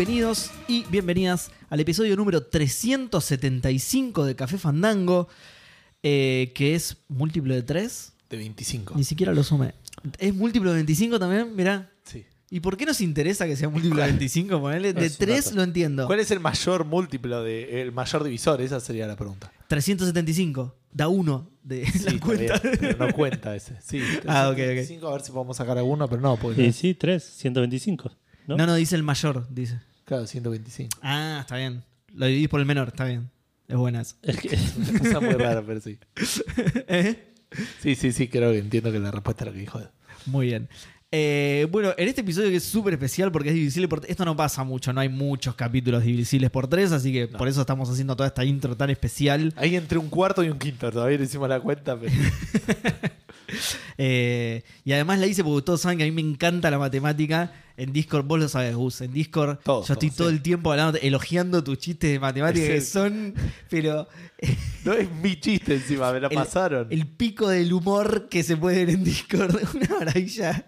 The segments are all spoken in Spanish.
bienvenidos y bienvenidas al episodio número 375 de Café Fandango, eh, que es múltiplo de 3. De 25. Ni siquiera lo sumé. ¿Es múltiplo de 25 también? Mirá. Sí. ¿Y por qué nos interesa que sea múltiplo de ¿Cuál? 25? Ponele, de Es un 3 dato. lo entiendo. ¿Cuál es el mayor múltiplo de el mayor divisor? Esa sería la pregunta. 375. Da 1 de Sí, la cuenta. bien, pero no cuenta ese. Sí, Ah, ok, ok. 325, a ver si podemos sacar alguno, pero no, porque Sí, sí, 3, 125. ¿no? ¿no? no, dice el mayor, dice. Claro, 125. Ah, está bien. Lo dividís por el menor, está bien. Es buena eso. Es que- Una cosa muy rara, pero sí. ¿Eh? Sí, sí, sí, creo que entiendo que la respuesta es lo que dijo. Muy bien. Eh, bueno, en este episodio que es súper especial porque es divisible por esto no pasa mucho, no hay muchos capítulos divisibles por tres, así que por eso estamos haciendo toda esta intro tan especial. Ahí entre un cuarto y un quinto, todavía no hicimos la cuenta, pero Eh, y además la hice porque todos saben que a mí me encanta la matemática. En Discord, vos lo sabes, Gus. En Discord, Todos, yo estoy todos, todo sí. el tiempo hablando, elogiando tus chistes de matemática Es que el- son, pero no es mi chiste encima, me la El- pasaron. el pico del humor que se puede ver en Discord una maravilla.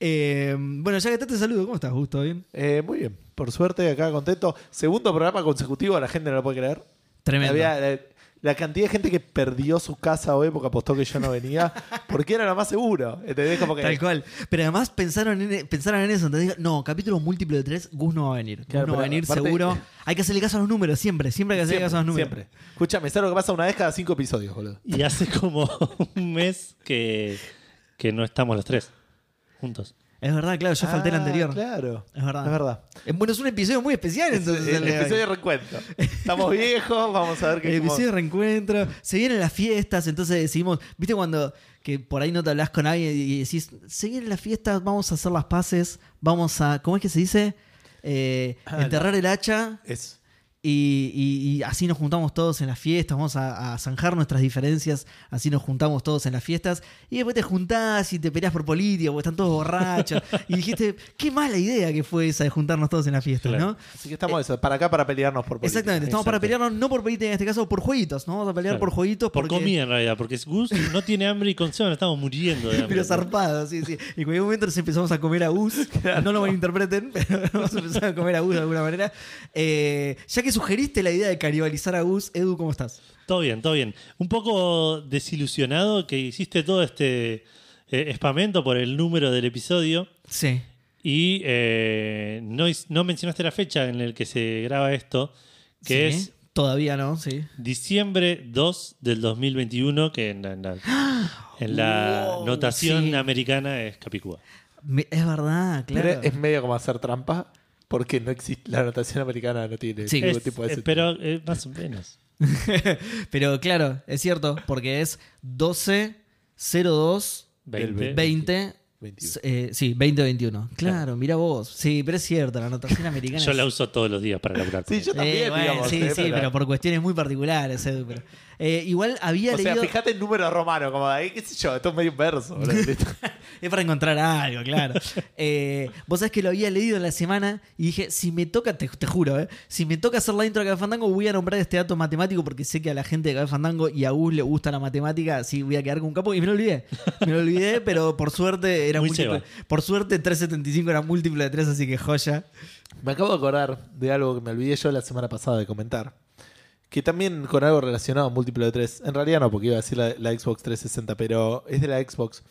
Eh, bueno, ya que estás, te saludo. ¿Cómo estás, Gus? ¿Todo bien? Eh, muy bien, por suerte acá contento. Segundo programa consecutivo, la gente no lo puede creer. Tremendo. Había la, cantidad de gente que perdió su casa hoy porque apostó que yo no venía, porque era lo más seguro. ¿Entendés? Como que Tal cual. Pero además pensaron en, pensaron en eso. Entonces, no, capítulo múltiplo de tres, Gus no va a venir. Claro, Gus no va a venir aparte- seguro. Hay que hacerle caso a los números, siempre. Siempre hay que hacerle siempre, caso a los números. siempre. Escúchame, es algo que pasa una vez cada cinco episodios, boludo. y hace como un mes que, que no estamos los tres juntos. Es verdad, claro, yo falté el Ah, anterior. Claro. Es verdad. Es verdad. Eh, Bueno, es un episodio muy especial entonces. el el de hoy. episodio de recuento. Estamos viejos, vamos a ver El qué episodio de reencuentro. Se vienen las fiestas, entonces decidimos, ¿viste cuando que por ahí no te hablas con alguien y decís, se vienen las fiestas, vamos a hacer las paces, vamos a, ¿cómo es que se dice? Eh, Ah, enterrar el hacha Es. Y, y- y así nos juntamos todos en las fiestas, vamos a, a zanjar nuestras diferencias, así nos juntamos todos en las fiestas y después te juntás y te peleas por política porque están todos borrachos y dijiste, qué mala idea que fue esa de juntarnos todos en las fiestas, Claro. ¿no? Así que estamos eso, para acá para pelearnos por política. Exactamente, estamos para pelearnos no por política en este caso, por jueguitos, ¿no? Vamos a pelear Claro. por jueguitos Por porque... comida en realidad, porque Gus no tiene hambre y con Seba nos estamos muriendo de hambre. Pero zarpado, sí, sí. En cualquier momento nos empezamos a comer a Gus. No lo malinterpreten, pero vamos a empezar a comer a Gus de alguna manera. Eh, ya que sugeriste la idea de canibalizar a Gus, Edu, ¿cómo estás? Todo bien, todo bien. Un poco desilusionado que hiciste todo este eh, espamento por el número del episodio Sí. y eh, no, mencionaste la fecha en la que se graba esto, que Sí. es Todavía no, sí. Diciembre 2 del 2021, que en la, en la- en la Wow, notación sí. americana es Capicúa. Es verdad, claro. Pero es medio como hacer trampa, porque no existe, la anotación americana no tiene Sí. ningún Es- tipo de eh, sentido. pero eh, más o menos. Pero claro, es cierto, porque es 12 02 20. 20 21. eh, sí, 2021. Claro, mira vos. Sí, pero es cierto, la notación americana Yo es- la uso todos los días para laburar. Sí, yo Eh, también, bueno, digamos. sí, eh, sí, pero... por cuestiones muy particulares, Edu. pero- Eh, igual había O sea, leído. fíjate el número romano, como de ahí, qué sé yo, esto es medio inverso. boludo. Es para encontrar algo, claro. Eh, vos sabés que lo había leído en la semana y dije, si me toca, te, te juro, eh, si me toca hacer la intro de Café Fandango, voy a nombrar este dato matemático porque sé que a la gente de Café Fandango y a Gus le gusta la matemática, así voy a quedar con un capo y me lo olvidé. Me lo olvidé, pero por suerte era Muy múltiple. Por suerte 375 era múltiple de 3, así que joya. Me acabo de acordar de algo que me olvidé yo la semana pasada de comentar. Que también con algo relacionado a múltiplo de 3. En realidad no, porque iba a decir la, la Xbox 360, pero es de la Xbox.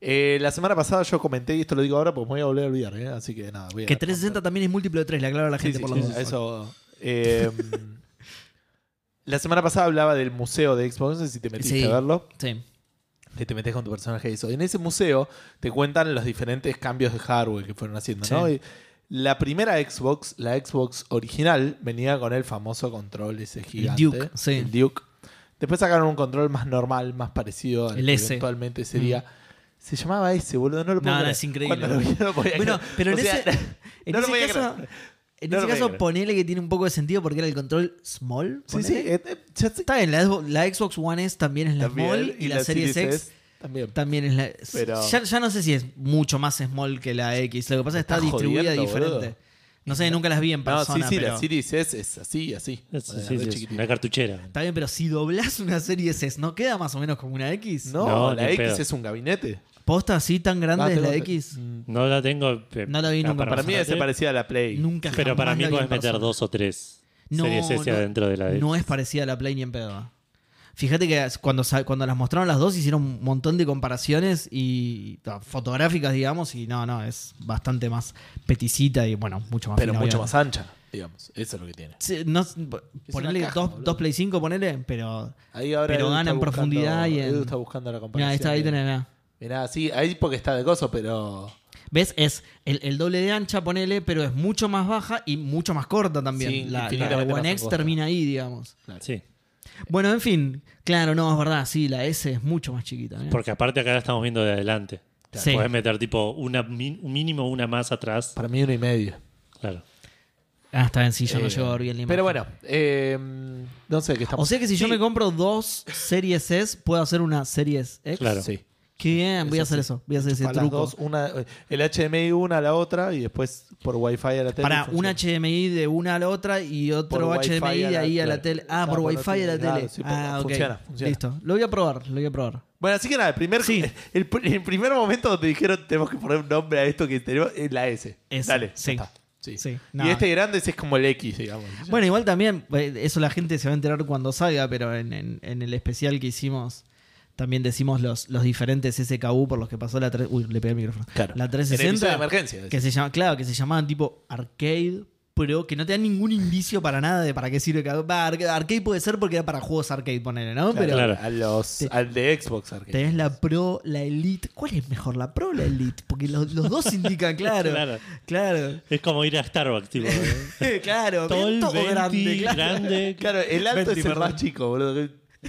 Eh, la semana pasada yo comenté, y esto lo digo ahora porque me voy a volver a olvidar, ¿eh? así que nada. Voy a Que 360 también es múltiplo de 3, le aclaro a la gente sí, por sí, la sí, eso. eh, la semana pasada hablaba del museo de Xbox, no sé si te metiste a verlo. Sí. que te metes con tu personaje y eso. En ese museo te cuentan los diferentes cambios de hardware que fueron haciendo. ¿no? Y la primera Xbox, la Xbox original, venía con el famoso control ese gigante. Duke, sí. El Duke. Después sacaron un control más normal, más parecido al El que S. Mm. eventualmente sería. Se llamaba ese, boludo. No lo puedo No, no, es increíble. Cuando lo vi, no lo podía Bueno, creer. pero en O sea, ese, en no ese caso, creer. en No ese caso ponele que tiene un poco de sentido porque era el control small. Sí, sí. eh, eh, Está bien, la, la Xbox One S también es la también, small y, la, Series X S también. también es la... Pero- Ya, ya no sé si es mucho más small que la X. Lo que pasa es que está distribuida jodiendo, diferente. boludo. No sé, nunca las vi en No, persona. sí, sí, pero- la Series S es así, así. Es, sí, sí, una cartuchera. Está bien, pero si doblás una serie S, ¿no queda más o menos como una X? No, No, la X pedo. es un gabinete. ¿Posta así tan grande Ah, es la X? Mm, No la tengo. eh, No la vi nunca. Para mí se parecía a la Play. Nunca Pero para mí puedes meter persona. dos o tres No, series S no, adentro de la X. No es parecida a la Play ni en pedo. Fíjate que cuando, cuando las mostraron las dos hicieron un montón de comparaciones y fotográficas, digamos, y no, no, es bastante más peticita y bueno, mucho más Pero fina, mucho obviamente. más ancha, digamos. Eso es lo que tiene. Sí, no, ponele caja, dos, dos Play 5, ponele, pero. Ahí ahora Pero Edu gana en profundidad buscando- y en- Edu está buscando la comparación. Mira, ahí está, ahí tenés, mirá. Mirá, sí, ahí porque está de coso, pero. ¿Ves? Es el, el doble de ancha, ponele, pero es mucho más baja y mucho más corta también. Sí, la, la One X termina ahí, digamos. Sí. Bueno, en fin, claro, no, es verdad, sí, la S es mucho más chiquita. mirá. Porque aparte acá la estamos viendo de adelante. Sí. Puedes meter tipo una min- un mínimo una más atrás. Para mí uno y medio. Claro. Ah, está bien, sí, yo no Eh, llego a ver bien la imagen. Pero bueno, eh, no sé qué estamos. O sea que si yo me compro dos series S, puedo hacer una series X. Claro. Sí. Qué bien, voy a hacer eso. Voy a hacer ese truco. dos, una, el HDMI una a la otra y después por Wi-Fi a la tele. Para un. HDMI de una a la otra y otro Por HDMI de ahí a la tele. Ah, Ah, por Wi-Fi a la tele. ah, ok. funciona, funciona. Listo. Lo voy a probar, lo voy a probar. Bueno, así que nada, el primer, Sí. el, pr- el primer momento donde dijeron tenemos que poner un nombre a esto que tenemos es la S. S, Dale, sí. está. Sí. Sí, Y este grande es como el X, digamos. Bueno, igual también, eh, eso la gente se va a enterar cuando salga, pero en, en- en el especial que hicimos también decimos los, los diferentes SKU por los que pasó la 3, uy, le pegué el micrófono. Claro. La En el episodio de 360 emergencia. que se llama, claro, que se llamaban tipo arcade, pero que no te dan ningún indicio para nada de para qué sirve cada arcade puede ser porque era para juegos arcade ponerle, ¿no? Claro, pero Claro. a los, Te- al de Xbox Arcade. tenés la Pro, la Elite. ¿Cuál es mejor, la Pro o la Elite? Porque los, los dos indican, claro. Claro. Claro. Es como ir a Starbucks, tipo. ¿eh? claro, todo 20, grande, claro. grande. Claro, el alto 20, es el perdón. más chico, boludo.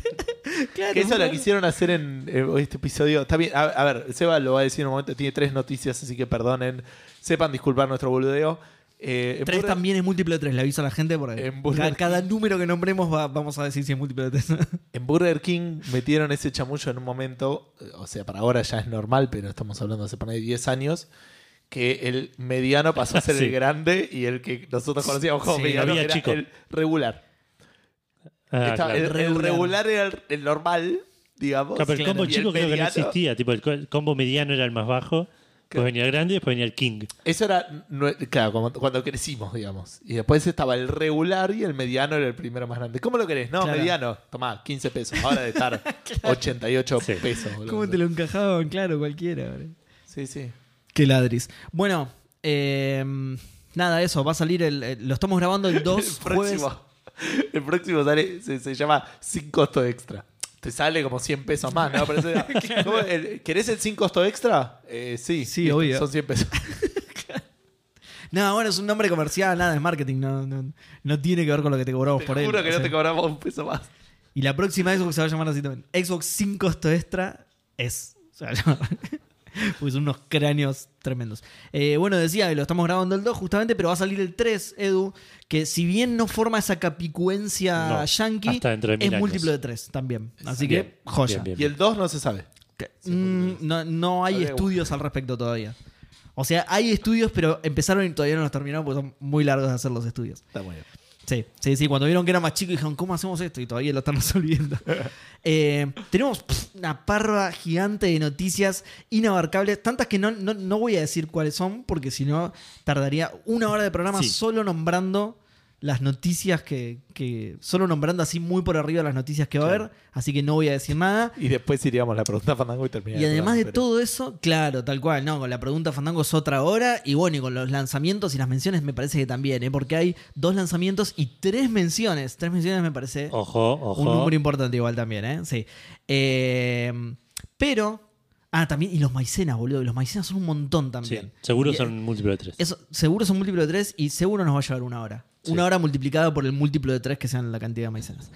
Claro, Que eso boludo. lo quisieron hacer en eh, este episodio. Está bien, a, a ver, Seba lo va a decir en un momento. Tiene tres noticias, así que perdonen. Sepan disculpar nuestro boludeo. Eh, Tres Burger- también es múltiplo de tres, le aviso a la gente porque Burger cada, número que nombremos va- vamos a decir si es múltiplo de tres. En Burger King metieron ese chamullo en un momento, o sea, para ahora ya es normal, pero estamos hablando hace por ahí 10 años, que el mediano pasó a ser Sí. el grande y el que nosotros conocíamos como Sí, mediano había era chico. el regular. Ah, Estaba- claro. el, el Regular. era el, el normal, digamos. Claro, pero el combo y chico creo que no mediano- existía. Tipo, el co- el combo mediano era el más bajo. Claro. Después venía el grande y después venía el king. Eso era, nue- claro, como- cuando crecimos, digamos. Y después estaba el regular y el mediano era el primero más grande. ¿Cómo lo querés? No, Claro. mediano. Tomá, 15 pesos. Ahora de estar 88 Sí. pesos. boludo. ¿Cómo te lo encajaban? Claro, cualquiera. boludo. Sí, sí. Qué ladris. Bueno, eh, nada, eso, va a salir el, Lo estamos grabando el 2 el jueves. próximo, el próximo sale, se, se llama sin costo extra. Te sale como 100 pesos más, ¿no? Pero. El- ¿Querés el sin costo extra? Eh, sí. Sí, Listo, obvio. Son 100 pesos. No, bueno, es un nombre comercial, nada, es marketing. No, no, no tiene que ver con lo que te cobramos Te por él. juro que o no te cobramos un peso más. Y la próxima Xbox se va a llamar así también. Xbox sin costo extra es. Se va a llamar. Pues son unos cráneos tremendos. Eh, bueno, decía lo estamos grabando el 2 justamente, pero va a salir el 3, Edu, que si bien no forma esa capicuencia No, yankee, hasta dentro de mil es años. múltiplo de 3 también. Así Bien, que, joya. bien, bien. Y el 2 no se sabe. Que- mm, no, no hay estudios al respecto todavía. O sea, hay estudios, pero empezaron y todavía no los terminaron porque son muy largos de hacer los estudios. Está muy bien. Sí, sí, sí. Cuando vieron que era más chico dijeron, ¿cómo hacemos esto? Y todavía lo están resolviendo. Eh, tenemos pff, una parva gigante de noticias inabarcables, tantas que no, no, no voy a decir cuáles son, porque si no tardaría una hora de programa Sí. solo nombrando las noticias que, que. Solo nombrando así muy por arriba las noticias que va a haber. Así que no voy a decir nada. Y después iríamos a la pregunta Fandango y terminamos. Y además de todo eso, claro, tal cual, ¿no? Con la pregunta Fandango es otra hora. Y bueno, y con los lanzamientos y las menciones me parece que también, ¿eh? Porque hay dos lanzamientos y tres menciones. Tres menciones me parece Ojo, ojo. un número importante igual también, ¿eh? Sí. Eh, pero... Ah, también, y los maicenas, boludo. Los maicenas son un montón Sí, también. seguro Y- son múltiplo de tres. Eso, seguro son múltiplo de tres y seguro nos va a llevar una hora. Sí. Una hora multiplicada por el múltiplo de tres que sean la cantidad de maicenas.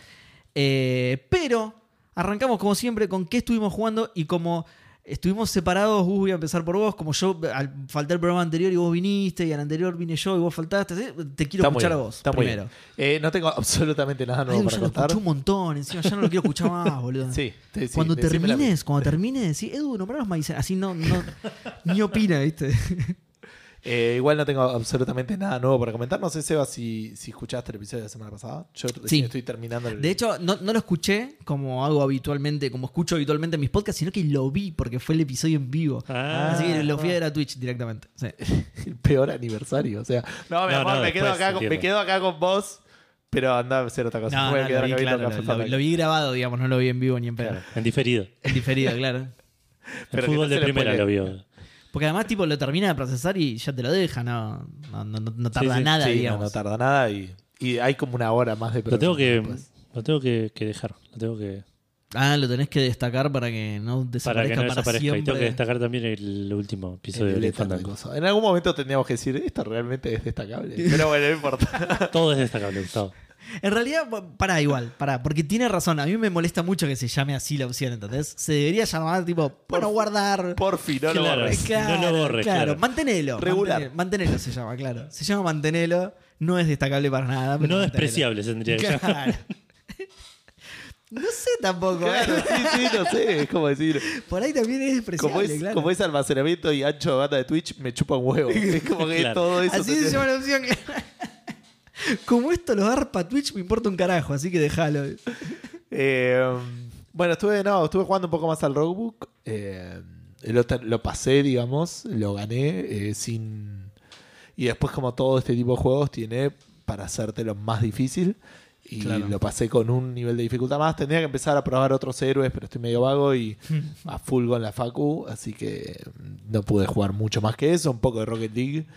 Eh, pero arrancamos como siempre con qué estuvimos jugando y como estuvimos separados, Gus, voy a empezar por vos, como yo al, falté el programa anterior y vos viniste y al anterior vine yo y vos faltaste, te quiero Está escuchar a vos primero. Eh, no tengo absolutamente nada nuevo Ay, para ya lo contar. escuché un montón, encima ya no lo quiero escuchar más, boludo. Sí, sí, sí, cuando termines, cuando termines, decís, Edu, nombrá los maicenas. Así no, no ni opina, ¿viste? Eh, igual no tengo absolutamente nada nuevo para comentar. No sé, Seba, si, si escuchaste el episodio de la semana pasada. Yo Sí. estoy terminando el. De hecho, no, no lo escuché como hago habitualmente, como escucho habitualmente en mis podcasts, sino que lo vi porque fue el episodio en vivo. Ah. Así que lo fui a ver a Twitch directamente. Sí. el peor aniversario. O sea, no, mi No, amor, no, me, quedo acá con, me quedo acá con vos, pero anda a hacer otra cosa. No, no, lo, vi, claro, lo- vi grabado, digamos, no lo vi en vivo ni en pedo. Claro, en diferido. En diferido, claro. El Pero que fútbol no de primera lo vio. Porque además, tipo, lo termina de procesar y ya te lo deja, no, no, no, no tarda Sí, sí. nada, Sí, no, digamos. no tarda nada y, y hay como una hora más de Lo tengo que, después. lo tengo que, que dejar. Lo tengo que, Ah, lo tenés que destacar para que no para desaparezca que no para, desaparezca. Y tengo siempre. que destacar también el último episodio El de Fandango. En algún momento tendríamos que decir, esto realmente es destacable. Pero bueno, no importa. Todo es destacable, Gustavo. En realidad, pará igual, pará, porque tiene razón. A mí me molesta mucho que se llame así la opción, ¿entendés? Se debería llamar tipo, bueno, guardar. Por fin, no lo Claro. borres. No lo borres, claro. mantenelo. Regular. mantenelo, mantenelo se llama, claro. Se llama mantenelo. No es destacable para nada. pero No mantenelo. despreciable tendría que. Claro. No sé tampoco. ¿eh? Claro, sí, sí, no sé. Es como decir, Por ahí también es despreciable, como es, claro. como es almacenamiento y ancho de banda de Twitch, me chupa un huevo. Es como que Claro. todo eso. Así se- se llama la opción. claro. Como esto lo arpa Twitch, me importa un carajo, así que déjalo. Eh, bueno, estuve, no, estuve jugando un poco más al Roguebook. Eh, lo, pasé, digamos, lo gané eh, sin. Y después, como todo este tipo de juegos, tiene para hacértelo más difícil. Y Claro. lo pasé con un nivel de dificultad más. Tendría que empezar a probar otros héroes, pero estoy medio vago y a full con la Facu. Así que no pude jugar mucho más que eso. Un poco de Rocket League.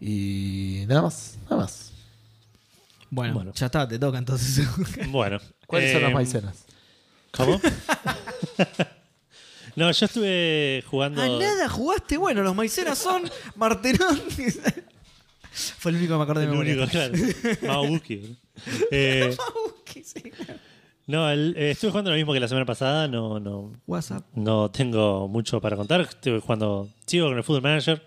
Y nada más, nada más. Bueno, Bueno. ya está, te toca entonces. Bueno. ¿Cuáles son eh, las maicenas? ¿Cómo? no, yo estuve jugando. ah, nada, jugaste. Bueno, los maicenas son Martenón. Fue el único que me acordé de El memoria. único, claro. Maobuki. ¿no? Eh, ¿Qué sé? no, el- eh, estuve jugando lo mismo que la semana pasada. No, no, WhatsApp. no tengo mucho para contar. Estuve jugando. Sigo con el Football Manager.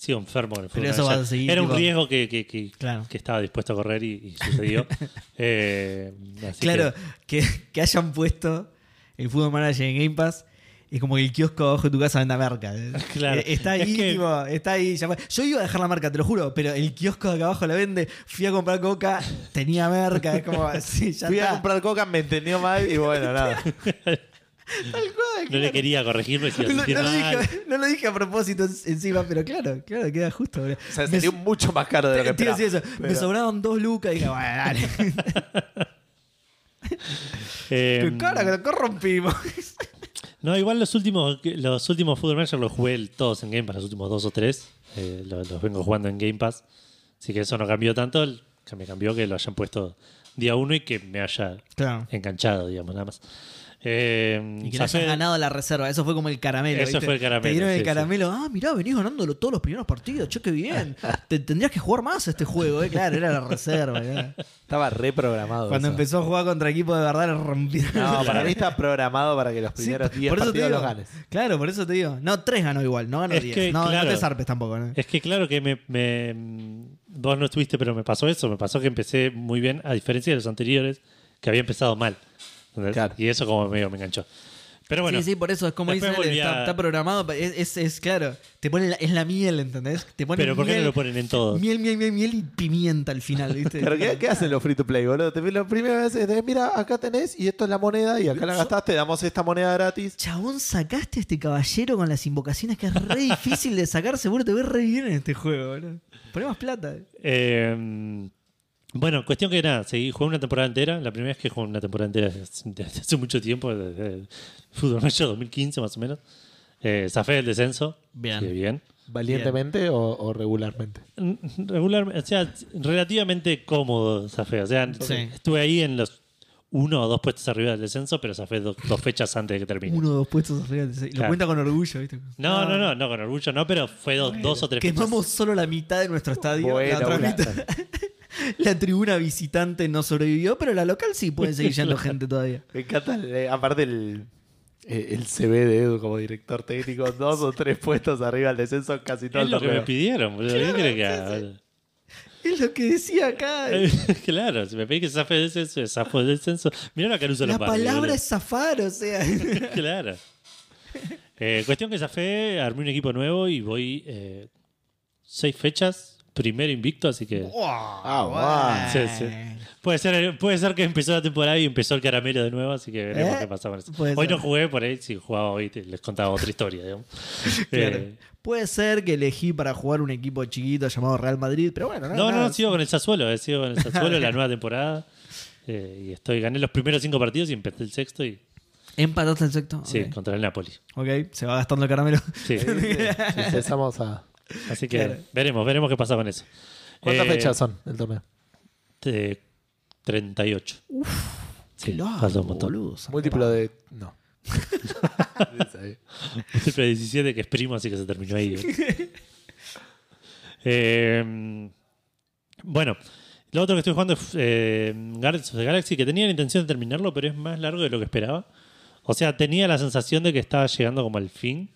Sigo enfermo con el Football Pero eso vas a seguir, Era un riesgo que, que, que- Claro. que estaba dispuesto a correr y, y sucedió. Eh, así Claro, que- que, que hayan puesto el Fútbol Manager en Game Pass. Es como que el kiosco abajo de tu casa venda merca. Claro. Eh, Está ahí, Es que- tipo, está ahí. Yo iba a dejar la marca, te lo juro, pero el kiosco de acá abajo la vende. Fui a comprar coca, tenía merca. Es como, sí, ya Fui está. a comprar coca, me entendió mal y bueno, nada. Tal cual, no le quería corregir, me No, no lo dije, no lo dije a propósito en- encima, pero claro, claro, queda justo. boludo. O sea, Me- salió mucho más caro de lo que esperaba. Me sobraron dos lucas y dije, bueno, dale. Eh, Qué cara que lo corrompimos. No, igual los últimos, los últimos Football Manager los jugué todos en Game Pass, los últimos dos o tres. Eh, los, los vengo jugando en Game Pass. Así que eso no cambió tanto. El que me cambió que lo hayan puesto día uno y que me haya Claro. enganchado, digamos, nada más. Eh, Y que zafé- hayas ganado la reserva. Eso fue como el caramelo. Eso ¿viste? fue el caramelo, Te dieron sí, el sí. caramelo. Ah, mirá, venís ganando todos los primeros partidos. Che, qué bien. Te, tendrías que jugar más a este juego, ¿eh? Claro, era la reserva. claro. Estaba reprogramado. Cuando eso. empezó a jugar contra equipos de verdad, rompieron. No, para mí está programado para que los Sí, primeros 10 por eso te partidos digo. los ganes. Claro, por eso te digo. No, tres ganó igual, no ganó Es 10. que, No, claro. no te zarpes tampoco. ¿no? Es que claro que me, me- Vos no estuviste, pero me pasó eso. Me pasó que empecé muy bien, a diferencia de los anteriores, que había empezado mal. Claro. Y eso como medio me enganchó. Pero bueno, sí, sí, por eso es como él, volví está, programado. Es, es, es claro, te ponen la- es la miel, ¿entendés? Te ponen pero ¿por qué no lo ponen en todo? Miel, miel, miel, miel y pimienta al final, ¿viste? Pero ¿qué, qué hacen los free to play, boludo? Te la primera vez es, mira, acá tenés y esto es la moneda y acá la gastaste, damos esta moneda gratis. Chabón, sacaste a este caballero con las invocaciones que es re difícil de sacar. Seguro te ves re bien en este juego, boludo. Poné más plata. Eh, bueno, cuestión que nada, seguí, jugué una temporada entera. La primera vez que jugué una temporada entera desde hace mucho tiempo, desde el Fútbol Manager 2015 más o menos. Eh, zafé el descenso. Bien. Sí, bien. ¿Valientemente o, o regularmente? Regular, o sea, relativamente cómodo zafé. O sea, Sí. estuve ahí en los uno o dos puestos arriba del descenso, pero zafé do- dos fechas antes de que termine. Uno o dos puestos arriba. del- Lo Claro. cuenta con orgullo, ¿viste? No, Ah, no, no, no, con orgullo no, pero fue do- dos o tres fechas. Quemamos solo la mitad de nuestro estadio. Bueno, la, otra una- mitad- la tribuna visitante no sobrevivió, pero la local sí pueden seguir yendo gente todavía. Me encanta, eh, aparte el, eh, el CV de Edu como director técnico, dos o tres puestos arriba del descenso casi todo Es el lo que me pidieron, boludo. ¿Qué crees que haga? Es lo que decía acá. claro, si me pedís que zafe el descenso, zafo el descenso. Mirá la Caruso La Lombardi, palabra boludo. es zafar, o sea. claro. Eh, cuestión que zafé, armé un equipo nuevo y voy eh, seis fechas, primero invicto, así que Ah, Sí, sí. puede ser, puede ser que empezó la temporada y empezó el caramelo de nuevo, así que veremos ¿Eh? qué pasa con eso. Puede Hoy ser. no jugué por ahí, si jugaba hoy te- les contaba otra historia, digamos. Claro. Eh, Puede ser que elegí para jugar un equipo chiquito llamado Real Madrid, pero bueno, no, no, no, nada. sigo con el Sassuolo, eh, sigo con el Sassuolo la nueva temporada. Eh, y estoy, gané los primeros cinco partidos y empecé el sexto y ¿Empataste el sexto? sí, contra el Napoli. Ok, se va gastando el caramelo. Sí. Sí, empezamos a. Así que Claro. veremos, veremos qué pasa con eso. ¿Cuántas Eh, fechas son el torneo? de 38. Sí, Qué loco, falta un montón. boludo. Múltiplo de. No. Múltiplo de 17 que es primo, así que se terminó ahí. Eh, bueno, lo otro que estoy jugando es eh, Guardians of the Galaxy, que tenía la intención de terminarlo, pero es más largo de lo que esperaba. O sea, tenía la sensación de que estaba llegando como al fin.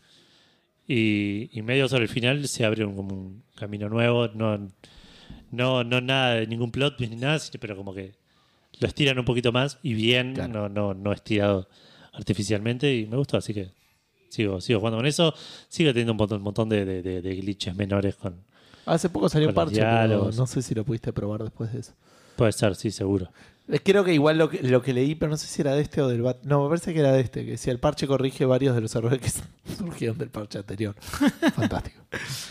Y, y medio sobre el final se abre un, como un camino nuevo. No, no, no nada de ningún plot ni nada, pero como que lo estiran un poquito más y bien, Claro. no, no, no estirado artificialmente. Y me gustó, así que sigo, sigo jugando con eso. Sigo teniendo un montón, un montón de, de- de- de glitches menores con. Hace poco salió un parche, pero no sé si lo pudiste probar después de eso. Puede ser, sí, seguro. Eh, Creo que igual lo que, lo que leí, pero no sé si era de este o del bat. No, me parece que era de este, que decía el parche corrige varios de los errores que surgieron del parche anterior. Fantástico.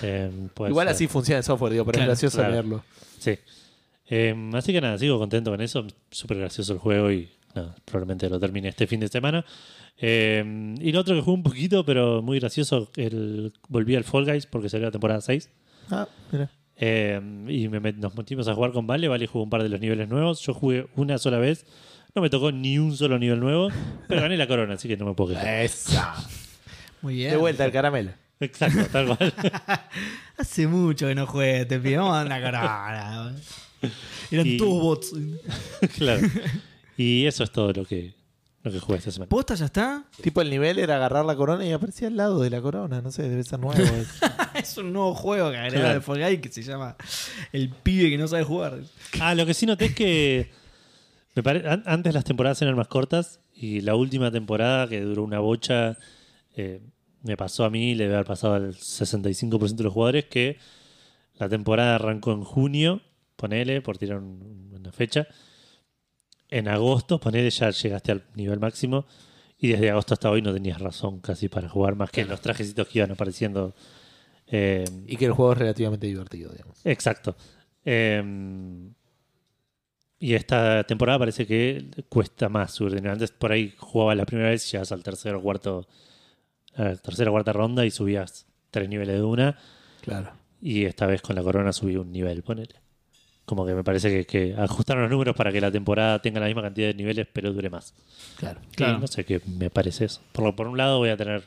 Eh, igual ser. así funciona el software, digo, pero Claro, es gracioso claro. leerlo. Sí. Eh, así que nada, sigo contento con eso. Súper gracioso el juego y probablemente lo termine este fin de semana. Eh, y lo otro que jugué un poquito, pero muy gracioso, el, volví al Fall Guys porque salió la temporada 6. Ah, mira. Eh, y me met- nos metimos a jugar con Vale. Vale jugó un par de los niveles nuevos. Yo jugué una sola vez. No me tocó ni un solo nivel nuevo, pero gané la corona, así que no me puedo quejar. Esa. Muy bien. De vuelta el caramelo. Exacto, tal cual. Hace mucho que no juegué, te pido una corona. Eran Y- todos bots. claro. Y eso es todo lo que, lo que jugué esta semana. ¿Posta ya está? Tipo el nivel era agarrar la corona y aparecía al lado de la corona. No sé, debe ser nuevo. es un nuevo juego que agregaron Claro. al Fall que se llama El pibe que no sabe jugar. Ah, lo que sí noté es que me pare- an- antes las temporadas eran más cortas y la última temporada, que duró una bocha, eh, me pasó a mí, le debe haber pasado al 65% de los jugadores, que la temporada arrancó en junio, ponele, por tirar un- una fecha. En agosto, ponele, ya llegaste al nivel máximo. Y desde agosto hasta hoy no tenías razón casi para jugar más que los trajecitos que iban apareciendo. Eh, y que el juego es relativamente divertido, digamos. Exacto. Eh, y esta temporada parece que cuesta más subir de nivel. Antes por ahí jugabas la primera vez y llegas al tercer o cuarto, a la tercera o cuarta ronda y subías tres niveles de una. Claro. Y esta vez con la corona subí un nivel, ponele. Como que me parece que, que ajustaron los números para que la temporada tenga la misma cantidad de niveles, pero dure más. Claro. Claro. Y no sé qué me parece eso. Por, lo- por un lado voy a tener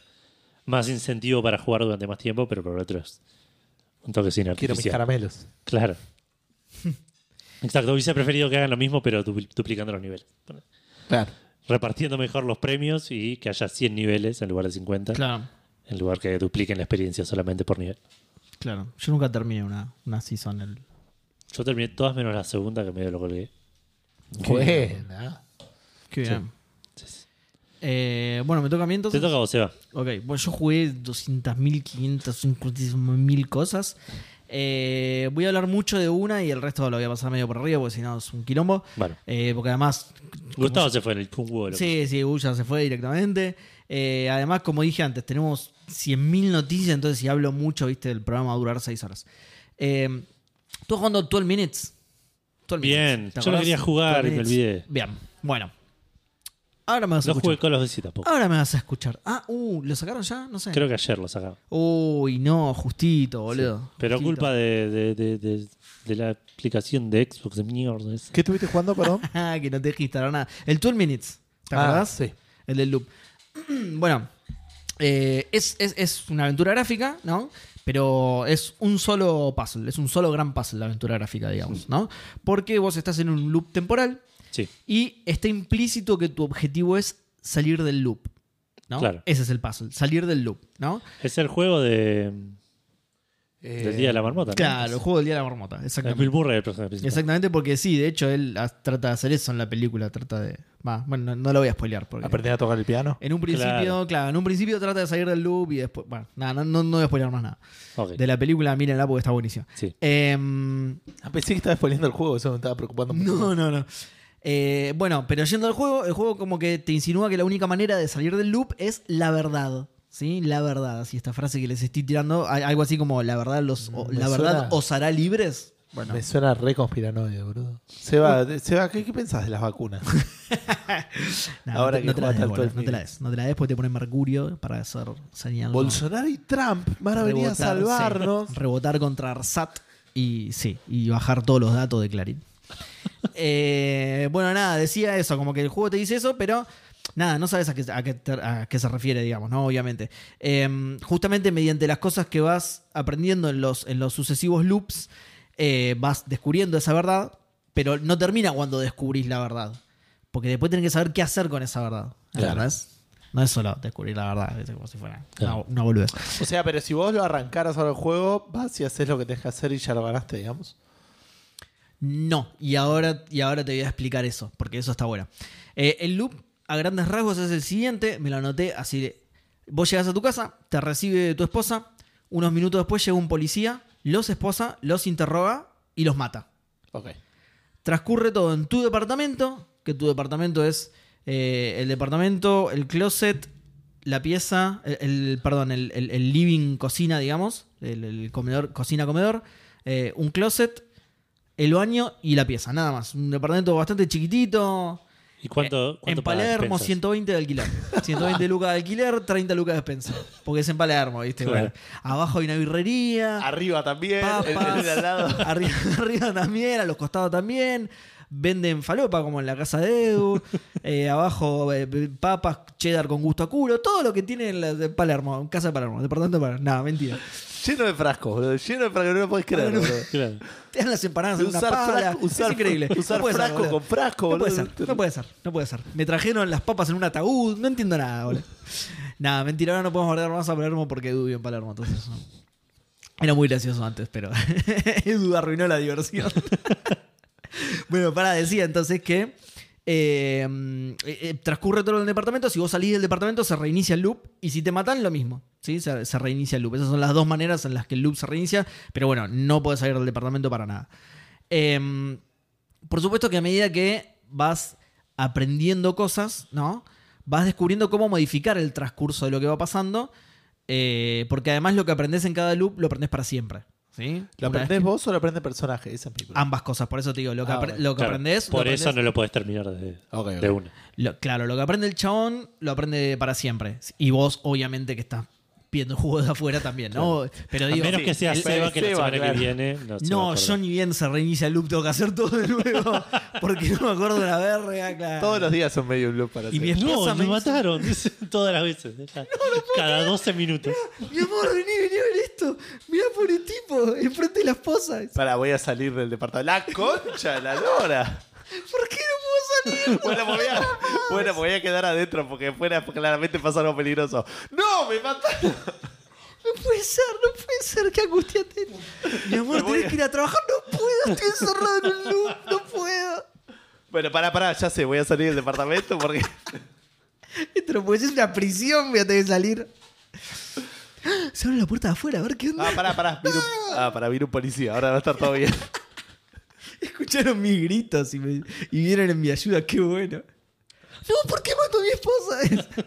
más incentivo para jugar durante más tiempo, pero por otro es un toque sin Quiero mis artificial. caramelos. Claro. Exacto, hubiese preferido que hagan lo mismo, pero dupl- duplicando los niveles. Claro. Repartiendo mejor los premios y que haya 100 niveles en lugar de 50, Claro, en lugar que dupliquen la experiencia solamente por nivel. claro. Yo nunca terminé una, una season. El... Yo terminé todas menos la segunda, que medio lo colgué. Buena. Qué bien. Sí. Eh, bueno, me toca a mí Te entonces. toca a vos, Seba. Ok, bueno, yo jugué 200.000, 500.000 cosas. Eh, voy a hablar mucho de una y el resto lo voy a pasar medio por arriba porque si no es un quilombo. Bueno, Eh, porque además. Gustavo se fue en el loco. Sí, sí, Gus ya se fue directamente. Eh, además, como dije antes, tenemos 100.000 noticias, entonces si hablo mucho, viste, el programa va a durar 6 horas. Eh, ¿Tú jugando 12 Minutes? 12 Bien, Minutes, ¿te yo lo quería jugar 12 y me olvidé. Bien, bueno. Ahora me vas a No escuchar. jugué con los Duty tampoco. Ahora me vas a escuchar. Ah, uh, ¿lo sacaron ya? No sé. Creo que ayer lo sacaba. Uy, no, justito, boludo. Pero Justito. culpa de, de, de, de- de la aplicación de Xbox de mierda. esa. ¿Qué estuviste jugando, perdón? Ah, que no te dejé instalar nada. El 12 Minutes. ¿Te Ah, acordás? sí. El del loop. bueno, eh, es, es- es una aventura gráfica, ¿no? Pero es un solo puzzle, es un solo gran puzzle la aventura gráfica, digamos, ¿no? Porque vos estás en un loop temporal Sí, y está implícito que tu objetivo es salir del loop, ¿no? Claro. Ese es el puzzle, salir del loop, ¿no? es el juego de. Eh, Del Día de la Marmota. ¿no? Claro, el juego del día de la marmota. Bill Exactamente. Murray el personaje principal. Exactamente, porque sí, de hecho, él trata de hacer eso en la película. Trata de. Va, bueno, no, no lo voy a spoilear. Porque Aprender a tocar el piano. en un principio, Claro. claro. en un principio trata de salir del loop y después. Bueno, nada, no, no, no voy a spoilear más nada. De la película, mírenla porque está buenísima. Sí. Em, Ah, pensé que estaba spoileando el juego, eso me estaba preocupando mucho. No, no, no. Eh, bueno, pero yendo al juego, el juego como que te insinúa que la única manera de salir del loop es la verdad. ¿Sí? La verdad. Así esta frase que les estoy tirando, algo así como la verdad los o- Me la verdad os hará libres. Bueno, Me suena re conspiranoide, boludo. Seba, Seba ¿qué, ¿qué pensás de las vacunas? nah, ahora no, te- que no te la des, al boludo, 12 no te la des. No te la des porque te ponen mercurio para hacer señal. Bolsonaro y Trump van a venir a salvarnos. sí. Rebotar contra Arsat y sí, y bajar todos los datos de Clarín. Eh, bueno, nada, decía eso, como que el juego te dice eso, pero nada, no sabes a qué, a qué te- a qué se refiere, digamos, ¿no? Obviamente. Eh, justamente mediante las cosas que vas aprendiendo en los, en los sucesivos loops, eh, vas descubriendo esa verdad, pero no termina cuando descubrís la verdad. Porque después tenés que saber qué hacer con esa verdad. Claro. ¿No es? No es solo descubrir la verdad, es como si fuera una, una boludez. O sea, pero si vos lo arrancaras ahora el juego, vas y haces lo que tenés que hacer y ya lo ganaste, digamos. No, y ahora, y ahora te voy a explicar eso, porque eso está bueno. Eh, el loop, a grandes rasgos, es el siguiente, me lo anoté así de... Vos llegas a tu casa, te recibe tu esposa, unos minutos después llega un policía, los esposa, los interroga y los mata. Ok. Transcurre todo en tu departamento, que tu departamento es eh, el departamento, el closet, la pieza, el, el- perdón, el, el- el living cocina, digamos, el, el comedor, cocina comedor, eh, un closet, el baño y la pieza, nada más. Un departamento bastante chiquitito. ¿Y cuánto, en cuánto pagas Palermo, expensas? 120 de alquiler. 120 lucas de alquiler, 30 lucas de despensa. Porque es en Palermo, ¿viste? Claro. Bueno, abajo hay una birrería. Arriba también, Papas. el, el lado. Arriba, arriba también, a los costados también. Venden falopa como en la casa de Edu. Eh, abajo eh, papas, cheddar con gusto a culo. Todo lo que tiene en la de Palermo, casa de Palermo, departamento de Palermo. No, mentira. Lleno de frascos, boludo. Lleno de frascos, no lo podés creer, boludo. Claro. Te dan las empanadas en una Usar pala. frasco- usar- es increíble. usar No puede ser, frasco boludo. con frasco, No puede boludo. ser, no puede ser, no puede ser. Me trajeron las papas en un ataúd. No entiendo nada, boludo. Nada, mentira, ahora no podemos guardar más a Palermo porque Edu vive en Palermo. Entonces, no. Era muy gracioso antes, pero Edu arruinó la diversión. bueno, para, decía entonces que eh, eh, eh, transcurre todo el departamento. Si vos salís del departamento, se reinicia el loop. Y si te matan, lo mismo. ¿sí? Se, se reinicia el loop. Esas son las dos maneras en las que el loop se reinicia. Pero bueno, no podés salir del departamento para nada. Em, por supuesto que a medida que vas aprendiendo cosas, ¿no? Vas descubriendo cómo modificar el transcurso de lo que va pasando. eh, porque además lo que aprendes en cada loop lo aprendes para siempre. ¿Sí? ¿Lo Una vez aprendés vos o lo aprende el personaje? Esa es mi pregunta. Ambas cosas, por eso te digo, lo que, Ah, apre- bueno. lo que Claro, aprendes. lo Por eso no lo podés terminar de, Ok, ok. de una. lo- claro, lo que aprende el chabón lo aprende para siempre. Y vos, obviamente, que estás viendo juegos de afuera también, ¿no? Pero A digo, menos sí, que sea el- Seba, que la Seba, semana claro. que viene. No, a yo ni bien se reinicia el loop, tengo que hacer todo de nuevo. Porque no me acuerdo de la verga, claro. Todos los días son medio un loop para Y hacer. mi esposa No, me mataron. Todas las veces. Cada 12 minutos. Mi amor, vení, vení a ver esto. Mirá por el tipo, enfrente de la esposa. Para, voy a salir del departamento. ¡La concha la lora! ¿Por qué no puedo salir? Bueno, voy a, bueno, me voy a quedar adentro porque fuera claramente pasa algo peligroso. ¡No! ¡Me mataron! No puede ser, no puede ser, qué angustia tengo. Mi amor, a- que ir a trabajar. No puedo, estoy encerrado en un loop, no puedo. Bueno, pará, pará, ya sé, voy a salir del departamento porque. Puede ser es una prisión, voy a tener que salir. Se abre la puerta de afuera, a ver qué onda. Ah, pará, pará. vino Ah, pará, vino un policía. Ahora va a estar todo bien. Escucharon mis gritos y, me- y vieron en mi ayuda, qué bueno. No, ¿por qué mató a mi esposa?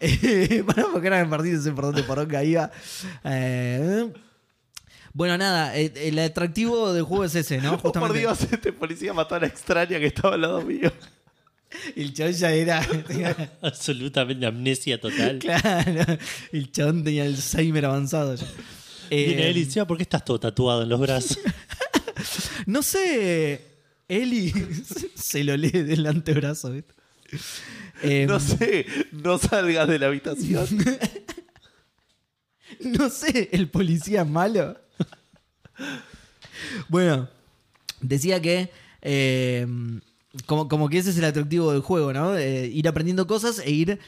eh, para porque me perdí, no sé por dónde poronga iba. Eh, bueno, nada, eh, el atractivo del juego es ese, ¿no? Oh, por Justamente. Dios, este policía mató a la extraña que estaba al lado mío. El chabón ya era. Absolutamente amnesia total. claro, el chabón tenía Alzheimer avanzado ya. Eh, Viene él y dice, "Ah, ¿por qué estás todo tatuado en los brazos? No sé, Eli se lo lee del antebrazo. ¿viste? Eh, No sé, no salgas de la habitación. No sé, el policía malo. bueno, decía que eh, como, como que ese es el atractivo del juego, ¿no? Eh, ir aprendiendo cosas e ir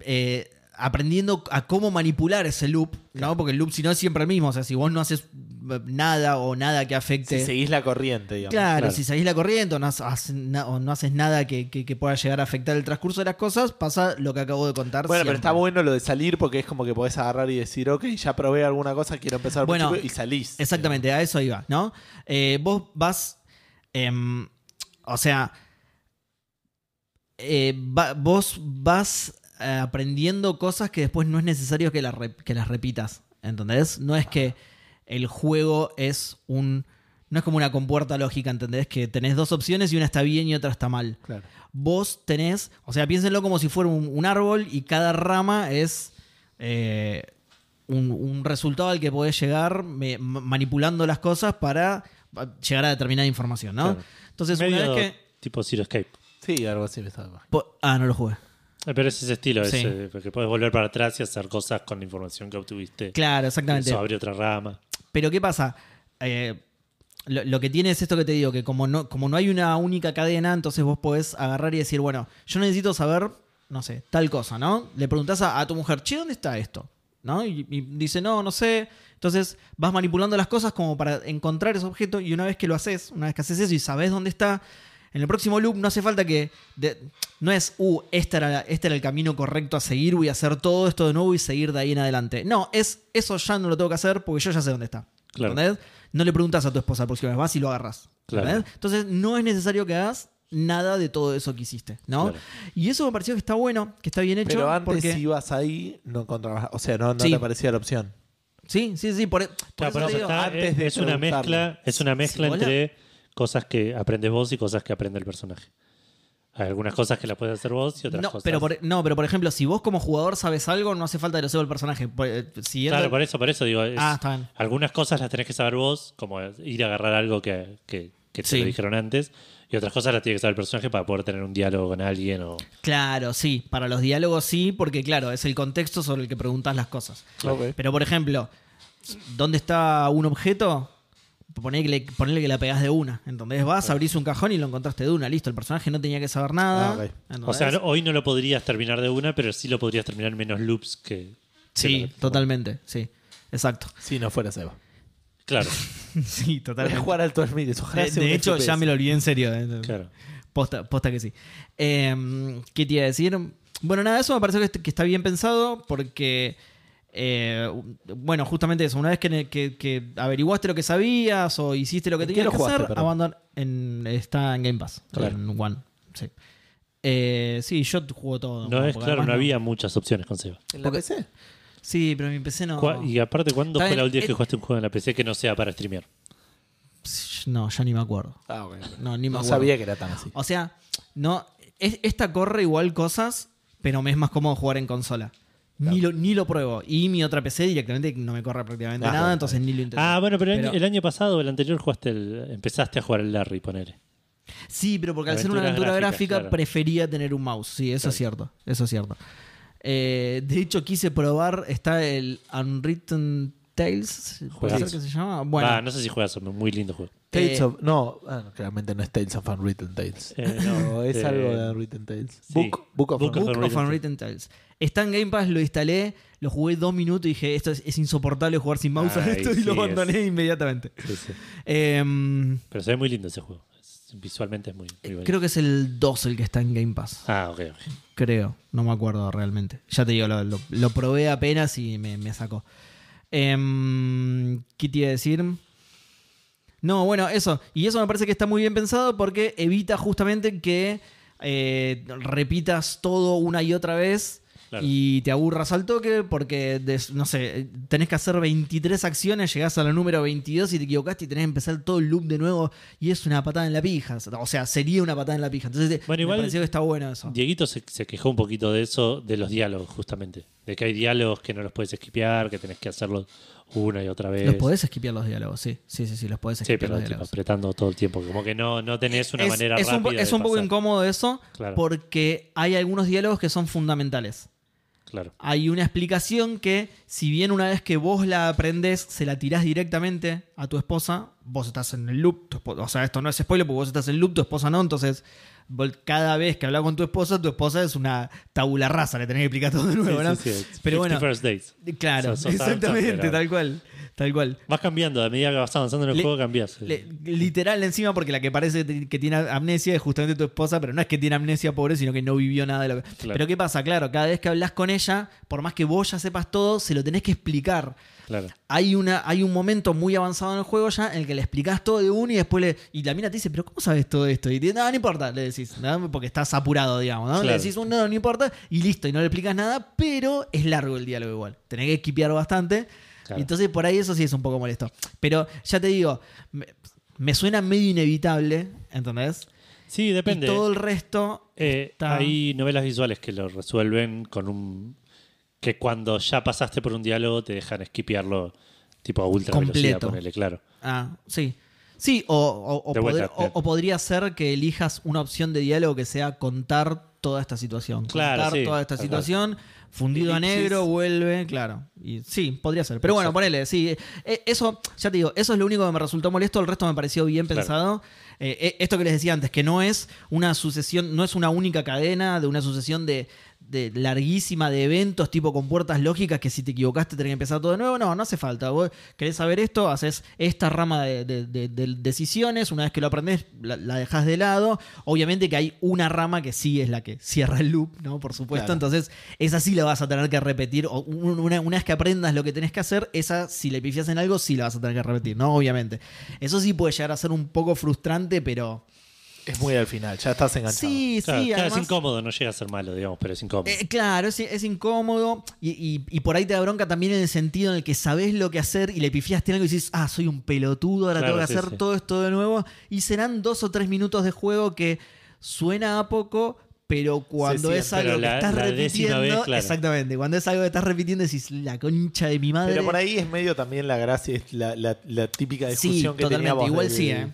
eh, aprendiendo a cómo manipular ese loop, ¿no? Porque el loop si no es siempre el mismo, o sea, si vos no haces eh, nada o nada que afecte... Si seguís la corriente, digamos. Claro, Claro. si seguís la corriente o no, haces na- o no haces nada que, que- que pueda llegar a afectar el transcurso de las cosas, pasa lo que acabo de contar. Bueno, pero está bueno lo de salir porque es como que podés agarrar y decir, ok, ya probé alguna cosa, quiero empezar por Bueno, principio", y salís. Exactamente, a eso iba, ¿no? Eh, vos vas. em, o sea. eh, va- vos vas aprendiendo cosas que después no es necesario que las, re- que las repitas. ¿Entendés? No es que el juego es un. No es como una compuerta lógica, ¿entendés? Que tenés dos opciones y una está bien y otra está mal. Claro. Vos tenés. O sea, piénsenlo como si fuera un, un árbol y cada rama es. eh, un, un resultado al que podés llegar me- manipulando las cosas para llegar a determinada información, ¿no? Claro. Entonces, Medio una vez que. tipo Zero Escape. Sí, algo así me estaba Ah, no lo jugué. Eh, Pero es ese estilo, Sí. ese, porque puedes volver para atrás y hacer cosas con la información que obtuviste. Claro, exactamente. Eso abre otra rama. Pero ¿qué pasa? Eh, lo, lo que tiene es esto que te digo, que como no, como no hay una única cadena, entonces vos podés agarrar y decir, bueno, yo necesito saber, no sé, tal cosa, ¿no? Le preguntás a, a tu mujer, che, ¿dónde está esto? ¿No? Y, y dice, no, no sé. Entonces vas manipulando las cosas como para encontrar ese objeto y una vez que lo haces, una vez que haces eso y sabes dónde está, en el próximo loop no hace falta que... de- no es, uh, este era, este era el camino correcto a seguir, voy a hacer todo esto de nuevo y seguir de ahí en adelante. No, es eso ya no lo tengo que hacer porque yo ya sé dónde está. Claro. ¿Entendés? No le preguntas a tu esposa la próxima vez, vas y lo agarras. Claro. Entonces no es necesario que hagas nada de todo eso que hiciste, ¿no? Claro. Y eso me pareció que está bueno, que está bien hecho. Pero antes porque... si ibas ahí, no encontrabas, o sea, no, no Sí. te aparecía la opción. Sí, sí, sí, por, por Claro, eso te digo, está- antes es, de es una mezcla, es una mezcla Sí, hola. entre cosas que aprendes vos y cosas que aprende el personaje. Hay algunas cosas que las puedes hacer vos y otras no, cosas. pero por, no, pero por ejemplo, si vos como jugador sabes algo, no hace falta que lo sepa el personaje. Eh, Si Claro, por eso, por eso digo. es- Ah, está bien. Algunas cosas las tenés que saber vos, como ir a agarrar algo que, que, que te Sí. lo dijeron antes, y otras cosas las tiene que saber el personaje para poder tener un diálogo con alguien o. Claro, sí. Para los diálogos sí, porque claro, es el contexto sobre el que preguntas las cosas. Ok. Pero por ejemplo, ¿dónde está un objeto? Ponele que, le, ponele que la pegás de una. Entonces vas, abrís un cajón y lo encontraste de una. Listo, el personaje no tenía que saber nada. Ah. O sea, no- hoy no lo podrías terminar de una, pero sí lo podrías terminar en menos loops que. Sí, que- totalmente, sí. Exacto. Si no fuera Seba. Claro, sí, totalmente. jugar al 2000, ojalá De, de hecho, FPS. ya me lo olvidé en serio. eh. claro. Posta, posta que sí. Eh, ¿Qué te iba a decir? Bueno, nada, eso me parece que está bien pensado porque, eh, bueno, justamente eso. Una vez que, que- que averiguaste lo que sabías o hiciste lo que ¿En tenías que jugaste, hacer, perdón? abandonar. En, está en Game Pass. Claro. En One. Sí. Eh, sí, yo juego todo. No es claro, no había muchas opciones con Seba. ¿En la Porque- PC? Sí, pero mi PC no. Y aparte, ¿cuándo fue la última vez que jugaste un juego en la PC que no sea para streamear? No, ya ni me acuerdo. Ah. No, ni me No acuerdo. sabía que era tan así. O sea, no. es- esta corre igual cosas, pero me es más cómodo jugar en consola. Ni, lo, ni lo pruebo. Y mi otra PC directamente no me corre prácticamente Ah, nada, bueno, entonces ni lo intento. Ah, bueno, pero, el año- Pero- el año pasado o el anterior jugaste el, empezaste a jugar el Larry, ponele. Sí, pero porque al ser una aventura gráfica claro. prefería tener un mouse. Sí, eso es cierto. Eso es cierto. Eh, de hecho, quise probar. Está el Unwritten Tales. ¿Puede ser que se llama? Bueno, ah, no sé si juegas, es muy lindo juego. Tales eh, of. No, ah, no, claramente no es Tales of Unwritten Tales. Eh, No, es eh, algo de Unwritten Tales. sí. Book, Book of Book of Unwritten- Book of Unwritten Unwritten Tales. Está en Game Pass, lo instalé, lo jugué dos minutos y dije, esto es, es insoportable jugar sin mouse a Ay, esto y lo abandoné inmediatamente. Sí, sí. Em, Pero se ve muy lindo ese juego. Es- visualmente es muy, muy bonito. creo que es el 2 el que está en Game Pass. Ah, ok, ok. Creo, no me acuerdo realmente. Ya te digo, lo, lo- lo probé apenas y me, me sacó. Em, ¿Qué te iba a decir? No, bueno, eso. Y eso me parece que está muy bien pensado porque evita justamente que eh, repitas todo una y otra vez Claro. y te aburras al toque porque, des- no sé, tenés que hacer 23 acciones, llegás a la número 22 y te equivocaste y tenés que empezar todo el loop de nuevo y es una patada en la pija. O sea, sería una patada en la pija. Entonces, Bueno, me igual- pareció que está bueno eso. Dieguito se, se quejó un poquito de eso, de los diálogos, justamente. De que hay diálogos que no los puedes esquipear, que tenés que hacerlos una y otra vez. Los podés esquipear los diálogos, sí. Sí, sí, sí, los podés Sí, esquipear pero los tipo, diálogos. apretando todo el tiempo. Como que no, no tenés una es, manera es un, rápida po- es un poco incómodo eso Claro. porque hay algunos diálogos que son fundamentales. Claro. hay una explicación que, si bien una vez que vos la aprendés, se la tirás directamente a tu esposa, vos estás en el loop. o sea, esto no es spoiler porque vos estás en el loop, tu esposa no. Entonces, cada vez que hablas con tu esposa, tu esposa es una tabula rasa, le tenés que explicar todo de nuevo, Sí, ¿no? sí, sí, Pero 50 bueno, First Dates. claro, exactamente, tal cual. Tal cual. Vas cambiando, a medida que vas avanzando en el Le- juego cambias. Literal encima porque la que parece que tiene amnesia es justamente tu esposa, pero no es que tiene amnesia pobre, sino que no vivió nada de lo que... Claro. Pero ¿qué pasa? Claro, cada vez que hablas con ella, por más que vos ya sepas todo, se lo tenés que explicar. Claro. Hay, una, hay un momento muy avanzado en el juego ya en el que le explicás todo de uno y después le... Y la mina te dice, pero ¿cómo sabes todo esto? Y te no, no importa, le decís, ¿no? porque estás apurado, digamos, ¿no? Le decís, no, no importa, y listo, y no le explicas nada, pero es largo el diálogo igual. Tenés que esquipear bastante. Claro. Entonces por ahí eso sí es un poco molesto. Pero ya te digo, me, me suena medio inevitable, ¿entendés? Sí, depende. Y todo el resto Eh, está- Hay novelas visuales que lo resuelven con un. que cuando ya pasaste por un diálogo te dejan esquipearlo tipo a ultra velocidad, Completo. ponele, claro. Ah, sí. Sí, o, o- o De vuelta, poder- o- o podría ser que elijas una opción de diálogo que sea contar toda esta situación. Claro, contar sí, toda esta situación, fundido a negro, vuelve, claro. Y sí, podría ser. Pero bueno, Exacto. ponele, sí. Eh, Eso, ya te digo, eso es lo único que me resultó molesto, el resto me pareció bien Claro. pensado. Eh, eh, esto que les decía antes, que no es una sucesión, no es una única cadena de una sucesión de, de larguísima de eventos tipo con puertas lógicas que si te equivocaste tenés que empezar todo de nuevo. No, no hace falta. Vos querés saber esto, haces esta rama de, de- de- de decisiones. Una vez que lo aprendés, la, la dejás de lado. Obviamente que hay una rama que sí es la que cierra el loop, ¿no? Por supuesto. Claro. Entonces, esa sí la vas a tener que repetir. O un- una, una vez que aprendas lo que tenés que hacer, esa, si le pifias en algo, sí la vas a tener que repetir, ¿no? Obviamente. Eso sí puede llegar a ser un poco frustrante, pero. Es muy al final, ya estás enganchado. Sí, Claro, sí, claro, además- es incómodo, no llega a ser malo, digamos, pero es incómodo. Eh, claro, es, es incómodo y, y- y por ahí te da bronca también en el sentido en el que sabés lo que hacer y le pifiaste algo y dices, ah, soy un pelotudo, ahora Claro, tengo que sí, hacer sí. todo esto de nuevo. Y serán dos o tres minutos de juego que suena a poco, pero cuando Sí, sí, es algo que la- estás repitiendo, vez, claro. exactamente, cuando es algo que estás repitiendo decís, la concha de mi madre. Pero por ahí es medio también la gracia, es la, la- la típica Sí, discusión que totalmente, teníamos igual del, sí, ¿eh?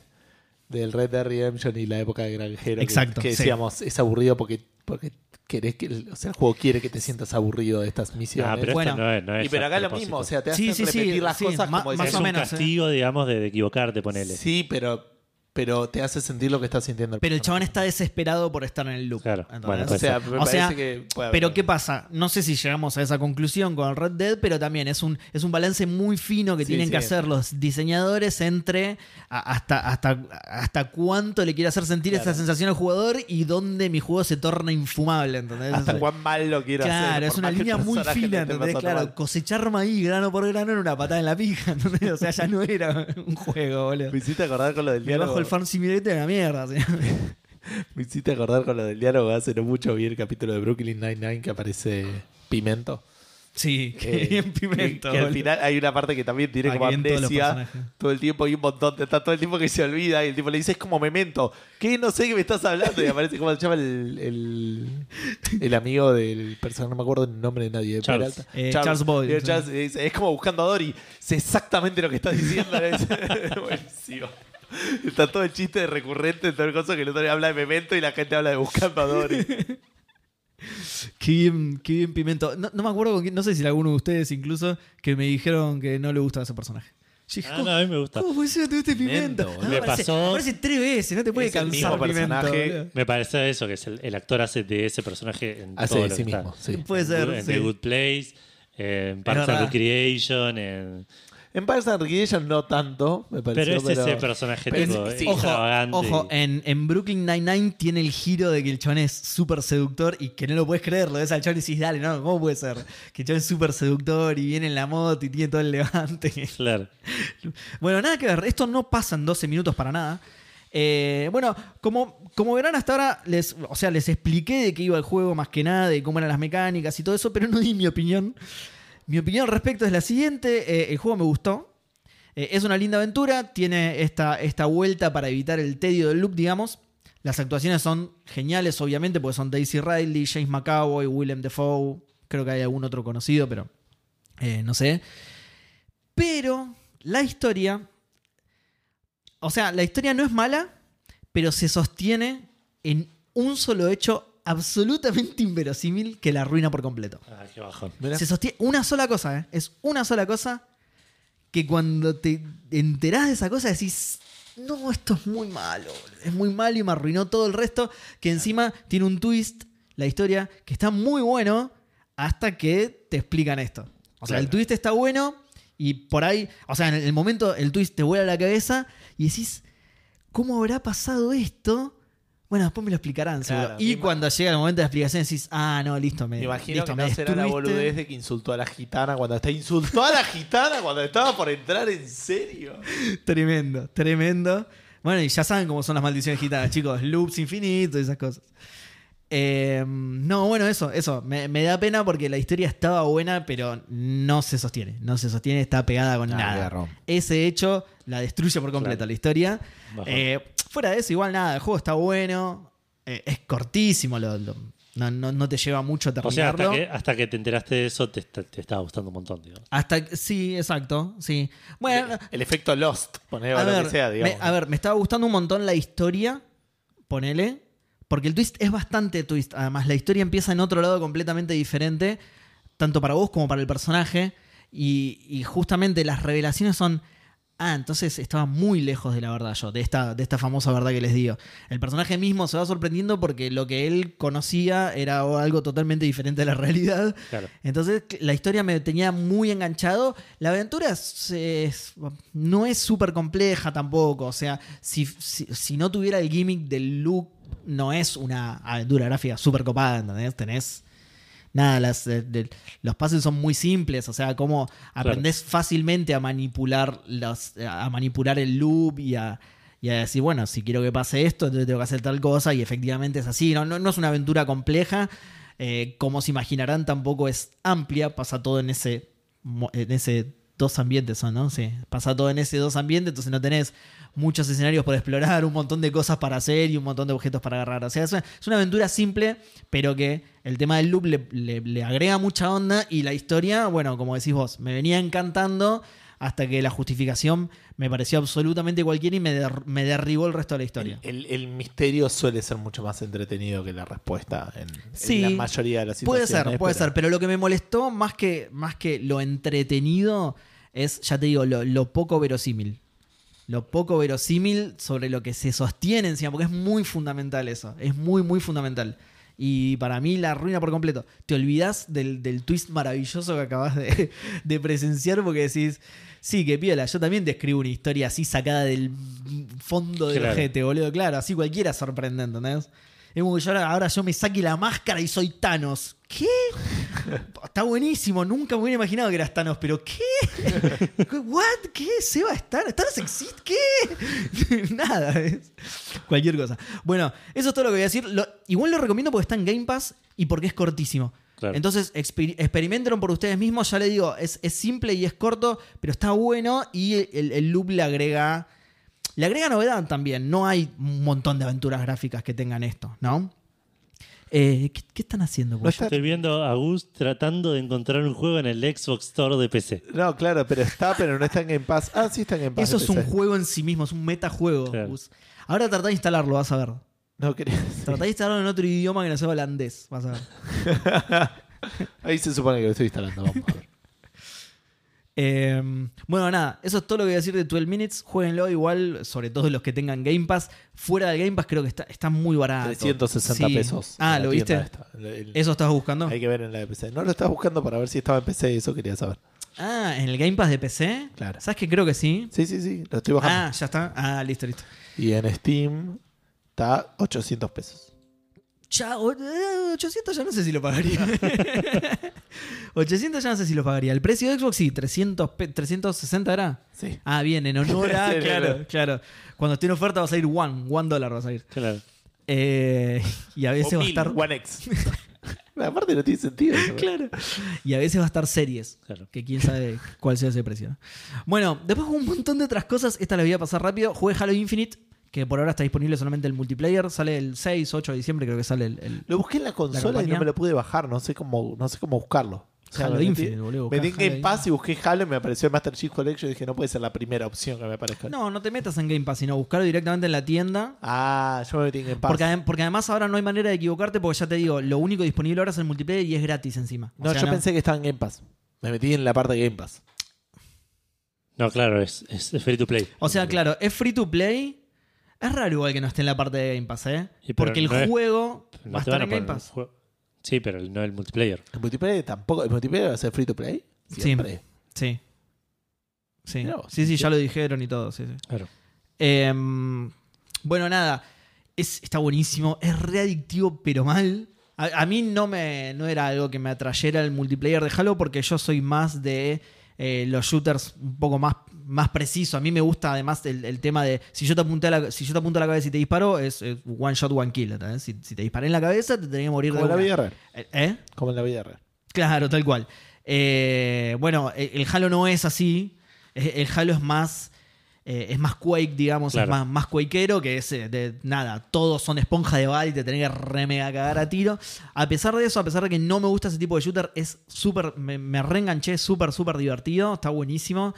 Del Red Dead Redemption y la época de granjero. que- Exacto, Que, decíamos, es aburrido porque, porque querés que, o sea, el juego quiere que te sientas aburrido de estas misiones. Ah, pero Bueno. esto no es, no es y pero acá lo mismo, o sea, te Sí, hacen sí, sí, repetir las sí, cosas como más es o un menos, ¿eh? castigo, digamos, de, de equivocarte, ponele. Sí, pero, pero te hace sentir lo que está sintiendo el Pero el chabón está desesperado por estar en el loop. Claro, bueno, O sea, O sea, parece que puede Pero. ¿qué pasa? No sé si llegamos a esa conclusión con el Red Dead, pero también es un, es un balance muy fino que Sí, tienen sí. que hacer los diseñadores entre a- hasta, hasta, hasta cuánto le quiere hacer sentir Claro. esta sensación al jugador y dónde mi juego se torna infumable, ¿entendés? Hasta cuán mal lo quiero hacer. Claro, es una línea muy fina, ¿entendés? Claro, mal. cosechar maíz grano por grano era una patada en la pija, ¿entendés? O sea, ya no era un juego, boludo. Me hiciste acordar con lo del diálogo. El Farm Simulator de la mierda. ¿sí? Me hiciste acordar con lo del diálogo. Hace no mucho vi el capítulo de Brooklyn Nine-Nine que aparece Pimento. Sí, qué Eh, bien pimento. Que, que al final hay una parte que también tiene Ah, como que amnesia todo el tiempo y un montón. Está todo el tiempo que se olvida y el tipo le dice es como memento. ¿Qué? No sé qué me estás hablando. Y aparece como se llama el, el, el amigo del personaje. No me acuerdo el nombre de nadie. de Charles. Eh, Charles Boyle, Y sí. Charles dice, es como buscando a Dory. Sé exactamente lo que estás diciendo. Buenísimo. Está todo el chiste de recurrente en todo el coso que el otro día habla de memento y la gente habla de buscando a Dory. Qué bien, qué bien Pimento. No, no me acuerdo con quién, no sé si alguno de ustedes incluso, que me dijeron que no le gustaba ese personaje. Yo dije, Ah, ¿cómo, no, a mí me gusta. ¿cómo puede ser que te guste Pimento, Pimento? boludo. Me aparece, pasó- aparece tres veces, no te puede Es el cansar mismo Pimento. personaje. boludo. Me parece eso, que es el, el actor hace de ese personaje en Hace todo de lo sí que está. mismo. Sí. Puede En ser. Good- en sí. The Good Place, en Parks verdad. and Recreation, en... En Parks and Recreation no tanto, me pareció. Pero es ese personaje pero tipo es- sí. Ojo, extravagante. ojo en, en Brooklyn Nine-Nine tiene el giro de que el chabón es súper seductor y que no lo puedes creer. Lo ves al y decís, dale, no, ¿cómo puede ser? Que el chabón es súper seductor y viene en la moto y tiene todo el levante. Claro. Bueno, nada que ver, esto no pasa en 12 minutos para nada. Eh, bueno, como, como verán hasta ahora, les, o sea, les expliqué de qué iba el juego más que nada, de cómo eran las mecánicas y todo eso, pero no di mi opinión. Mi opinión al respecto es la siguiente, eh, el juego me gustó. Eh, es una linda aventura, tiene esta, esta vuelta para evitar el tedio del loop, digamos. Las actuaciones son geniales, obviamente, porque son Daisy Ridley, James McAvoy, Willem Dafoe, creo que hay algún otro conocido, pero eh, no sé. Pero la historia. O sea, la historia no es mala, pero se sostiene en un solo hecho absolutamente inverosímil que la arruina por completo. Ah, qué bajón. Se sostiene una sola cosa, ¿eh? Es una sola cosa que cuando te enterás de esa cosa decís, no, esto es muy malo, es muy malo y me arruinó todo el resto, que encima tiene un twist, la historia, que está muy bueno hasta que te explican esto. O sea, Claro. el twist está bueno y por ahí, o sea, en el momento el twist te vuela la cabeza y decís, ¿cómo habrá pasado esto? Bueno, después me lo explicarán. seguro. Claro, y cuando llega el momento de explicación decís, ah, no, listo, me, Me imagino listo, que me no será la destruiste". boludez de que insultó a la gitana cuando está insultó a la gitana cuando estaba por entrar en serio. Tremendo, tremendo. Bueno, y ya saben cómo son las maldiciones gitanas, chicos. Loops infinitos y esas cosas. Eh, no, bueno, eso, eso. Me, me da pena porque la historia estaba buena, pero no se sostiene. No se sostiene, está pegada con Ah, nada. Ese hecho la destruye por completo Claro. la historia. Eh, fuera de eso, igual nada, el juego está bueno. eh, es cortísimo, lo- lo- no, no- no te lleva mucho a O sea, hasta terminarlo. que, hasta que te enteraste de eso, te, estaba gustando un montón, digo. Hasta sí, exacto, sí. Bueno, El efecto Lost, poner a lo ver, que sea, digamos. me, a ver, me estaba gustando un montón la historia, ponele, porque el twist es bastante twist. Además, la historia empieza en otro lado completamente diferente, tanto para vos como para el personaje, y, y justamente las revelaciones son... Ah, entonces estaba muy lejos de la verdad yo, de esta, de esta famosa verdad que les digo. El personaje mismo se va sorprendiendo porque lo que él conocía era algo totalmente diferente de la realidad. Claro. Entonces la historia me tenía muy enganchado. La aventura no es súper compleja tampoco. O sea, si, si- si no tuviera el gimmick del look, no es una aventura gráfica súper copada, ¿entendés? Tenés... Nada, las, eh, de- los puzzles son muy simples, o sea, cómo aprendés fácilmente a manipular los, a manipular el loop y a, y a decir, bueno, si quiero que pase esto, entonces tengo que hacer tal cosa, y efectivamente es así. No, no, no es una aventura compleja. eh, como se imaginarán, tampoco es amplia, pasa todo en ese, en ese dos ambientes, ¿no? Sí, pasa todo en ese dos ambientes, entonces no tenés muchos escenarios por explorar, un montón de cosas para hacer y un montón de objetos para agarrar. O sea, es una, es una aventura simple, pero que el tema del loop le, le- le agrega mucha onda y la historia, bueno, como decís vos, me venía encantando hasta que la justificación me pareció absolutamente cualquiera y me, der- me derribó el resto de la historia. El, el misterio suele ser mucho más entretenido que la respuesta en, en Sí, la mayoría de las Puede situaciones. ser, puede pero- ser, pero lo que me molestó más que, más que lo entretenido es, ya te digo, lo, lo poco verosímil. Lo poco verosímil sobre lo que se sostiene encima, porque es muy fundamental eso, es muy, muy fundamental. Y para mí la arruina por completo. Te olvidas del, del twist maravilloso que acabas de, de presenciar porque decís, sí, que piola, yo también te escribo una historia así sacada del fondo del Claro. ojete, boludo. Claro, así cualquiera sorprende, ¿entendés? Es como que yo ahora, ahora yo me saque la máscara y soy Thanos. ¿Qué? Está buenísimo. Nunca me hubiera imaginado que eras Thanos, pero ¿qué? ¿What? ¿Qué? ¿Se va a estar? ¿Thanos existe? ¿Qué? Nada. es cualquier cosa. Bueno, eso es todo lo que voy a decir. Lo- igual lo recomiendo porque está en Game Pass y porque es cortísimo. Claro. Entonces, exper- experimenten por ustedes mismos. Ya les digo, es, es simple y es corto, pero está bueno y el, el loop le agrega. Le agrega novedad también. No hay un montón de aventuras gráficas que tengan esto, ¿no? Eh, ¿qué, qué están haciendo? No está- Estoy viendo a Gus tratando de encontrar un juego en el Xbox Store de PC. No, claro, pero está, pero no está en Game Pass. Ah, sí está en Game Pass. Eso es un juego en sí mismo, es un metajuego. Claro. Gus. Ahora tratá de instalarlo, vas a ver. No quería Tratá de instalarlo en otro idioma que no sea holandés, vas a ver. Ahí se supone que lo estoy instalando. Vamos a ver. Eh, bueno, nada, eso es todo lo que voy a decir de 12 Minutes. Jueguenlo igual, sobre todo los que tengan Game Pass. Fuera del Game Pass creo que está, está muy barato. 360 Sí. pesos. Ah, ¿lo viste? esta. El- el- ¿Eso estás buscando? Hay que ver en la de PC. No lo estaba buscando para ver si estaba en PC y eso quería saber. Ah, ¿en el Game Pass de PC? Claro. ¿Sabes que creo que sí? Sí, sí, sí, lo estoy bajando. Ah, ya está. Ah, listo, listo. Y en Steam está 800 pesos. Ya, o- eh, 800 ya no sé si lo pagaría. 800 ya no sé si lo pagaría. El precio de Xbox sí, 300, pe- 360 era. Sí. Ah, bien, en honor a. Claro, claro. Cuando esté en oferta va a salir one, one dólar va a salir. Claro. Eh, y a veces O va a estar. One X. Aparte no tiene sentido. eso. Claro. Y a veces va a estar series. Claro. Que quién sabe cuál sea ese precio. Bueno, después un montón de otras cosas. Esta las voy a pasar rápido. Jugué Halo Infinite, que por ahora está disponible solamente el multiplayer. Sale el 6, 8 de diciembre, creo que sale el. el- Lo busqué en la consola y campaña. no me lo pude bajar. No sé cómo, no sé cómo buscarlo. O sea, Halo me Infinite, metí- boludo. Metí en buscá Halo Game Pass y busqué Halo y me apareció el Master Chief Collection y dije, no puede ser la primera opción que me aparezca. No, no te metas en Game Pass, sino buscarlo directamente en la tienda. Ah, yo me metí en Game Pass. Porque, porque además ahora no hay manera de equivocarte porque ya te digo, lo único disponible ahora es el multiplayer y es gratis encima. O no, sea, yo pensé que estaba en Game Pass. Me metí en la parte de Game Pass. No, claro, es, es, es free to play. O sea, claro, es free to play. Es raro igual que no esté en la parte de Game Pass, ¿eh? Y Porque el no es- juego No va a te estar van en Game poner un Pass. Sí, pero no el multiplayer. El multiplayer tampoco. ¿El multiplayer va a ser free to play? Siempre. Sí. Sí. Mirá vos. sí, sí, ya lo dijeron y todo. Sí, sí. Claro. Em, bueno, nada. Es, está buenísimo. Es readictivo, pero mal. A, a mí no, me, no era algo que me atrayera el multiplayer de Halo porque yo soy más de eh, los shooters un poco más, más preciso. A mí me gusta además el, el tema de si yo te apunté a la, si yo te apunto a la cabeza y te disparo, es, es one shot, one kill. Si, si te disparé en la cabeza, te tenés que morir Como en de la una. vida real. Eh, ¿Eh? Como en la vida real. Claro, tal cual. Eh, bueno, el Halo no es así. El Halo es más. eh, es más Quake, digamos, Claro. es más, más Quakeero, que es eh, de nada, todos son esponja de bala y te tenés que re mega cagar a tiro. A pesar de eso, a pesar de que no me gusta ese tipo de shooter, es súper, me, me reenganché, es súper, súper divertido, está buenísimo.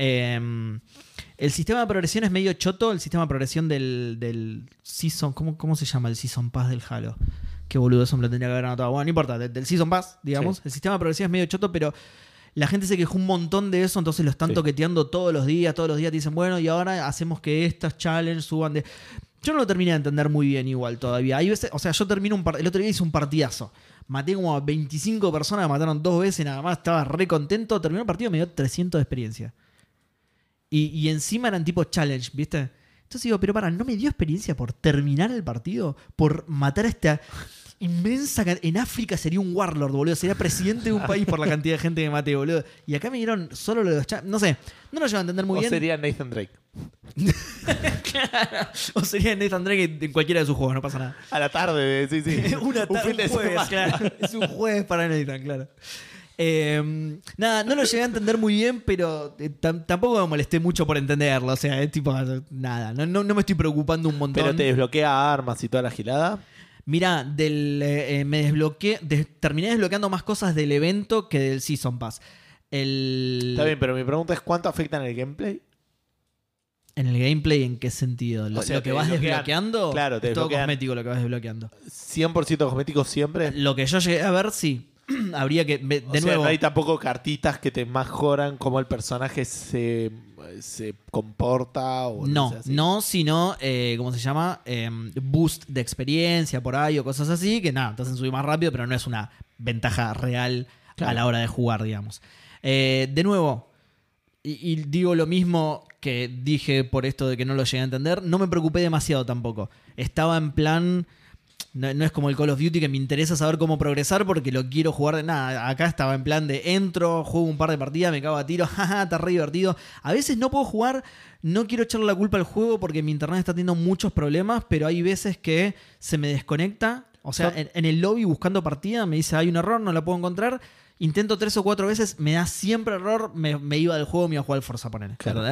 Eh, el sistema de progresión es medio choto, el sistema de progresión del, del Season, ¿cómo, ¿cómo se llama el Season Pass del Halo? Qué boludo, eso me lo tendría que haber anotado. Bueno, no importa, de- del Season Pass, digamos. Sí. El sistema de progresión es medio choto, pero la gente se quejó un montón de eso, entonces lo están Sí. toqueteando todos los días, todos los días te dicen, bueno, y ahora hacemos que estas challenges suban de... Yo no lo terminé de entender muy bien igual todavía. Hay veces, o sea, yo termino un par- el otro día hice un partidazo. Maté como a 25 personas, me mataron dos veces nada más, estaba re contento. Terminó el partido y me dio 300 de experiencia. Y, y encima eran tipo challenge, ¿viste? Entonces digo, pero para, ¿no me dio experiencia por terminar el partido? Por matar a esta inmensa... En África sería un warlord, boludo. Sería presidente de un país por la cantidad de gente que maté, boludo. Y acá me dieron solo los No sé, no lo llevo a entender muy o bien. sería Nathan Drake. Claro. O sería Nathan Drake en cualquiera de sus juegos, no pasa nada. A la tarde, sí, sí. Una un tarde, fin de un jueves, claro. Es un jueves para Nathan, claro. Eh, nada, no lo llegué a entender muy bien, pero eh, tam- tampoco me molesté mucho por entenderlo. O sea, es tipo, nada, no, no, no me estoy preocupando un montón. Pero te desbloquea armas y toda la gilada. Mira, del, eh, eh, me desbloqueé, des- terminé desbloqueando más cosas del evento que del Season Pass. El, Está bien, pero mi pregunta es: ¿cuánto afecta en el gameplay? ¿En el gameplay en qué sentido? ¿Lo, O sea, lo que vas desbloquean- desbloqueando? Claro, te es todo cosmético lo que vas desbloqueando. ¿100% cosméticos siempre? Lo que yo llegué a ver, sí. Habría que. De o sea, nuevo. no hay tampoco cartitas que te mejoran cómo el personaje se, se comporta. O No, no, sino, eh, ¿cómo se llama? Eh, boost de experiencia por ahí o cosas así, que nada, te hacen subir más rápido, pero no es una ventaja real a la hora de jugar, digamos. Eh, de nuevo, y, y digo lo mismo que dije por esto de que no lo llegué a entender, no me preocupé demasiado tampoco. Estaba en plan... No, no es como el Call of Duty que me interesa saber cómo progresar porque lo quiero jugar de nada. Acá estaba en plan de entro, juego un par de partidas, me cago a tiro, jaja, está re divertido. A veces no puedo jugar, no quiero echarle la culpa al juego porque mi internet está teniendo muchos problemas, pero hay veces que se me desconecta. O sea, en, en el lobby buscando partida me dice hay un error, no la puedo encontrar. Intento tres o cuatro veces, me da siempre error, me, me iba del juego, me iba a jugar al Forza poner. Claro.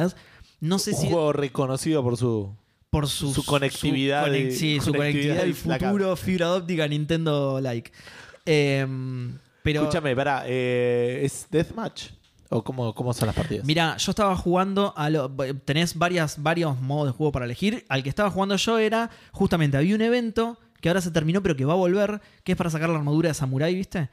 No sé Un si juego reconocido por su. Por su, su conectividad su de- sí, su conectividad conectividad y futuro fibra óptica Nintendo like. Em, pero Escúchame, pará, eh, ¿es Deathmatch? ¿O cómo, cómo son las partidas? Mira, yo estaba jugando a lo- tenés varias, varios modos de juego para elegir. Al que estaba jugando yo era, justamente, había un evento que ahora se terminó, pero que va a volver, que es para sacar la armadura de Samurai, ¿viste?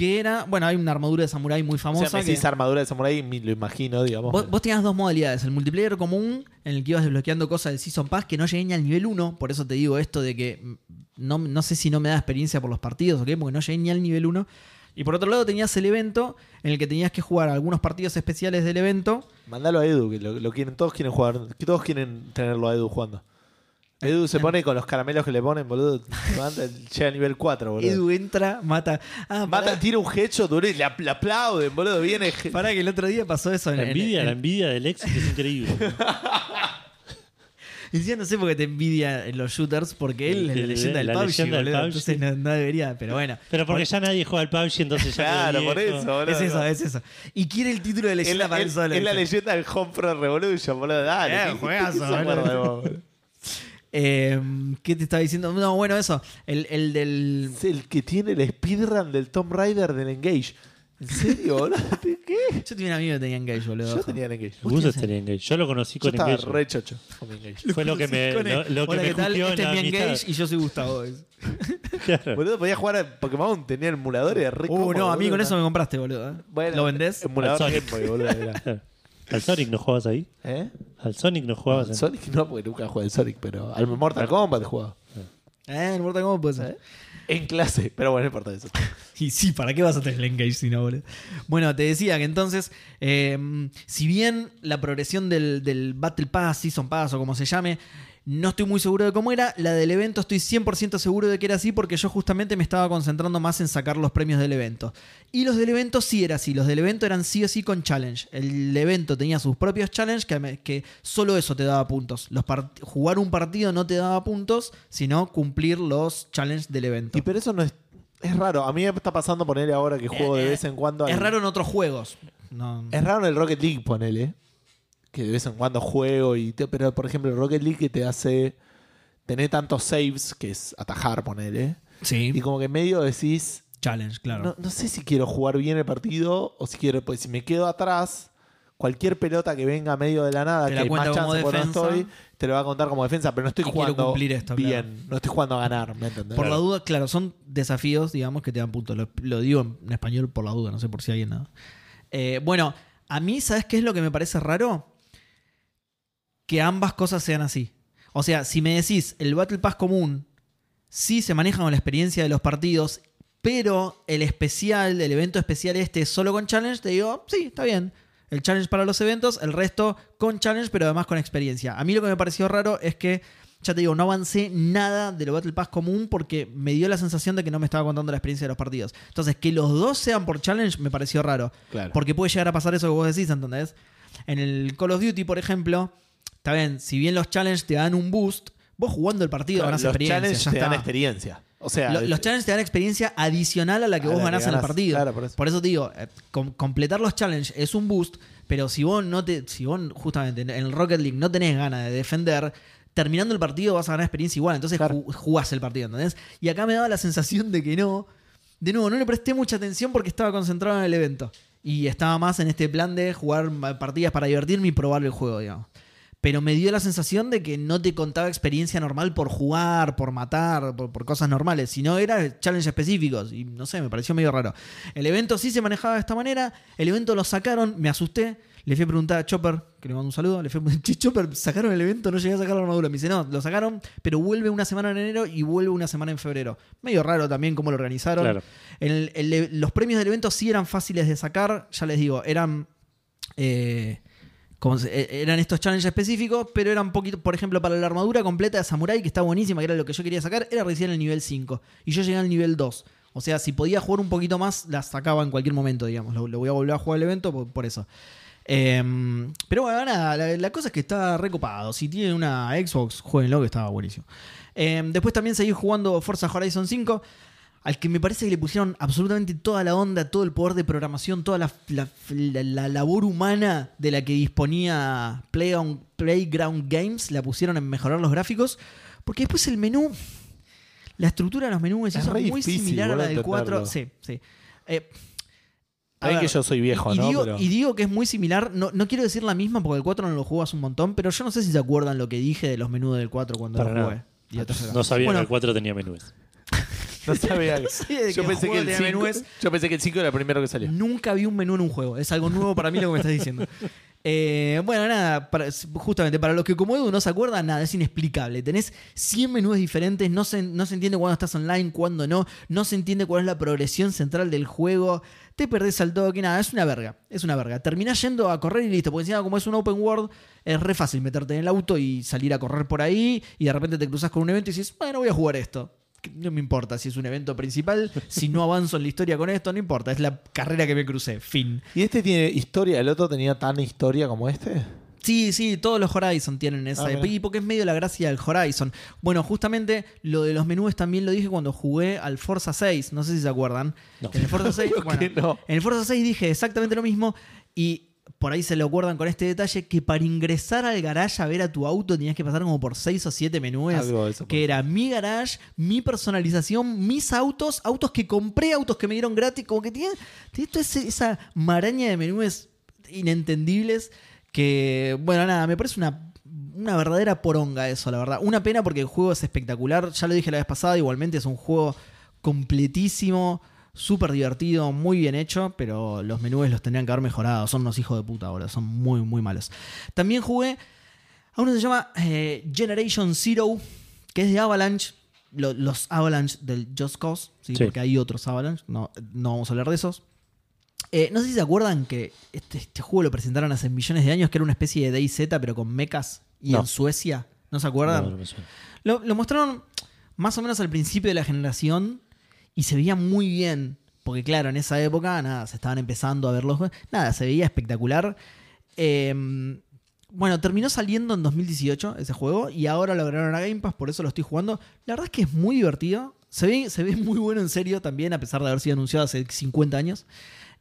Que era, bueno, hay una armadura de Samurái muy o famosa. sea, me que- armadura de samurai, me lo imagino, digamos. Vos, vos tenías dos modalidades. El multiplayer común, en el que ibas desbloqueando cosas del Season Pass, que no llegué ni al nivel 1. Por eso te digo esto de que no, no sé si no me da experiencia por los partidos o qué, porque no llegué ni al nivel 1. Y por otro lado tenías el evento, en el que tenías que jugar algunos partidos especiales del evento. Mandalo a Edu, que lo, lo quieren, todos quieren jugar, que todos quieren tenerlo a Edu jugando. Edu se pone con los caramelos que le ponen, boludo. Llega a nivel 4, boludo. Edu entra, mata. Ah, Mata, tira un boludo, y le, apl- le aplauden, boludo. Viene. pará que el otro día pasó eso. En, La en- envidia, en- la envidia del éxito es increíble. Encima no sé por qué te envidia en los shooters, porque él es la El- leyenda del la PUBG, leyenda del boludo, PUBG. entonces no, no debería, pero bueno. Pero porque ya nadie juega al PUBG, entonces ya Claro, por eso, boludo. Es eso, es eso. Y quiere el título de leyenda la, para él es- solo. es la leyenda del Homefront Revolution, boludo. Dale. Eh, ¿qué- juegazo, boludo. acuerda de vos, boludo? Eh, ¿Qué te estaba diciendo? No, bueno, eso. El, el del. Es el que tiene el speedrun del Tomb Raider del Engage. ¿En serio, boludo? ¿Qué? Yo tenía un amigo que tenía Engage, boludo. Yo tenía el Engage. Tenía Engage. Yo lo conocí Yo con estaba Engage. re chocho con mi Engage. Fue lo que me, lo, que Hola, me ¿qué tal? Este es mi amistad. Engage y yo soy Gustavo. Claro. Boludo, podía jugar a Pokémon, tenía emuladores de re Uh, cómodo, no, a mí boludo. con eso me compraste, boludo. ¿eh? Bueno, ¿Lo vendés? Emulador Game. Boy, boludo. era. ¿Al Sonic no jugabas ahí? ¿Eh? ¿Al Sonic no jugabas Al ahí? Sonic no, porque nunca jugué al Sonic, pero al Mortal Kombat jugaba. Eh, no importa cómo puede ser. En clase, pero bueno, no importa eso. Y sí, ¿para qué vas a tener el engage si no, boludo? Bueno, te decía que entonces, eh, si bien la progresión del, del Battle Pass, Season Pass o como se llame, no estoy muy seguro de cómo era, la del evento estoy 100% seguro de que era así porque yo justamente me estaba concentrando más en sacar los premios del evento. Y los del evento sí era así, los del evento eran sí o sí con challenge. El evento tenía sus propios challenge que, me- que solo eso te daba puntos. Los jugar un partido no te daba puntos, sino cumplir los challenge del evento. Y pero eso no es. Es raro. A mí me está pasando ponerle ahora que juego de Eh, vez en cuando. Es raro en otros juegos. No. Es raro en el Rocket League, ponele. Que de vez en cuando juego y. te- pero por ejemplo, Rocket League que te hace tener tantos saves, que es atajar, ponele. Sí. Y como que medio decís. Challenge, claro. No, no sé si quiero jugar bien el partido o si quiero. Pues si me quedo atrás, cualquier pelota que venga medio de la nada, Te que la hay cuenta más chance cuando defensa. estoy, te lo va a contar como defensa, pero no estoy jugando cumplir esto, bien. claro. No estoy jugando a ganar, ¿me entendés? Por la duda, claro, son desafíos, digamos, que te dan puntos. Lo, lo digo en, en español por la duda, no sé por si alguien nada. Eh, bueno, a mí, ¿sabes qué es lo que me parece raro? Que ambas cosas sean así. O sea, si me decís el Battle Pass común, sí se maneja con la experiencia de los partidos, pero el especial, el evento especial este solo con challenge, te digo, sí, está bien. El challenge para los eventos, el resto con challenge, pero además con experiencia. A mí lo que me pareció raro es que, ya te digo, no avancé nada de lo Battle Pass común porque me dio la sensación de que no me estaba contando la experiencia de los partidos. Entonces, que los dos sean por challenge me pareció raro. Claro. Porque puede llegar a pasar eso que vos decís, ¿entendés? En el Call of Duty, por ejemplo, está bien, si bien los challenges te dan un boost, vos jugando el partido Claro, ganás los experiencia. challenges ya te dan experiencia. O sea, Lo- los challenges te dan experiencia adicional a la que A vos la que ganás en el partido. claro, por por, eso. eso. te digo, eh, com- completar los challenges es un boost, pero si vos no te, si vos justamente en el Rocket League no tenés ganas de defender, terminando el partido vas a ganar experiencia igual. Entonces Claro. ju- jugás el partido, ¿entendés? Y acá me daba la sensación de que no. De nuevo, no le presté mucha atención porque estaba concentrado en el evento. Y estaba más en este plan de jugar partidas para divertirme y probar el juego, digamos. Pero me dio la sensación de que no te contaba experiencia normal por jugar, por matar, por, por cosas normales, sino era challenge específicos. Y no sé, me pareció medio raro. El evento sí se manejaba de esta manera, el evento lo sacaron, me asusté. Le fui a preguntar a Chopper, que le mando un saludo, le fui a preguntar, "Che, Chopper, ¿sacaron el evento? No llegué a sacar la armadura. Me dice, no, lo sacaron, pero vuelve una semana en enero y vuelve una semana en febrero. Medio raro también cómo lo organizaron. Claro. El- el- los premios del evento sí eran fáciles de sacar, ya les digo, eran. eh, eh, eran estos challenges específicos, pero eran poquito, por ejemplo, para la armadura completa de Samurai, que está buenísima, que era lo que yo quería sacar, era recién el nivel 5. Y yo llegué al nivel 2. O sea, si podía jugar un poquito más, la sacaba en cualquier momento, digamos. Lo, lo voy a volver a jugar el evento por, eso. Em, pero bueno, nada, la, la cosa es que está recopado. Si tienen una Xbox, jueguenlo, que estaba buenísimo. Em, después también seguí jugando Forza Horizon 5, al que me parece que le pusieron absolutamente toda la onda, todo el poder de programación, toda la, la- la- la labor humana de la que disponía Playground, Playground Games, la pusieron en mejorar los gráficos. Porque después el menú, la estructura de los menús Es muy difícil, similar a la del 4. entenderlo. Sí, sí. Eh, a Ven ver, que yo soy viejo, y, y ¿no? digo, Pero- y digo que es muy similar. No, no quiero decir la misma porque el 4 no lo jugas un montón, pero yo no sé si se acuerdan lo que dije de los menús del 4 cuando Para lo jugué. No sabía Bueno, que el 4 tenía menús. No sabía. Sí, de yo, que pensé el que el juego tenía 5, menús. yo pensé que el 5 era el primero que salió. Nunca vi un menú en un juego. Es algo nuevo para mí lo que me estás diciendo. Eh, bueno, nada, para- justamente para los que como Edu no se acuerdan, nada, es inexplicable. Tenés 100 menús diferentes, no se, no se entiende cuándo estás online, cuándo no, no se entiende cuál es la progresión central del juego, te perdés al toque, nada, es una verga, es una verga. Terminás yendo a correr y listo, porque encima como es un open world, es re fácil meterte en el auto y salir a correr por ahí y de repente te cruzas con un evento y dices, bueno, voy a jugar esto. No me importa si es un evento principal, si no avanzo en la historia con esto, no importa, es la carrera que me crucé, fin. ¿Y este tiene historia? ¿El otro tenía tan historia como este? Sí, sí, todos los Horizon tienen esa. Ah, y porque es medio la gracia del Horizon. Bueno, justamente lo de los menús también lo dije cuando jugué al Forza 6. No sé si se acuerdan. No. En el Forza 6, Obvio bueno, no. en el Forza 6 dije exactamente lo mismo. Y por ahí se le acuerdan con este detalle, que para ingresar al garage a ver a tu auto tenías que pasar como por 6 o 7 menús. Algo de eso, que era mi garage, mi personalización, mis autos, autos que compré, autos que me dieron gratis, como que tiene, tiene toda esa maraña de menús inentendibles que, bueno, nada, me parece una, una verdadera poronga eso, la verdad. Una pena porque el juego es espectacular, ya lo dije la vez pasada, igualmente es un juego completísimo, súper divertido, muy bien hecho, pero los menús los tendrían que haber mejorado, son unos hijos de puta ahora, son muy, muy malos. También jugué a uno que se llama eh, Generation Zero, que es de Avalanche, lo- los Avalanche del Just Cause, ¿sí? Sí. porque hay otros Avalanche, no, no vamos a hablar de esos. Eh, no sé si se acuerdan que este, este juego lo presentaron hace millones de años, que era una especie de DayZ, pero con mechas y No. en Suecia. ¿No se acuerdan? No, no me suena. Lo, lo mostraron más o menos al principio de la generación y se veía muy bien. Porque claro, en esa época, nada, se estaban empezando a ver los juegos. Nada, se veía espectacular. Eh, bueno, terminó saliendo en 2018 ese juego y ahora lo agregaron a Game Pass, por eso lo estoy jugando. La verdad es que es muy divertido. Se ve, se ve muy bueno en serio también, a pesar de haber sido anunciado hace 50 años.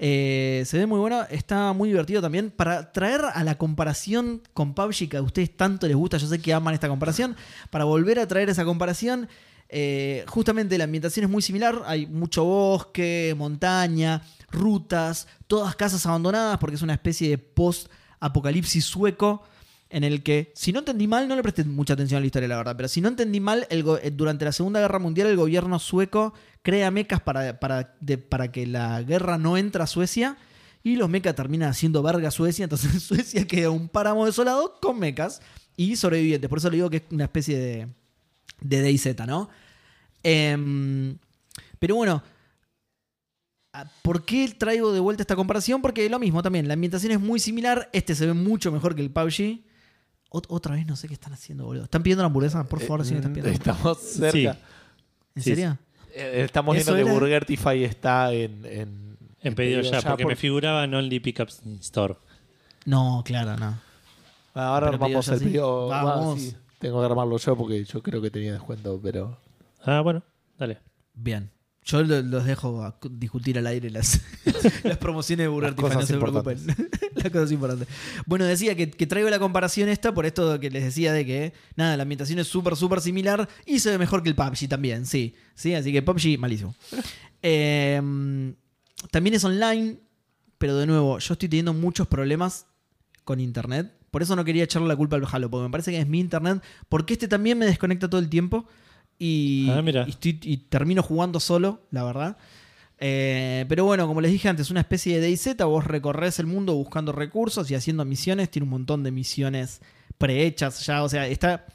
Eh, se ve muy bueno, está muy divertido también. Para traer a la comparación con PUBG, que a ustedes tanto les gusta, yo sé que aman esta comparación, para volver a traer esa comparación, eh, justamente la ambientación es muy similar. Hay mucho bosque, montaña, rutas, todas casas abandonadas, porque es una especie de post-apocalipsis sueco. En el que, si no entendí mal, no le presté mucha atención a la historia, la verdad, pero si no entendí mal, eh, durante la Segunda Guerra Mundial el gobierno sueco crea mecas para, para, para que la guerra no entre a Suecia y los mecas terminan haciendo verga Suecia, entonces Suecia queda un páramo desolado con mecas y sobrevivientes. Por eso le digo que es una especie de, de DayZ, ¿no? Em, pero bueno, ah, ¿por qué traigo de vuelta esta comparación? Porque lo mismo también, la ambientación es muy similar, este se ve mucho mejor que el PUBG. Ot- otra vez no sé qué están haciendo, boludo. ¿Están pidiendo la hamburguesa? Por favor, si me están Eh, pidiendo. Estamos cerca. Sí. ¿En sí, serio? Eh, Estamos ¿Eso viendo que era? Burgertify está en, en, En pedido ya, porque me figuraba en Only Pickups in Store. No, claro, no. Ah, Ahora Pero armamos pedido sí. pedido. Vamos. Tengo que armarlo yo porque yo creo que tenía descuento, pero. Ah, bueno, dale. Bien. Yo lo- los dejo a cu- discutir al aire las, las promociones de Burger Las no cosas se preocupen. las cosas importantes. Bueno, decía que, que traigo la comparación esta por esto que les decía de que, nada, la ambientación es súper, súper similar y se ve mejor que el PUBG también, sí. sí así que PUBG, malísimo. Eh, también es online, pero de nuevo, yo estoy teniendo muchos problemas con internet. Por eso no quería echarle la culpa al Halo, porque me parece que es mi internet. Porque este también me desconecta todo el tiempo. Y, Ah, mira. y estoy- y termino jugando solo, la verdad. Eh, pero bueno, como les dije antes, una especie de DayZ, vos recorres el mundo buscando recursos y haciendo misiones. Tiene un montón de misiones prehechas ya. O sea, está.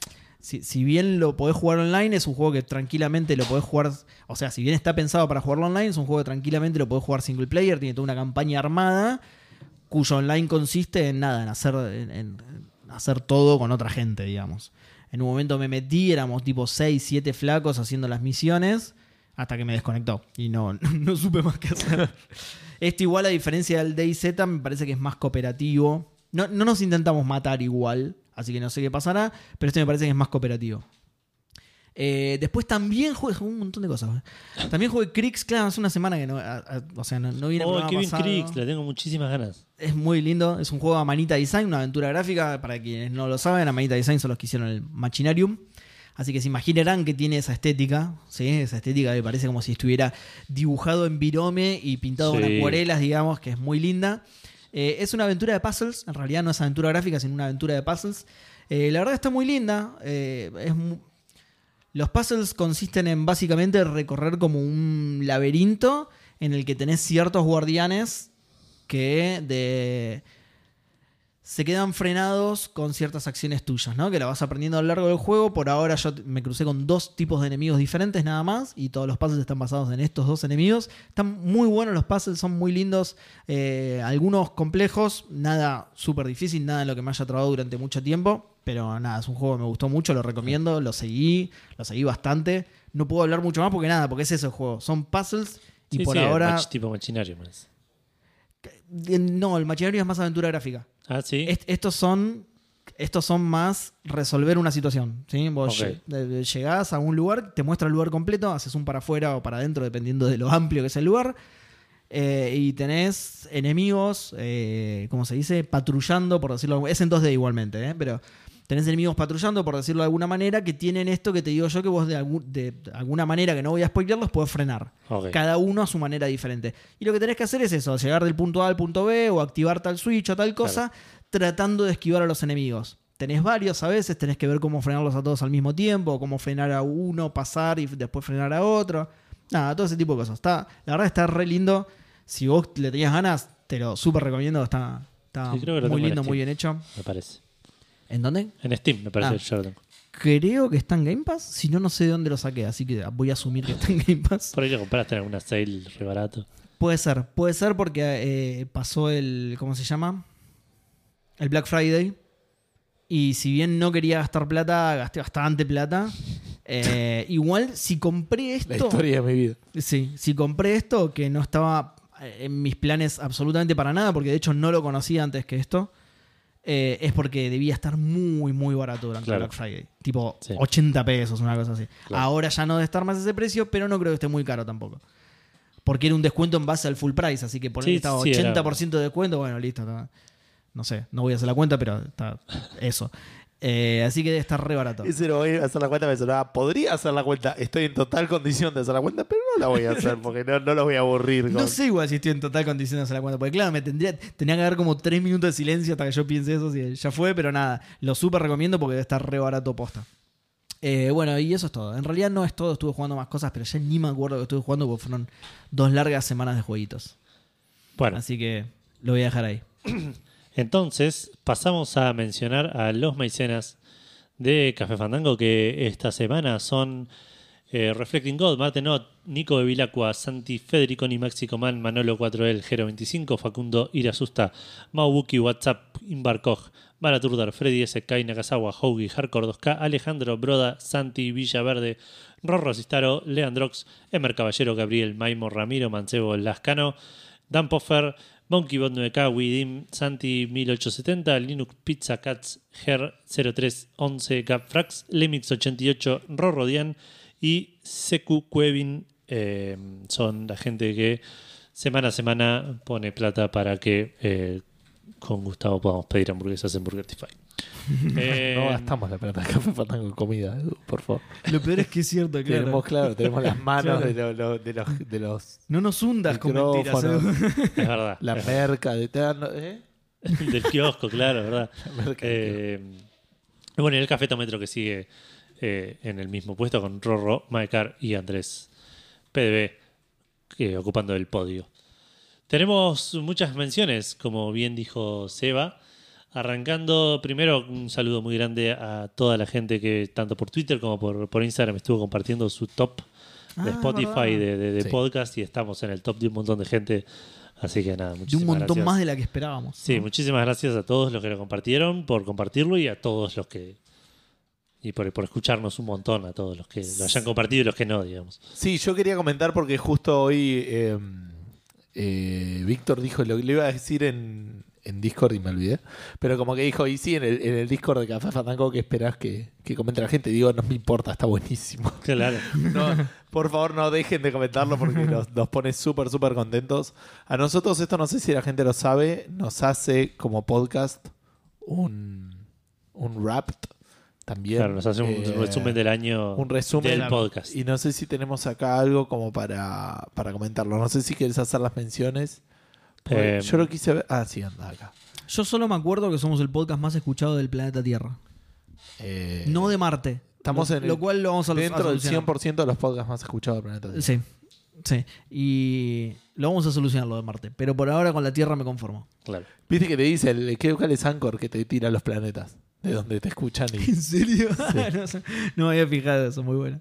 Si, si bien lo podés jugar online, es un juego que tranquilamente lo podés jugar. O sea, si bien está pensado para jugarlo online, es un juego que tranquilamente lo podés jugar single player. Tiene toda una campaña armada, cuyo online consiste en nada, en hacer, en, en hacer todo con otra gente, digamos. En un momento me metí, éramos tipo 6, 7 flacos haciendo las misiones, hasta que me desconectó y no, no supe más qué hacer. Esto igual, a diferencia del DayZ, me parece que es más cooperativo. No, no nos intentamos matar igual, así que no sé qué pasará, pero este me parece que es más cooperativo. Eh, después también jugué jugué un montón de cosas. eh. También jugué Crix, claro, hace una semana que no, a- a- o sea, no, no viene el Oh. Crix, le tengo muchísimas ganas. Es muy lindo, es un juego a manita design, una aventura gráfica. Para quienes no lo saben, a manita design son los que hicieron el Machinarium. Así que se imaginarán que tiene esa estética, ¿sí? esa estética que parece como si estuviera dibujado en virome y pintado con Sí. acuarelas, digamos, que es muy linda. Eh, es una aventura de puzzles, en realidad no es aventura gráfica, sino una aventura de puzzles. Eh, la verdad está muy linda. eh, es los puzzles consisten en básicamente recorrer como un laberinto en el que tenés ciertos guardianes que de se quedan frenados con ciertas acciones tuyas, ¿no? Que la vas aprendiendo a lo largo del juego. Por ahora yo me crucé con dos tipos de enemigos diferentes nada más y todos los puzzles están basados en estos dos enemigos. Están muy buenos los puzzles, son muy lindos, eh, algunos complejos, nada súper difícil, nada en lo que me haya trabado durante mucho tiempo. Pero nada, es un juego que me gustó mucho, lo recomiendo, lo seguí, lo seguí bastante. No puedo hablar mucho más porque nada, porque es eso el juego. Son puzzles y Sí, por sí, ahora... tipo machinario. más. No, el maquinario es más aventura gráfica. Ah, sí. Est- estos son estos son más resolver una situación. ¿sí? Vos Ok. lle- de- llegás a un lugar, te muestra el lugar completo, haces un para afuera o para adentro, dependiendo de lo amplio que es el lugar. eh, y tenés enemigos, eh, ¿cómo se dice? Patrullando, por decirlo. Es en 2D igualmente, ¿eh? pero tenés enemigos patrullando, por decirlo de alguna manera, que tienen esto que te digo yo que vos de, algu- de alguna manera que no voy a spoilearlos, podés frenar. Cada uno a su manera diferente. Y lo que tenés que hacer es eso, llegar del punto A al punto B o activar tal switch o tal cosa, tratando de esquivar a los enemigos. Tenés varios a veces, tenés que ver cómo frenarlos a todos al mismo tiempo, cómo frenar a uno, pasar y después frenar a otro. Nada, todo ese tipo de cosas. Está, la verdad está re lindo. Si vos le tenías ganas, te lo súper recomiendo. Está, está Sí, muy lindo, muy bien hecho. Me parece. ¿En dónde? En Steam, me parece Ah. yo lo tengo. Creo que está en Game Pass. Si no, no sé de dónde lo saqué. Así que voy a asumir que está en Game Pass. Por ahí lo compraste en alguna sale re barato. Puede ser, puede ser porque eh, pasó el. ¿Cómo se llama? El Black Friday. Y si bien no quería gastar plata, gasté bastante plata. Eh, igual, si compré La esto. historia de mi vida. Sí, si compré esto, que no estaba en mis planes absolutamente para nada, porque de hecho no lo conocía antes que esto, eh, es porque debía estar muy, muy barato durante Claro. Black Friday. Tipo Sí. 80 pesos, una cosa así. Claro. Ahora ya no debe estar más ese precio, pero no creo que esté muy caro tampoco. Porque era un descuento en base al full price, así que por ahí Sí, estaba sí, era- 80% de descuento, bueno, listo. está- No sé, no voy a hacer la cuenta, pero está eso. Eh, así que debe estar re barato. Ese no voy a hacer la cuenta, me sonaba. Podría hacer la cuenta. Estoy en total condición de hacer la cuenta, pero no la voy a hacer porque no, no los voy a aburrir. No sé igual si estoy en total condición de hacer la cuenta, porque claro, me tendría, tenía que haber como tres minutos de silencio hasta que yo piense eso, si ya fue, pero nada, lo súper recomiendo porque debe estar re barato posta. Eh, bueno, y eso es todo. En realidad no es todo, estuve jugando más cosas, pero ya ni me acuerdo que estuve jugando porque fueron dos largas semanas de jueguitos. Bueno, Así que lo voy a dejar ahí. entonces pasamos a mencionar a los maicenas de Café Fandango que esta semana son eh, Reflecting God, Marten Ott, Nico de Vilacua, Santi Federico Ni Maxi Coman, Manolo 4L, Gero 25, Facundo Irasusta, Maubuki, WhatsApp, Imbarcoj, Baraturdar, Freddy S. Kai Nakazawa, Hoagie, Hardcore 2K, Alejandro Broda, Santi Villaverde, Rorro Cistaro, Leandrox, Emer Caballero, Gabriel Maimo, Ramiro Mancebo, Lascano, Dan Poffer, MonkeyBot 9K, Widim, Santi 1870, Linux Pizza Cats, Her 0311, Gapfrax, Lemix 88, Rorrodian y Seku Cuevin. eh, son la gente que semana a semana pone plata para que eh, con Gustavo podamos pedir hamburguesas en Burgertify. Eh, No gastamos la plata de Café Fandango en comida, Edu, por favor. Lo peor es que es cierto, Tenemos, claro, tenemos las manos Claro. de, lo- lo- de los, de los No nos hundas con mentiras. Edu. es verdad. la merca de ¿eh? del kiosco, claro, ¿verdad? La merca Eh, y bueno, y el cafetómetro que sigue eh, en el mismo puesto con Rorro, Maecar y Andrés PDB ocupando el podio. Tenemos muchas menciones, como bien dijo Seba. Arrancando primero un saludo muy grande a toda la gente que tanto por Twitter como por, por Instagram estuvo compartiendo su top de Ah, Spotify de, de- de Sí. podcast y estamos en el top de un montón de gente. Así que nada, De un muchísimas montón gracias. más de la que esperábamos. Sí, ¿no? muchísimas gracias a todos los que lo compartieron por compartirlo y a todos los que. Y por, por escucharnos un montón, a todos los que lo hayan compartido y los que no, digamos. Sí, yo quería comentar porque justo hoy eh, eh, Víctor dijo lo que le iba a decir en, en Discord y me olvidé. Pero como que dijo, y sí, en el, en el Discord de Café Fandango que esperás que, que comente la gente. Digo, no me importa, está buenísimo. Claro. No, por favor, no dejen de comentarlo porque nos, nos pone súper, súper contentos. A nosotros, esto no sé si la gente lo sabe, nos hace como podcast un, un rap también. Claro, nos hace un Eh, resumen del año un resumen del podcast. Y no sé si tenemos acá algo como para, para comentarlo. No sé si quieres hacer las menciones. Eh, yo lo quise ver. Ah, sí, anda acá. Yo solo me acuerdo que somos el podcast más escuchado del planeta Tierra. Eh, No de Marte. Estamos lo, en el- lo cual lo vamos a a dentro del solucionar. 100% de los podcasts más escuchados del planeta. Tierra. Sí, sí. Y lo vamos a solucionar lo de Marte. Pero por ahora con la Tierra me conformo. Claro. Viste que te dice el que cuál es Anchor que te tira los planetas. De donde te escuchan y. ¿En serio? no, sé. No me había fijado eso, muy bueno.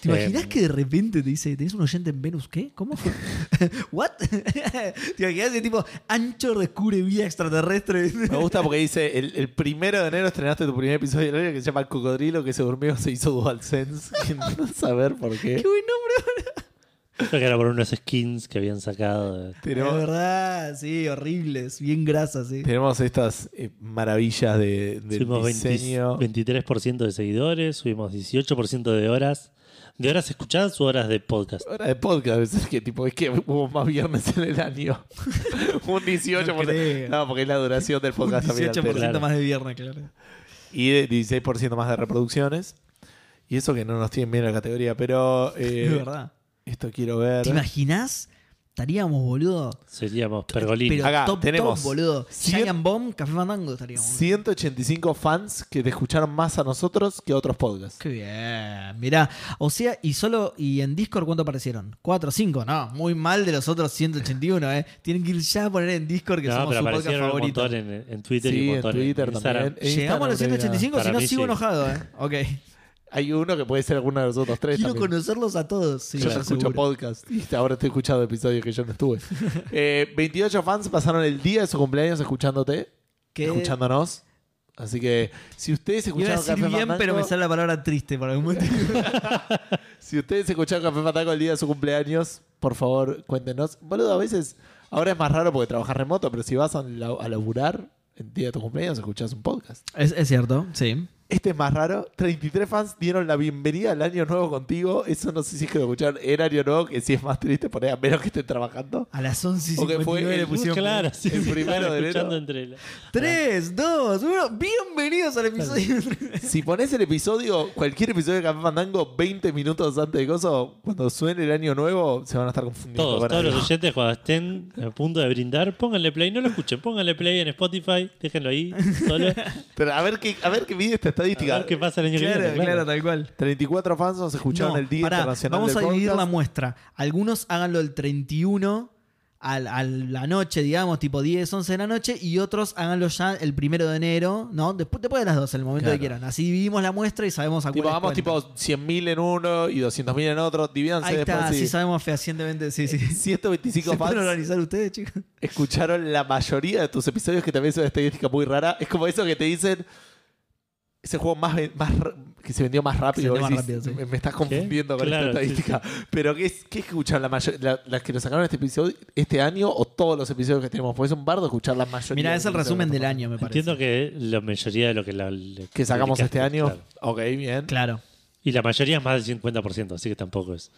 ¿Te Eh, imaginas que de repente te dice, ¿tenés un oyente en Venus? ¿Qué? ¿Cómo? ¿What? ¿Te imaginas ese tipo, ancho descubre vida extraterrestre? Me gusta porque dice: el, el primero de enero estrenaste tu primer episodio de que se llama Cocodrilo, que se durmió, se hizo DualSense. no saber por ¡Qué qué. buen nombre! Creo que era por unos skins que habían sacado. de- Es Tenemos, verdad, sí, horribles, bien grasas, sí. tenemos estas eh, maravillas de, del Subimos 20 diseño. 23% de seguidores, subimos 18% de horas, ¿De horas escuchadas o horas de podcast? Hora de podcast, es que tipo, es que hubo más viernes en el año. un 18%. No porque es la duración del Un podcast también 18% altera. Claro. más de viernes, claro. Y de 16% más de reproducciones. Y eso que no nos tienen bien la categoría, pero eh, es verdad. esto quiero ver. ¿Te imaginas? Estaríamos, boludo. Seríamos pergolini. Pero Acá top, tenemos top, boludo. cien- Giant Bomb, Café Fandango estaríamos. 185 fans que te escucharon más a nosotros que a otros podcasts. Qué bien. Mirá, o sea, y solo, y en Discord, ¿cuánto aparecieron? ¿Cuatro, cinco? No, muy mal de los otros 181, ¿eh? Tienen que ir ya a poner en Discord que no, somos pero su podcast un favorito. montón en, en Twitter y Sí, un en Twitter en Instagram. también. En Llegamos a los Instagram, 185, si no sigo sí. enojado, ¿eh? Ok. Hay uno que puede ser alguno de los otros tres. Quiero también. conocerlos a todos. Sí, yo ya escucho seguro. podcast y ahora estoy escuchando episodios que yo no estuve. Eh, 28 fans pasaron el día de su cumpleaños escuchándote, ¿Qué? escuchándonos. Así que si ustedes escucharon Café bien, Fandango, pero me sale la palabra triste por algún motivo. si ustedes escucharon Café Fandango el día de su cumpleaños, por favor, cuéntenos. Boludo, a veces ahora es más raro porque trabajas remoto, pero si vas a, la- a laburar el día de tu cumpleaños, escuchás un podcast. es, es cierto, sí. Este es más raro. 33 fans dieron la bienvenida al año nuevo contigo. Eso no sé si es que lo escucharon en año nuevo, que sí es más triste poner a menos que estén trabajando. A las 11 y O que fue 59 le el- pusieron. claro, sí, el sí, primero de enero. entre la- 3, 2, 1. Bienvenidos al episodio. Si pones el episodio, cualquier episodio de Café Fandango, 20 minutos antes de coso, cuando suene el año nuevo, se van a estar confundiendo. Todos, todos los oyentes cuando estén a punto de brindar, pónganle play, no lo escuchen, pónganle play en Spotify, déjenlo ahí, solo. Pero a ver qué, a ver qué mide esta A estadística. qué pasa el año que Claro, viene. claro, tal cual. 34 fans nos escucharon No, el Día pará, Internacional vamos a del dividir la Podcast. muestra. Algunos háganlo el 31 al- a la noche, digamos, tipo 10, 11 de la noche, y otros háganlo ya el primero de enero, ¿no? Después, después de las 12, en el momento Claro. que quieran. Así dividimos la muestra y sabemos a Tipo, cuentan. tipo 100.000 en uno y 200.000 en otro. Divídanse Ahí está, después. así sí. sabemos fehacientemente. Sí, sí. 125 ¿Se pueden fans organizar ustedes, chicos? escucharon la mayoría de tus episodios, que también es una estadística muy rara. Es como eso que te dicen. Ese juego más, que se vendió más rápido. Se vendió Vos más decís, rápido, sí. me, me estás confundiendo con Claro, esta sí, estadística. Pero ¿qué, es, ¿qué escuchan la? ¿Las que nos sacaron este episodio este año o todos los episodios que tenemos? Porque es un bardo escuchar la mayoría. Mira, es el resumen del año, me parece. Entiendo que la mayoría de lo que, la, Que sacamos este año. claro. Ok, bien. Claro. Y la mayoría es más del 50%, así que tampoco es.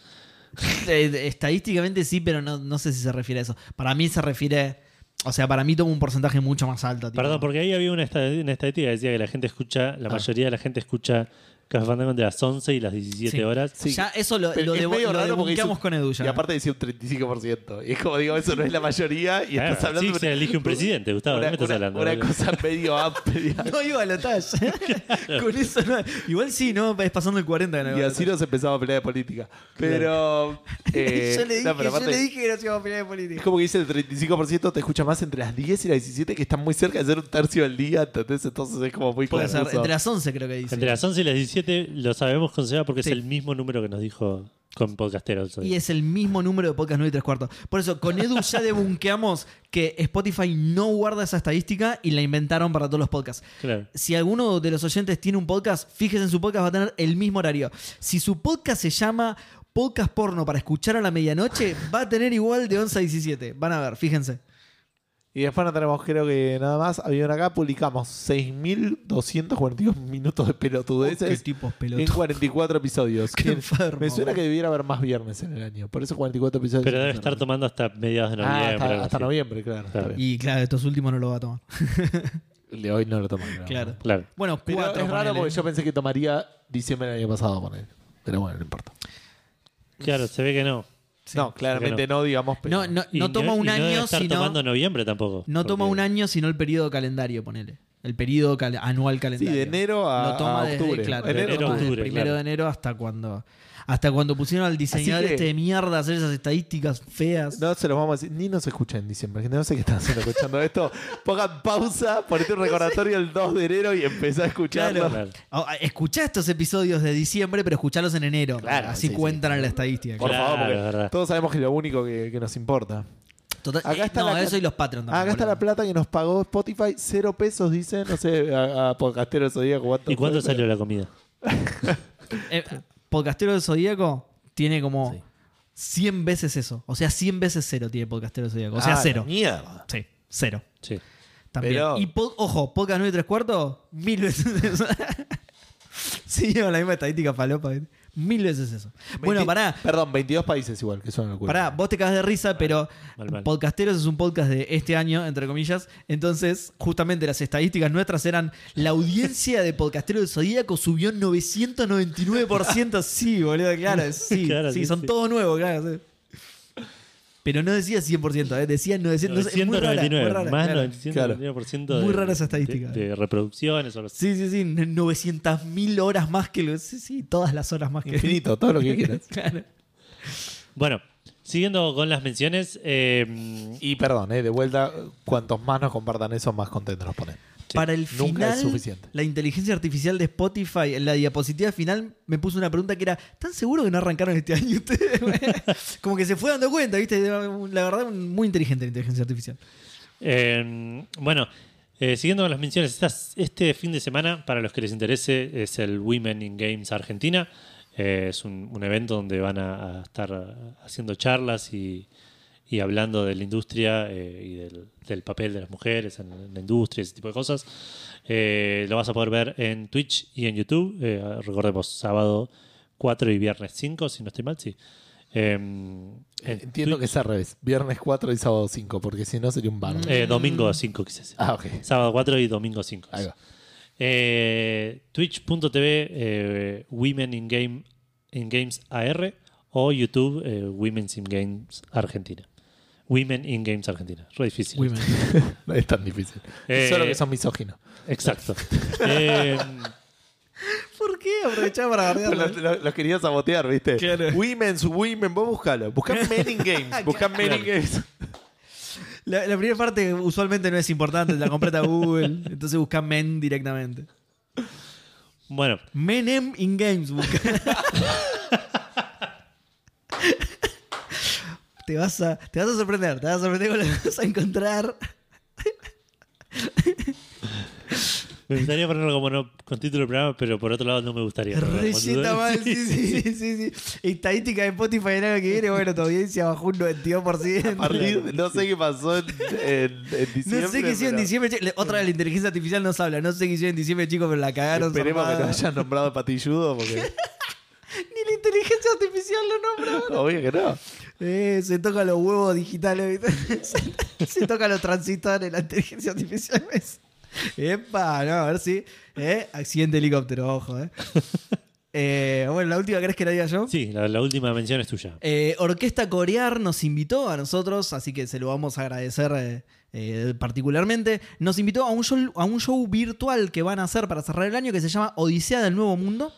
Eh, estadísticamente sí, pero no, no sé si se refiere a eso. Para mí se refiere. O sea, para mí toma un porcentaje mucho más alto. tipo. Perdón, porque ahí había una, estad- una estadística que decía que la gente escucha, la Ah. mayoría de la gente escucha Café Fandango entre las 11 y las 17 Sí. horas. Sí. Ya eso lo, Pero lo, es debu- medio lo raro porque debunkeamos hizo- con Edu ya. Y aparte decía un 35%. Y es como digo, eso no es la mayoría. Y Claro, estás hablando sí, de se elige un presidente, Gustavo, ¿de una, qué me estás una- hablando? una boludo? cosa medio amplia. No iba a la talla. Con eso no. Igual sí, ¿no? Es pasando el 40 que no Y así nos empezamos a pelear de política. Pero. eh, yo le dije, no, pero yo aparte, le dije que no se iba a pelear de Es política. como que dice el 35% te escucha más entre las 10 y las 17, que están muy cerca de ser un tercio del día. ¿entendés? Entonces es como muy Puede ser. confuso. Entre las 11 creo que dice. Entre las 11 y las 17 lo sabemos con Seba porque Sí. es el mismo número que nos dijo con Podcasteros. Y es el mismo número de podcast 9 y 3 cuartos. Por eso, con Edu ya debunkeamos que Spotify no guarda esa estadística y la inventaron para todos los podcasts. Claro. Si alguno de los oyentes tiene un podcast, fíjese en su podcast, va a tener el mismo horario. Si su podcast se llama Podcast Porno para escuchar a la medianoche, va a tener igual de 11 a 17. Van a ver, fíjense. Y después no tenemos, creo que nada más. Había una acá, publicamos 6.242 minutos de pelotudeces tipos en 44 episodios. Qué enfermo, Me suena que debiera haber más viernes en el año. Por eso 44 episodios. Pero debe estar tomando hasta mediados de noviembre. Ah, hasta, noviembre, claro. Y claro, estos últimos no lo va a tomar. El de hoy no lo toman. Claro. Claro. Bueno, Pero cuatro. es raro ponele. porque yo pensé que tomaría diciembre del año pasado, poner. Pero bueno, no importa. Claro, se ve que no. No, claramente no. digamos. Pero... No, no, Y no toma y un no debe año, estar sino. tomando noviembre tampoco. No toma porque- un año, sino el periodo calendario, ponele. El periodo cal- anual Sí, calendario. de enero a, Lo toma a desde, octubre. claro, enero, lo toma desde octubre, el primero claro. de enero hasta cuando hasta cuando pusieron al diseñador que- este de mierda hacer esas estadísticas feas. No se los vamos a decir, ni nos escucha en diciembre, que no sé qué están haciendo escuchando esto. Pongan pausa, ponete un recordatorio el 2 de enero y empezá a escucharlo. Claro. Oh, escuchá estos episodios de diciembre, pero escuchalos en enero. Claro, así sí, cuentan sí. la estadística. Por Claro, favor, porque todos sabemos que es lo único que, que nos importa. Total- Acá eh, está no, la- eso y los Patreon también. Acá está boludo. la plata que nos pagó Spotify, cero pesos, dice, no sé, a, a podcastero día cuánto ¿Y cuánto fue, salió la comida? Eh, Podcastero del Zodíaco tiene como Sí. 100 veces eso. O sea, 100 veces cero tiene Podcastero del Zodíaco. O sea, Ah, cero. Mierda. Sí, cero. Sí. También. Pero- Y po- ojo, podcast 9 y 3 cuartos, mil veces eso. sí, la misma estadística falopa. ¿viste? Mil veces eso. Bueno, 20 pará. Perdón, 22 países igual, que son locura. Pará, vos te cagas de risa, pero. Podcasteros es un podcast de este año, entre comillas. Entonces, justamente las estadísticas nuestras eran la audiencia de Podcasteros del Zodíaco subió 999%. Sí, boludo, claro. Sí, Claro, sí, sí, son sí. todos nuevos, claro. sí. Pero no decía 100%, ¿eh? decía 900. es muy rara, muy 999, rara, más claro. 999% Muy de, rara esa estadística. De, de reproducciones o así. Sí, sí, sí, 900.000 horas más que los. Sí, sí, todas las horas más que. Infinito, todo lo que quieras. claro. Bueno, siguiendo con las menciones, eh, Y perdón, eh, de vuelta, cuantos más nos compartan eso, más contentos nos ponen. Sí, Para el nunca final, es suficiente. la inteligencia artificial de Spotify, en la diapositiva final, me puso una pregunta que era: ¿Tan seguro que no arrancaron este año ustedes? Como que se fue dando cuenta, ¿viste? La verdad, muy inteligente la inteligencia artificial. Eh, bueno, eh, siguiendo con las menciones, estas- este fin de semana, para los que les interese, es el Women in Games Argentina. Eh, es un, un evento donde van a, a estar haciendo charlas y, y hablando de la industria eh, y del, del papel de las mujeres en, en la industria, ese tipo de cosas. Eh, lo vas a poder ver en Twitch y en YouTube. Eh, recordemos, sábado 4 y viernes 5, si no estoy mal, sí. En Entiendo Twitch- que es al revés. Viernes 4 y sábado 5, porque si no sería un bar. eh, domingo 5, quise decir. Ah, ok. Sábado 4 y domingo 5. Ahí va. Eh, Twitch.tv eh, Women in, Game, in Games AR o YouTube eh, Women's in Games Argentina. Women in Games Argentina. Re difícil. Women. No es tan difícil. Eh, Solo que son misóginos. Exacto. Eh, ¿Por qué? Aprovechaba para Los, los- los quería sabotear, ¿viste? Claro. Women's, women, vos buscalo. Buscá Men in Games. Buscá Men in Games. La, la primera parte usualmente no es importante, la completa Google. Entonces busca men directamente. bueno, Menem in Games busca. Te, vas a, te vas a sorprender, te vas a sorprender con lo que vas a encontrar. me gustaría ponerlo como no, con título del programa, pero por otro lado no me gustaría. Receta mal, sí, sí, sí, sí, sí. Estadística de Spotify en año que viene, bueno, tu audiencia bajó un 92%. A partir no sé qué pasó en, en- en diciembre. No sé qué hicieron en diciembre. Otra de la inteligencia artificial nos habla. No sé qué hicieron en diciembre, chicos, pero la cagaron. Esperemos que zarpada. no hayan nombrado patilludo porque Ni la inteligencia artificial lo nombra. obvio que no. Eh, se toca los huevos digitales. se, se toca los transistores, la inteligencia artificial. ¿ves? Epa, no, a ver si. Eh, accidente de helicóptero, ojo, eh. Eh, bueno, la última, ¿crees que la diga yo? Sí, la, la última mención es tuya. Eh, Orquesta Corear nos invitó a nosotros, así que se lo vamos a agradecer eh, particularmente. Nos invitó a un, show, a un show virtual que van a hacer para cerrar el año que se llama Odisea del Nuevo Mundo.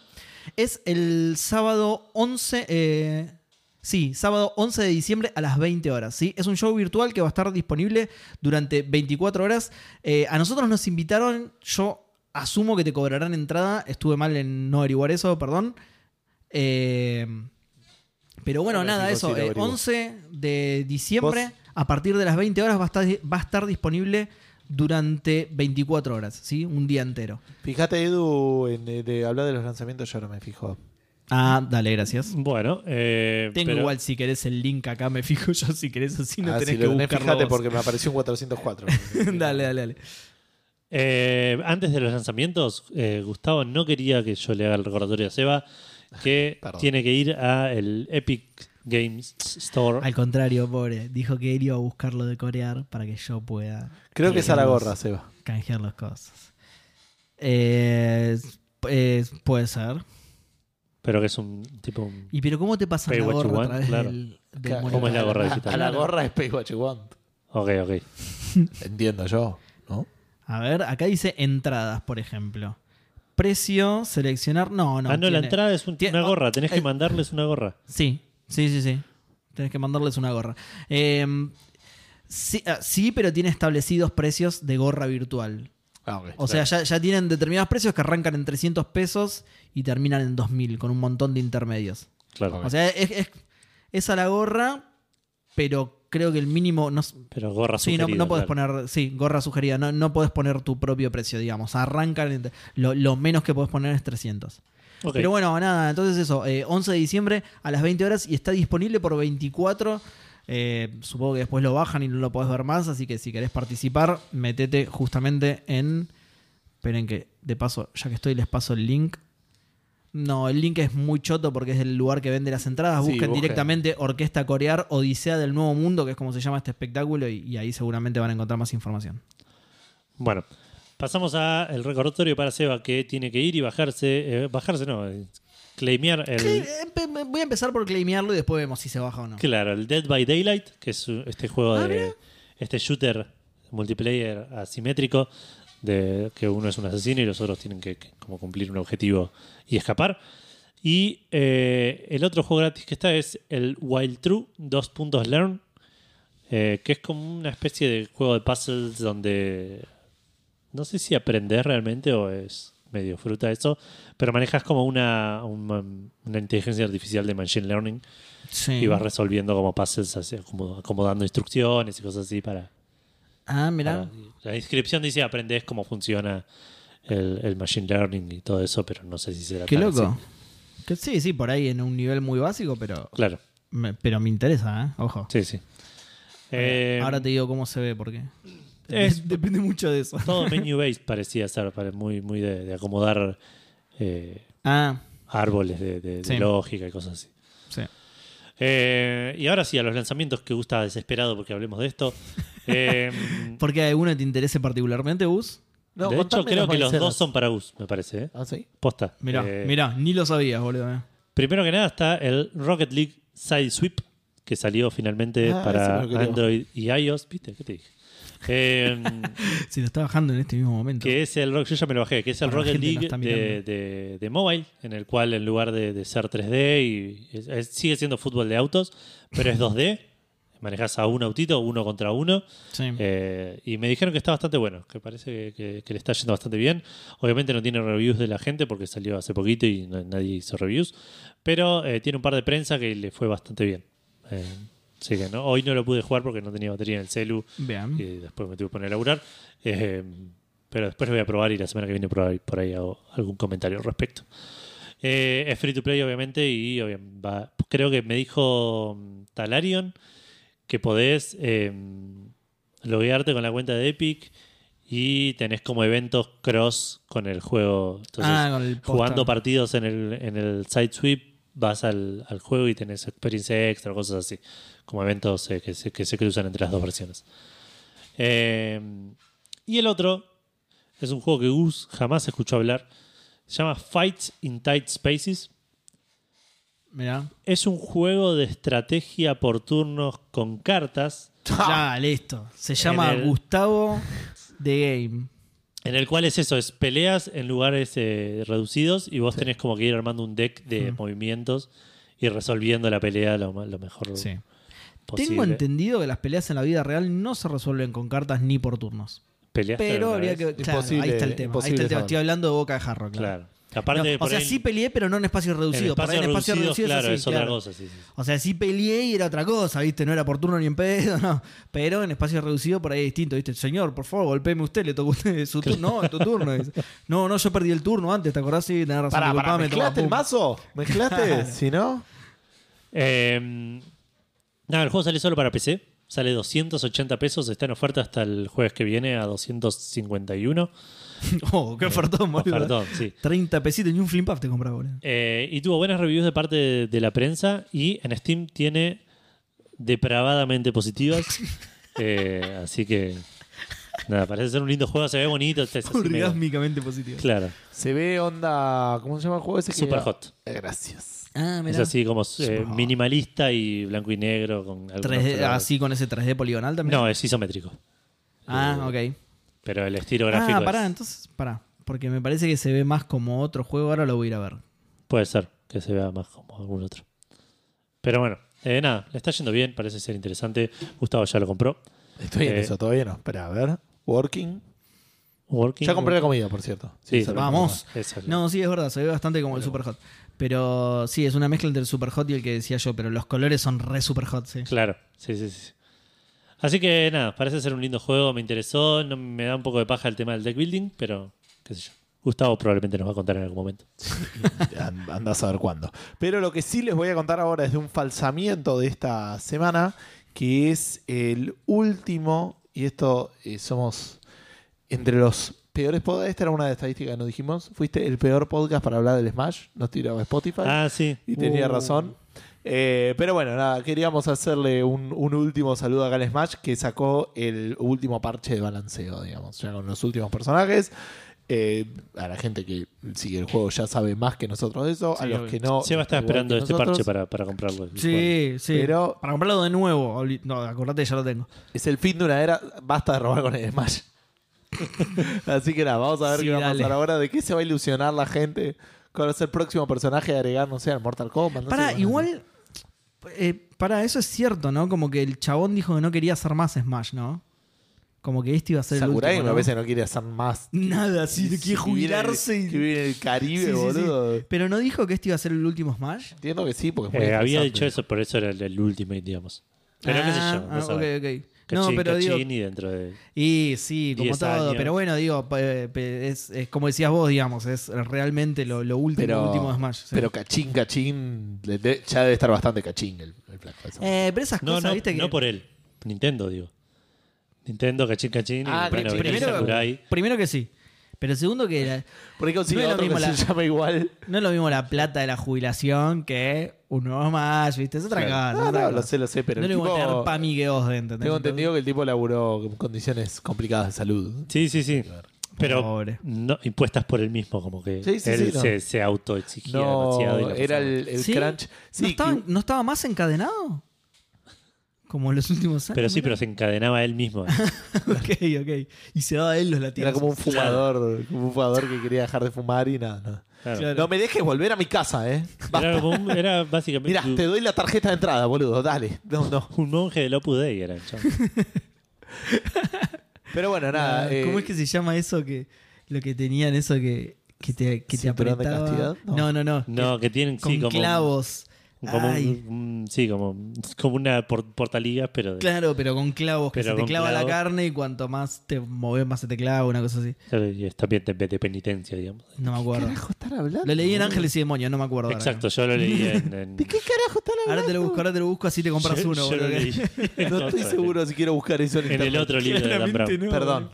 Es el sábado 11. Sí, sábado 11 de diciembre a las 20 horas. ¿sí? Es un show virtual que va a estar disponible durante 24 horas. Eh, a nosotros nos invitaron. Yo asumo que te cobrarán entrada. Estuve mal en no averiguar eso, perdón. Eh, pero bueno, nada, eso. eh, averiguo. 11 de diciembre, ¿Vos? a partir de las 20 horas, va a estar, va a estar disponible durante 24 horas, ¿sí? Un día entero. Fíjate, Edu, en, eh, de hablar de los lanzamientos, yo no me fijo. Ah, dale, gracias. Bueno, eh, Tengo pero- igual, si querés, el link acá, me fijo yo si querés, así no Ah, tenés si que lo tenés, buscarlo fíjate vos. porque me apareció un 404. dale, dale, dale. Eh, antes de los lanzamientos, eh, Gustavo no quería que yo le haga el recordatorio a Seba que Perdón. tiene que ir a el Epic Games Store. Al contrario, pobre. Dijo que él iba a buscarlo de corear para que yo pueda Creo que es a la gorra, Seba. canjear las cosas. Eh, es- puede ser. Pero que es un tipo. un- ¿Y pero cómo te pasan la gorra a través claro. del, del Claro. ¿Cómo es la gorra A- digital? A la gorra es pay what you want. Ok, ok. Entiendo yo, ¿no? A ver, acá dice entradas, por ejemplo. Precio, seleccionar. No, no. ah, no, la entrada es un- tiene- una gorra. Tenés eh, que mandarles una gorra. Sí, sí, sí, sí. Tenés que mandarles una gorra. Eh, sí, ah, sí, pero tiene establecidos precios de gorra virtual. Ah. O sea, ya, ya tienen determinados precios que arrancan en 300 pesos y terminan en 2000, con un montón de intermedios. Claro. O sea, es, es, es a la gorra, pero creo que el mínimo. No, Pero gorra sí, no, sugerida, no podés claro. poner. Sí, gorra sugerida. No, no podés poner tu propio precio, digamos. Arrancan. en- lo, lo menos que podés poner es 300. Ok. Pero bueno, nada, entonces eso, eh, 11 de diciembre a las 20 horas y está disponible por 24. Eh, supongo que después lo bajan y no lo podés ver más, así que si querés participar, metete justamente en... Esperen que, de paso, ya que estoy, les paso el link. No, el link es muy choto porque es el lugar que vende las entradas. Sí, Busquen busquen. directamente Orquesta Corear Odisea del Nuevo Mundo, que es como se llama este espectáculo, y, y ahí seguramente van a encontrar más información. Bueno, pasamos a el recordatorio para Seba que tiene que ir y bajarse. eh, bajarse no, eh, claimear el. Empe- voy a empezar por claimearlo y después vemos si se baja o no. Claro, el Dead by Daylight, que es este juego Ah, de. mira. Este shooter multiplayer asimétrico, de que uno es un asesino y los otros tienen que, que como cumplir un objetivo y escapar. Y eh, el otro juego gratis que está es el Wild True 2 puntos Learn, eh, que es como una especie de juego de puzzles donde no sé si aprendes realmente o es medio fruta eso, pero manejas como una, una, una inteligencia artificial de machine learning Sí. y vas resolviendo como puzzles, así, como acomodando instrucciones y cosas así para, Ah, mira. para- La descripción dice aprendes cómo funciona el, el machine learning y todo eso, pero no sé si será Qué tan loco. así. Que sí, sí, por ahí en un nivel muy básico, pero Claro, me, pero me interesa, ¿eh? Ojo. sí, sí. Eh, Ahora te digo cómo se ve, porque Es- depende mucho de eso. todo menu based parecía ser, muy, muy de, de acomodar eh, Ah, árboles de, de- de Sí. lógica y cosas así. sí. Eh, y ahora sí, a los lanzamientos que gusta desesperado porque hablemos de esto. Eh, ¿Porque alguno te interese particularmente, Gus? No, de hecho, creo que los dos son para US, me parece. ¿eh? ¿Ah, sí? Posta. Mirá, Eh, mirá, ni lo sabías, boludo. eh. Primero que nada está el Rocket League Side Sweep, que salió finalmente Ah, para. Android y iOS. ¿Viste? ¿Qué te dije? Eh, Si lo está bajando en este mismo momento. que es el Rock- yo ya me lo bajé, que es el Para Rocket League está de, de- de mobile, en el cual en lugar de, de ser 3D y es- es- sigue siendo fútbol de autos, pero es 2D. Manejas a un autito, uno contra uno. Sí. Eh, y me dijeron que está bastante bueno, que parece que, que- que le está yendo bastante bien. Obviamente no tiene reviews de la gente porque salió hace poquito y no- nadie hizo reviews. Pero eh, tiene un par de prensa que le fue bastante bien. Eh, así que no, hoy no lo pude jugar porque no tenía batería en el celu Vean. y después me tuve que poner a laburar. Eh, pero después lo voy a probar y la semana que viene por ahí, por ahí hago algún comentario al respecto. Eh, es free to play, obviamente, y obvia- va- creo que me dijo mm, Talarion que podés eh, loguearte con la cuenta de Epic y tenés como eventos cross con el juego. Entonces, ah, con el jugando partidos en el, en el side sweep, vas al, al juego y tenés experiencia extra, cosas así, como eventos eh, que, se, que se cruzan entre las dos versiones. Eh, y el otro es un juego que Gus jamás escuchó hablar. Se llama Fights in Tight Spaces. Mirá. Es un juego de estrategia por turnos con cartas, Ya, listo. Se llama el- Gustavo The Game. en el cual es eso, es peleas en lugares eh, reducidos y vos tenés como que ir armando un deck de Mm. movimientos y resolviendo la pelea lo, lo mejor Sí. Posible. Tengo entendido que las peleas en la vida real no se resuelven con cartas ni por turnos. ¿Peleaste Pero habría que. Claro, ahí está el tema. Ahí está el tema. Estoy hablando de boca de jarro, claro. Claro. Aparte, No, o sea, ahí- sí peleé, pero no en ahí espacios en espacios reducidos, reducidos claro, así, es otra claro. cosa. Sí, sí, sí. O sea, sí peleé y era otra cosa, ¿viste? No era por turno ni en pedo, no. Pero en espacios reducidos por ahí es distinto, ¿viste? Señor, por favor, golpéeme usted, le tocó a usted su turno. No, es tu turno. dice. No, no, yo perdí el turno antes, ¿te acordás? Sí, tenés razón, toma, ¿mezclaste el mazo? ¿Mezclaste? si no... Eh, nada, el juego sale solo para PC. Sale 280 pesos. Está en oferta hasta el jueves que viene a 251. Oh, qué ofertón, boludo. Ofertón, sí. 30 pesitos ni un flip te compras, boludo. Eh, y tuvo buenas reviews de parte de, de la prensa. Y en Steam tiene depravadamente positivas. Eh, así que. Nada, parece ser un lindo juego. Se ve bonito. Orgásmicamente positivo. Claro, Se ve onda... ¿Cómo se llama el juego ese? que- super hot. Eh, gracias. Ah, Es así como eh, minimalista y blanco y negro. Con algunos 3D, colores. así con ese 3D poligonal también. No, es isométrico. Ah, Eh, ok. Pero el estilo gráfico Ah, pará, es- entonces, pará. Porque me parece que se ve más como otro juego. Ahora lo voy a ir a ver. Puede ser que se vea más como algún otro. Pero bueno, eh, nada, le está yendo bien, parece ser interesante. Gustavo ya lo compró. Estoy en Eh, eso, todavía no. Espera, a ver. Working. Working, Ya compré la comida, por cierto. Sí, vamos. No, sí, es verdad. Se ve bastante como el Super Hot. Pero sí, es una mezcla entre el Super Hot y el que decía yo. Pero los colores son re Super Hot, sí. Claro, sí, sí, sí. Así que nada, parece ser un lindo juego, me interesó, no, me da un poco de paja el tema del deck building, pero qué sé yo. Gustavo probablemente nos va a contar en algún momento. And- Anda a saber cuándo. Pero lo que sí les voy a contar ahora es de un falsamiento de esta semana, que es el último, y esto eh, somos entre los peores podcasts. Esta era una de las estadísticas que nos dijimos. Fuiste el peor podcast para hablar del Smash. Nos tiraba Spotify. Ah, sí. y tenía Uh. razón. Eh, pero bueno, nada, queríamos hacerle un, un último saludo acá al Smash que sacó el último parche de balanceo, digamos, ya con los últimos personajes. Eh, a la gente que sigue el juego ya sabe más que nosotros de eso. a Sí, los obvio. que no. Seba está esperando este nosotros. parche para, para comprarlo. Sí, sí. Pero- Para comprarlo de nuevo. No, acordate, ya lo tengo. Es el fin de una era. Basta de robar con el Smash. Así que nada, vamos a ver Sí, qué va a dale. pasar ahora. ¿De qué se va a ilusionar la gente? ¿Cuál es el próximo personaje a agregar, no sé, al Mortal Kombat? No sé Para, a igual. eh, para, eso es cierto, ¿no? Como que el chabón dijo que no quería hacer más Smash, ¿no? Como que este iba a ser Sakurai el último. a ¿no? veces no quiere hacer más. Nada, sí, quiere en el- jubilarse. y- Que vive en el Caribe, Sí, sí, sí. boludo. Pero no dijo que este iba a ser el último Smash. Entiendo que sí, porque es muy Eh, había dicho eso, por eso era el, el Ultimate, digamos. Pero qué sé yo. Ah, no ah, sabe. ok, ok. No, Cachín, pero digo. cachín y dentro de. Y sí, como 10 todo. años. Pero bueno, digo, es, es como decías vos, digamos, es realmente lo, lo último, Pero, último de Smash. sí. pero cachín, cachín. ya debe estar bastante cachín el, el. Eh, pero esas No, cosas, no, viste que. no por él. Nintendo, digo. Nintendo, cachín, cachín. Ah, y bueno, cachín, venía primero, primero que sí. Pero segundo que la- Porque consigue no es lo otro que mismo se la- llama igual. no es lo mismo la plata de la jubilación que un nuevo Smash, ¿viste? Es otra cosa. No, es otra no, lo sé, lo sé, pero no el le voy a tipo- tener Pami que vos, ¿entendés? Tengo entendido que el tipo laburó en condiciones complicadas de salud. Sí, sí, sí. Pero Pobre. no, impuestas por él mismo, como que Sí, sí, él sí, no. se, se autoexigía demasiado. y No, era el, el ¿Sí? crunch. Sí, ¿No, estaba, que- ¿No estaba más encadenado? Como en los últimos años. Pero sí, pero se encadenaba él mismo. ok, ok. Y se daba a él los latidos. era como un fumador, como un fumador que quería dejar de fumar y nada. Claro. Claro. No me dejes volver a mi casa, eh. Basta. Era, como un- era básicamente Mira, te doy la tarjeta de entrada, boludo, dale. No, no. un monje del Opus Dei. Era el chabón. Pero bueno, nada. Ah, eh, ¿Cómo es que se llama eso que lo que tenían eso que, que te, que te ¿Cinturón de apretaba? castidad? No. No, no, no. No, que tienen con sí, como, clavos. Como un- Ay, un- sí, como, como una por- portaligas, pero de- claro, pero con clavos, que Pero se te clava la clavos. carne y cuanto más te moves, más se te clava, una cosa así. y es también de, de penitencia, digamos. No me acuerdo. carajo están hablando? Lo leí en? Ángeles y Demonios, no me acuerdo. ahora. Exacto, yo lo leí en. en- ¿De qué carajo están hablando? Ahora te lo busco, ahora te lo busco, así te compras yo- uno. yo lo boludo. leí. No estoy seguro si quiero buscar eso en, En el otro libro de Dan Brown. no. Perdón.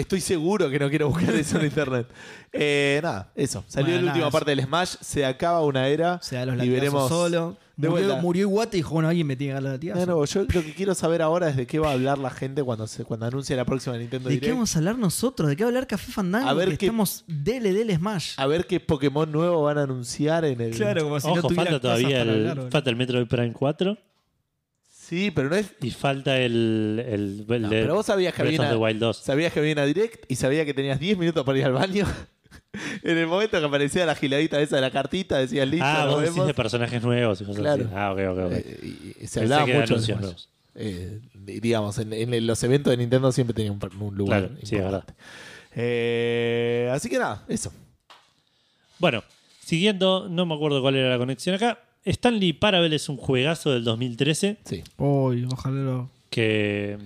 Estoy seguro que no quiero buscar eso en internet. Eh, nada, eso. Salió Bueno, la última parte del Smash. Se acaba una era. Se da los y latigazos veremos. solo. de Murió, vuelta. murió Iwata y dijo, bueno, alguien me tiene que dar los latigazos. No, no, yo lo que quiero saber ahora es de qué va a hablar la gente cuando se cuando anuncie la próxima Nintendo ¿De qué Direct. vamos a hablar nosotros? ¿De qué va a hablar Café Fandango? A ver que qué- estamos dele, dele Smash. A ver qué Pokémon nuevo van a anunciar en el. Claro, como si Ojo, no tuviera falta todavía el, falta el Metroid Prime 4 Sí, pero no es. y falta el, el, el No, de pero vos sabías que había una, Wild 2. sabías que había una Direct y sabías que tenías 10 minutos para ir al baño. en el momento que aparecía la giladita esa de la cartita, decías listo, Ah, vos decís de personajes nuevos y cosas Claro. así. Ah, ok, ok, ok. Eh, y- se hablaba mucho de nuevos. Eh, digamos, en, en los eventos de Nintendo siempre tenía un, un lugar. Claro, sí, es importante. Eh, así que nada, eso. Bueno, siguiendo, no me acuerdo cuál era la conexión acá. Stanley Parable es un juegazo del 2013 Sí. Uy, ojalá lo... que.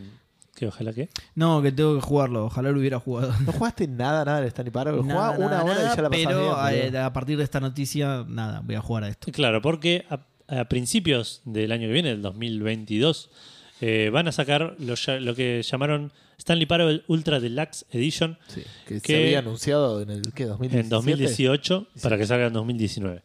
que ojalá que. No, que tengo que jugarlo. Ojalá lo hubiera jugado. ¿No jugaste nada, nada del Stanley Parable? Jugaba Nada, una nada, hora y ya la Pero bien, eh, a partir de esta noticia, nada, voy a jugar a esto. Claro, porque a, a principios del año que viene, del 2022, eh, van a sacar lo, que llamaron Stanley Parable Ultra Deluxe Edition Sí, que, se había anunciado en el ¿qué? 2017. en 2018 para que salga en 2019.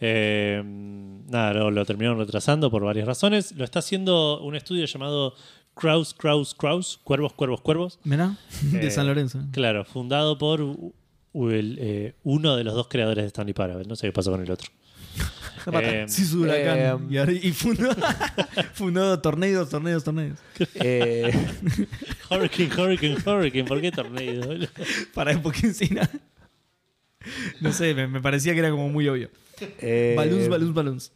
Eh, nada, lo, lo terminaron retrasando por varias razones. Lo está haciendo un estudio llamado Kraus, Kraus, Kraus, Cuervos, Cuervos, Cuervos. Mirá, de Eh, San Lorenzo. Claro, fundado por u- u- el, eh, uno de los dos creadores de Stanley Parable. No sé qué pasó con el otro. Eh, Sí, su huracán. eh, y, y fundó, fundó torneos, torneos, torneos. Eh, Hurricane, Hurricane, Hurricane. ¿Por qué tornado? boludo? Para porque encima. No sé, me, me parecía que era como muy obvio. Eh, Balloons, balloons, balloons.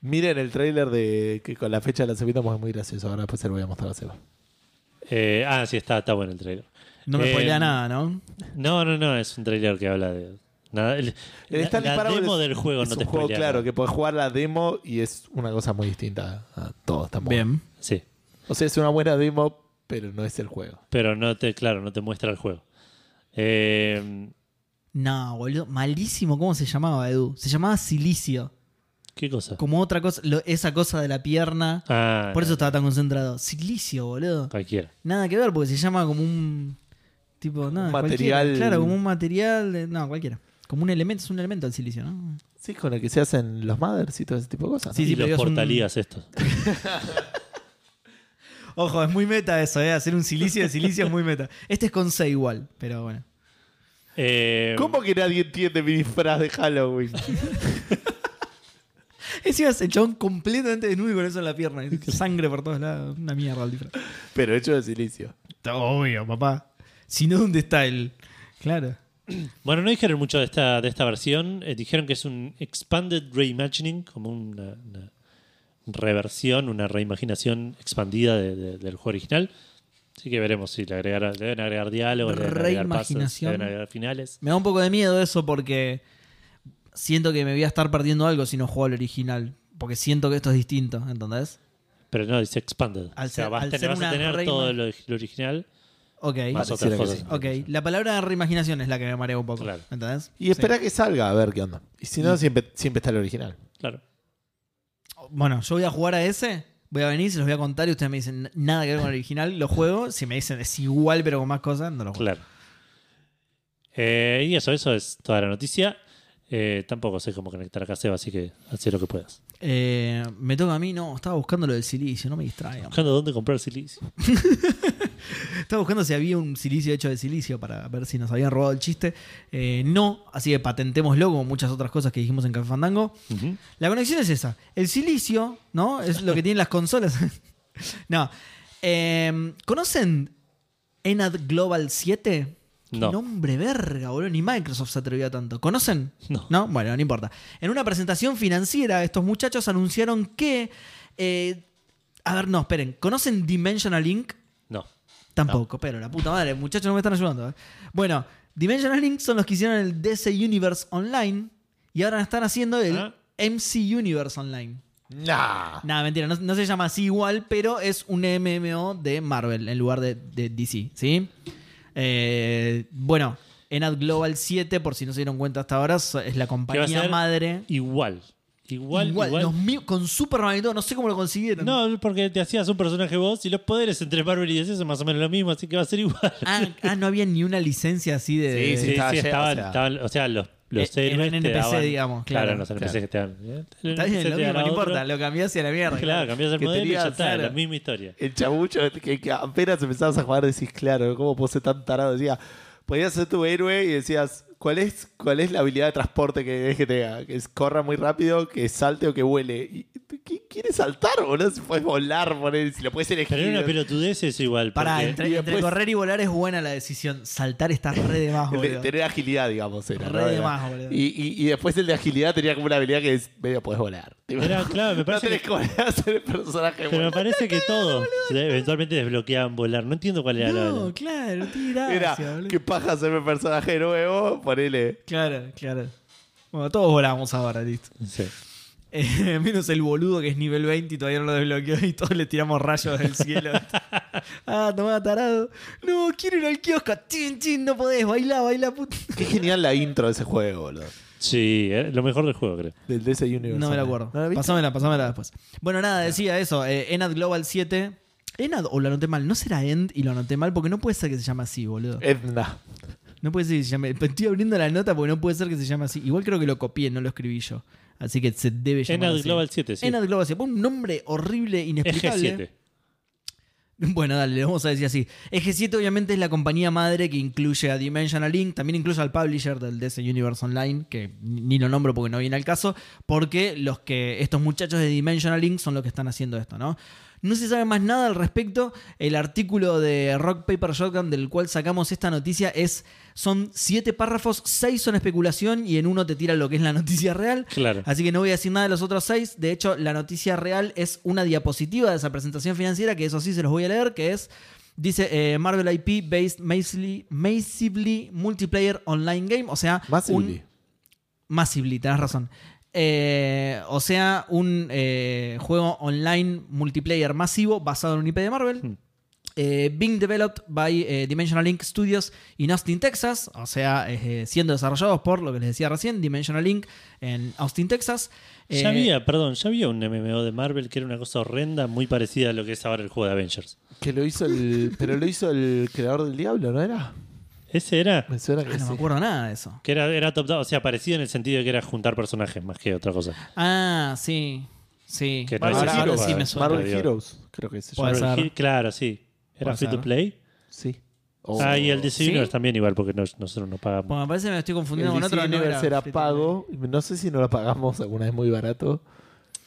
Miren el trailer de que con la fecha de lanzamiento es muy gracioso. Ahora después se lo voy a mostrar a Seba. Eh, ah, sí, está, está bueno el trailer. No me Eh, spoilea nada, ¿no? No, no, no, es un trailer que habla de. Nada, el, El la, demo es- del juego es no un te juego claro nada. que podés jugar la demo y es una cosa muy distinta a todo. Está muy- Bien. Sí, O sea, es una buena demo, pero no es el juego. pero no te, claro, no te muestra el juego. Eh, No, boludo. Malísimo. ¿Cómo se llamaba, Edu? Se llamaba Silicio. ¿Qué cosa? Como otra cosa. lo- esa cosa de la pierna. Ah, Por eso estaba tan concentrado. Silicio, boludo. cualquiera. Nada que ver, porque se llama como un. tipo, cualquiera. material- Claro, como un material, de- no, cualquiera. Como un elemento, es un elemento el silicio, ¿no? Sí, con el que se hacen los mothers y todo ese tipo de cosas. ¿no? Sí, y pero los es un- portalías estos. Ojo, es muy meta eso, ¿eh? Hacer un silicio de silicio es muy meta. Este es con C igual, pero bueno. Eh, ¿Cómo que nadie entiende mi disfraz de Halloween? Es el chabón completamente desnudo y con eso en la pierna. Sangre por todos lados. Una mierda el disfraz. Pero hecho de silicio. Está obvio, papá. Si no, ¿dónde está el...? Claro. Bueno, no dijeron mucho de esta, de esta versión. Eh, dijeron que es un expanded reimagining, como una, una reversión, una reimaginación expandida de- de- del juego original. Así que veremos si le, le deben agregar diálogo, le deben agregar pasos, le deben agregar finales. Me da un poco de miedo eso porque siento que me voy a estar perdiendo algo si no juego al original. Porque siento que esto es distinto, ¿entendés? Pero no, dice expanded. Al o sea, ser- vas, a al tener- ser vas a una tener reima- todo lo, lo original, Ok. más Pareciera otras que cosas. sí. Ok, la palabra reimaginación es la que me marea un poco. Claro. ¿Entendés? Y espera que salga a ver qué onda. Y si no, siempre, siempre está el original. Claro. Sí. Bueno, yo voy a jugar a ese. Voy a venir, se los voy a contar y ustedes me dicen nada que ver con el original. Lo juego. Si me dicen es igual pero con más cosas, no lo juego. Claro. Eh, y eso, eso es toda la noticia. Eh, tampoco sé cómo conectar acá, Seba, así que haz lo que puedas. Eh, me toca a mí, no. Estaba buscando lo del silicio, no me distraigan. Buscando dónde comprar silicio. Estaba buscando si había un silicio hecho de silicio para ver si nos habían robado el chiste. Eh, no, así que patentémoslo como muchas otras cosas que dijimos en Café Fandango. La conexión es esa. El silicio, ¿no? Es lo que tienen las consolas. no. Eh, ¿Conocen Enad Global 7? No. Nombre verga, boludo. Ni Microsoft se atrevió a tanto. ¿Conocen? No. Bueno, no importa. En una presentación financiera, estos muchachos anunciaron que. eh, a ver, no, esperen. ¿Conocen Dimensional Inc.? No. Tampoco, pero la puta madre, muchachos no me están ayudando. ¿eh? Bueno, Dimensional Link son los que hicieron el DC Universe Online y ahora están haciendo el Ah. MC Universe Online. Nah. Nada, mentira, no, no se llama así igual, pero es un MMO de Marvel en lugar de, de DC, ¿sí? Eh, bueno, Enad Global 7, por si no se dieron cuenta hasta ahora, es la ¿Qué va a compañía madre. Igual. Igual, Igual, igual. los mi- con Superman y todo, no sé cómo lo consiguieron. No, porque te hacías un personaje vos y los poderes entre Marvel y DC son más o menos lo mismo, así que va a ser igual. Ah, ah, no había ni una licencia así de. Sí, de- sí, Sí, estaba sí, lleno, estaban, o sea. estaban- o sea, los, los Eh, héroes eran te NPC, daban- digamos, Claro, claro. los NPC Claro. que te dan. eh, Está bien, lo mismo, no importa, lo cambiás y a la mierda. Claro, cambias el Que modelo y ya tenías, está, claro. la misma historia. El chabucho que, que apenas empezabas a jugar decís, claro, ¿cómo puedo ser tan tarado? Decía, podías ser tu héroe y decías, ¿cuál es, cuál es la habilidad de transporte que querés que tenga? Que es, corra muy rápido, que salte o que vuele. ¿Y, ¿Qué quieres saltar, boludo? Si puedes volar, poner, si lo puedes elegir. Pero una pelotudez eso igual. Porque- entre, y entre después- correr y volar es buena la decisión. Saltar está re de más, boludo. tener agilidad, digamos. Era, Re ¿no? de más, boludo. y, y, y después el de agilidad tenía como una habilidad que es medio podés volar. Era, claro, me no parece tenés que, el personaje. pero me parece que todos eventualmente desbloqueaban volar. No entiendo cuál era la- No, claro, no tiene gracia, Era. ¿qué paja ser un personaje nuevo? Ponele. Claro, claro. Bueno, todos volamos ahora, listo. Sí. Eh, menos el boludo que es nivel 20 y todavía no lo desbloqueó y todos le tiramos rayos del cielo. ah, tomá, tarado. No, quiero ir al kiosco. Chin, chin, no podés. Baila, baila, puta. Qué genial la intro de ese juego, boludo. Sí, eh, lo mejor del juego, creo. Del DC Universe. No me la acuerdo. ¿No la viste? pasámela, pasámela después. Bueno, nada, decía eso. Eh, Enad Global 7. Enad, o lo anoté mal. No será End y lo anoté mal porque no puede ser que se llame así, boludo. Edna. No puede ser que se llame. Estoy abriendo la nota porque no puede ser que se llame así. Igual creo que lo copié, no lo escribí yo. Así que se debe llamar. Enad así. Global 7, sí. Enad Global 7. Un nombre horrible, inexplicable. Eje 7. Bueno, dale, le vamos a decir así. Eje 7 obviamente es la compañía madre que incluye a Dimensional Link, también incluye al publisher del DC Universe Online, que ni lo nombro porque no viene al caso, porque los que estos muchachos de Dimensional Link son los que están haciendo esto, ¿no? No se sabe más nada al respecto. El artículo de Rock Paper Shotgun del cual sacamos esta noticia es son siete párrafos, seis son especulación y en uno te tira lo que es la noticia real. Claro. Así que no voy a decir nada de los otros seis. De hecho, la noticia real es una diapositiva de esa presentación financiera, que eso sí se los voy a leer, que es, dice eh, Marvel IP Based Massively, massively Multiplayer Online Game, o sea, Massively. un... Massively, tenés razón. Eh, o sea, un eh, juego online multiplayer masivo basado en un IP de Marvel. Hmm. Eh, being developed by eh, Dimensional Link Studios in Austin, Texas. O sea, eh, siendo desarrollados por lo que les decía recién, Dimensional Link en Austin, Texas. Eh, Ya había, perdón, ya había un MMO de Marvel que era una cosa horrenda, muy parecida a lo que es ahora el juego de Avengers. Que lo hizo el. Pero lo hizo el creador del diablo, ¿no era? ¿Ese era? Me suena que Ah, no sí. me acuerdo nada de eso. Que era, era top down, o sea, parecido en el sentido de que era juntar personajes más que otra cosa. Ah, sí. Sí. Que no ahora, es ahora Heroes, sí me suena. Marvel. Heroes, creo que se Puede llama. ser. Marvel He- Claro, sí. Era Puede free ser. to play. Sí. O- Ah, y el DC ¿Sí? Universe también igual, porque nos- nosotros no pagamos. Bueno, me parece que me estoy el confundiendo con DC otro. no Universe era free to play. pago. No sé si no lo pagamos alguna vez muy barato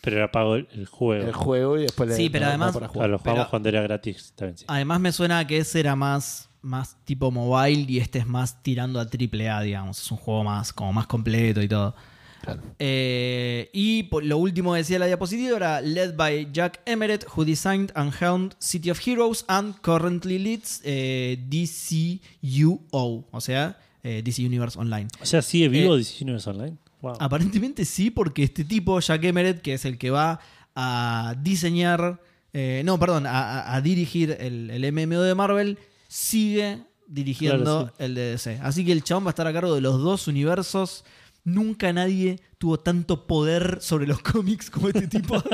Pero era pago el, el juego. el juego y después le Sí, pero no- no además- para jugar. lo jugamos Pero- cuando era gratis. También, sí. Además me suena que ese era más, más tipo mobile y este es más tirando a triple A, digamos. Es un juego más, como más completo y todo. Claro. Eh, y por- lo último que decía la diapositiva era led by Jack Emmeret, who designed and helmed City of Heroes and currently leads eh, DCUO, o sea, eh, DC Universe Online. O sea, sigue vivo Eh, DC Universe Online. Wow. Aparentemente sí, porque este tipo, Jack Emmeret, que es el que va a diseñar, no, perdón, a, a- a dirigir el, el MMO de Marvel, sigue dirigiendo Claro, el de DC. Así que el chabón va a estar a cargo de los dos universos. Nunca nadie tuvo tanto poder sobre los cómics como este tipo.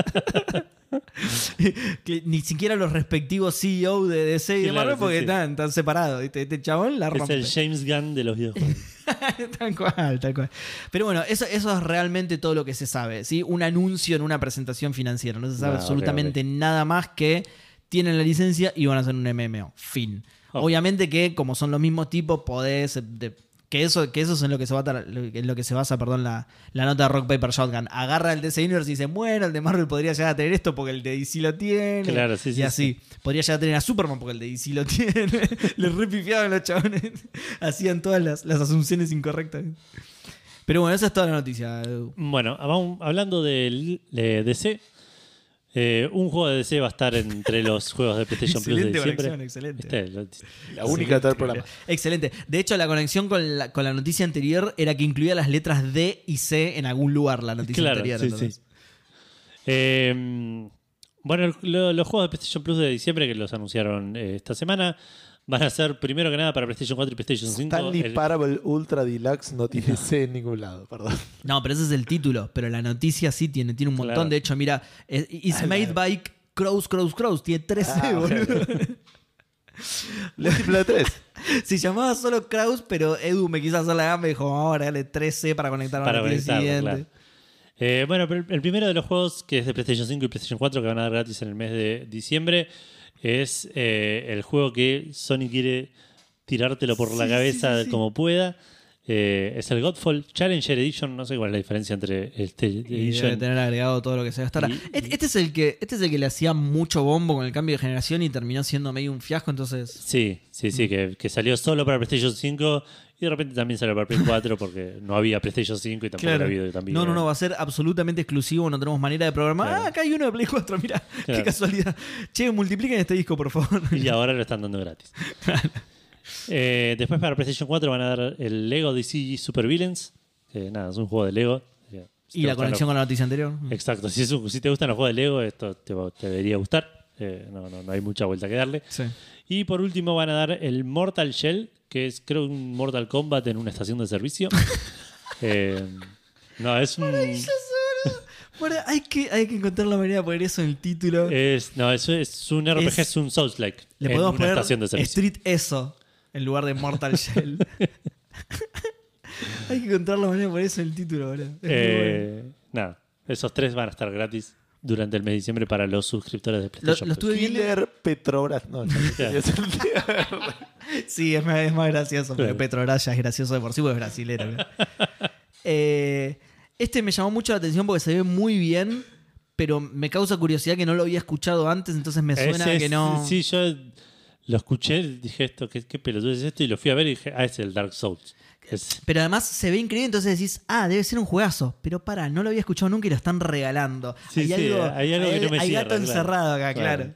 que ni siquiera los respectivos CEO de DC y de Marvel, porque sí. están, están separados. ¿viste? Este chabón la es rompe. el James Gunn de los videojuegos. tal cual, tal cual. Pero bueno, eso, eso es realmente todo lo que se sabe. ¿sí? Un anuncio en una presentación financiera. No se sabe Ah, absolutamente nada más que tienen la licencia y van a hacer un MMO. Fin. Obviamente que como son los mismos tipos, podés... de- que eso, que eso es en lo que se basa, en lo que se basa perdón, la, la nota de Rock Paper Shotgun. Agarra el DC Universe y dice, bueno, el de Marvel podría llegar a tener esto porque el de DC lo tiene. Claro, sí, y sí, así. Podría llegar a tener a Superman porque el de DC lo tiene. Les repifiaban los chabones. Hacían todas las, las asunciones incorrectas. Pero bueno, esa es toda la noticia. Bueno, hablando de, de DC, eh, un juego de DC va a estar entre los juegos de PlayStation Plus de Excelente diciembre. conexión, excelente. Lo- La única de todo el programa. Excelente. De hecho, la conexión con la, con la noticia anterior era que incluía las letras D y C en algún lugar, la noticia Claro, anterior. sí, entonces. sí. Eh, bueno, lo- los juegos de PlayStation Plus de diciembre que los anunciaron eh, esta semana van a ser primero que nada para PlayStation 4 y PlayStation 5. Stanley el- Parable Ultra Deluxe no tiene C en ningún lado, perdón. No, pero ese es el título. Pero la noticia sí tiene, tiene un montón. Claro. De hecho, mira, es- It's made by Crows, Crows, Crows. Tiene 13, Ah, boludo. Múltiplo de 3. Se llamaba solo Kraus, pero Edu me quiso hacer la gamba y dijo, vamos a agregarle 13 para conectar para al conectarlo, siguiente. claro. Eh, bueno, pero el primero de los juegos que es de PlayStation 5 y PlayStation 4 que van a dar gratis en el mes de diciembre es eh, el juego que Sony quiere tirártelo por la cabeza sí, sí, sí. como pueda. Eh, es el Godfall Challenger Edition. No sé cuál es la diferencia entre este Y debe tener agregado todo lo que se gastará. Y- Este, este es el que, este es el que le hacía mucho bombo con el cambio de generación y terminó siendo medio un fiasco, entonces. Sí, sí, Mm. sí, que, que salió solo para PlayStation 5 y de repente también salió para Play 4 porque no había PlayStation 5 y tampoco Claro. video también. No, no, no, va a ser absolutamente exclusivo, no tenemos manera de programar. Claro. Ah, acá hay uno de Play 4, mira, qué casualidad. Che, multipliquen este disco, por favor. Y ahora lo están dando gratis. Eh, después para PlayStation 4 van a dar el Lego DC Super Villains. Que nada, es un juego de Lego. Eh, si y la conexión los- con la noticia anterior. Exacto, si, es un- si te gustan los juegos de Lego, esto te debería gustar. Eh, no, no, no hay mucha vuelta que darle. Sí. Y por último van a dar el Mortal Shell, que es creo un Mortal Kombat en una estación de servicio. Eh, no, es un... Bueno, hay que, hay que encontrar la manera de poner eso en el título. Es, no, es, es un RPG, es, Es- un Souls-like. Le en podemos una poner estación de servicio. Street Eso en lugar de Mortal Shell. hay que encontrar la manera de poner eso en el título, boludo. Es muy bueno. Eh, Nada, esos tres van a estar gratis durante el mes de diciembre para los suscriptores de Lo, PlayStation. lo estuve viendo. Killer Petrobras. No. Sí, es más, es más gracioso, porque. Petrobras ya es gracioso de por sí, porque es brasilero. Eh, este me llamó mucho la atención porque se ve muy bien, pero me causa curiosidad que no lo había escuchado antes, entonces me suena Ese que es- no. Sí, yo lo escuché, dije esto, ¿qué, qué pelotudo es esto? Y lo fui a ver y dije, ah, es el Dark Souls. Es- Pero además se ve increíble, entonces decís, ah, debe ser un juegazo. Pero para, no lo había escuchado nunca y lo están regalando. Sí, hay, sí, algo, hay algo que no me hay cierra, gato claro. encerrado acá, claro. Claro.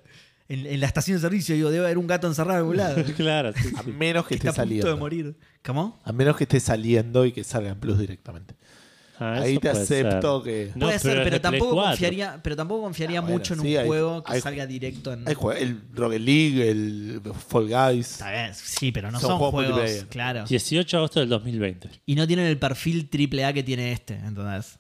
En, en la estación de servicio, digo, debe haber un gato encerrado en algún lado. claro, sí, A menos que, que esté está a punto de saliendo. morir. ¿Cómo? A menos que esté saliendo y que salga en Plus directamente. Ah, Ahí te acepto ser. que. No, Puede ser, pero tampoco 4. confiaría, pero tampoco confiaría Ah, bueno, mucho en sí, un hay- juego que hay- salga directo en. Hay el Rocket League, el Fall Guys. Está bien, sí, pero no Son son, juegos juegos, claro. 18 de agosto del 2020. Y no tienen el perfil AAA que tiene este, entonces.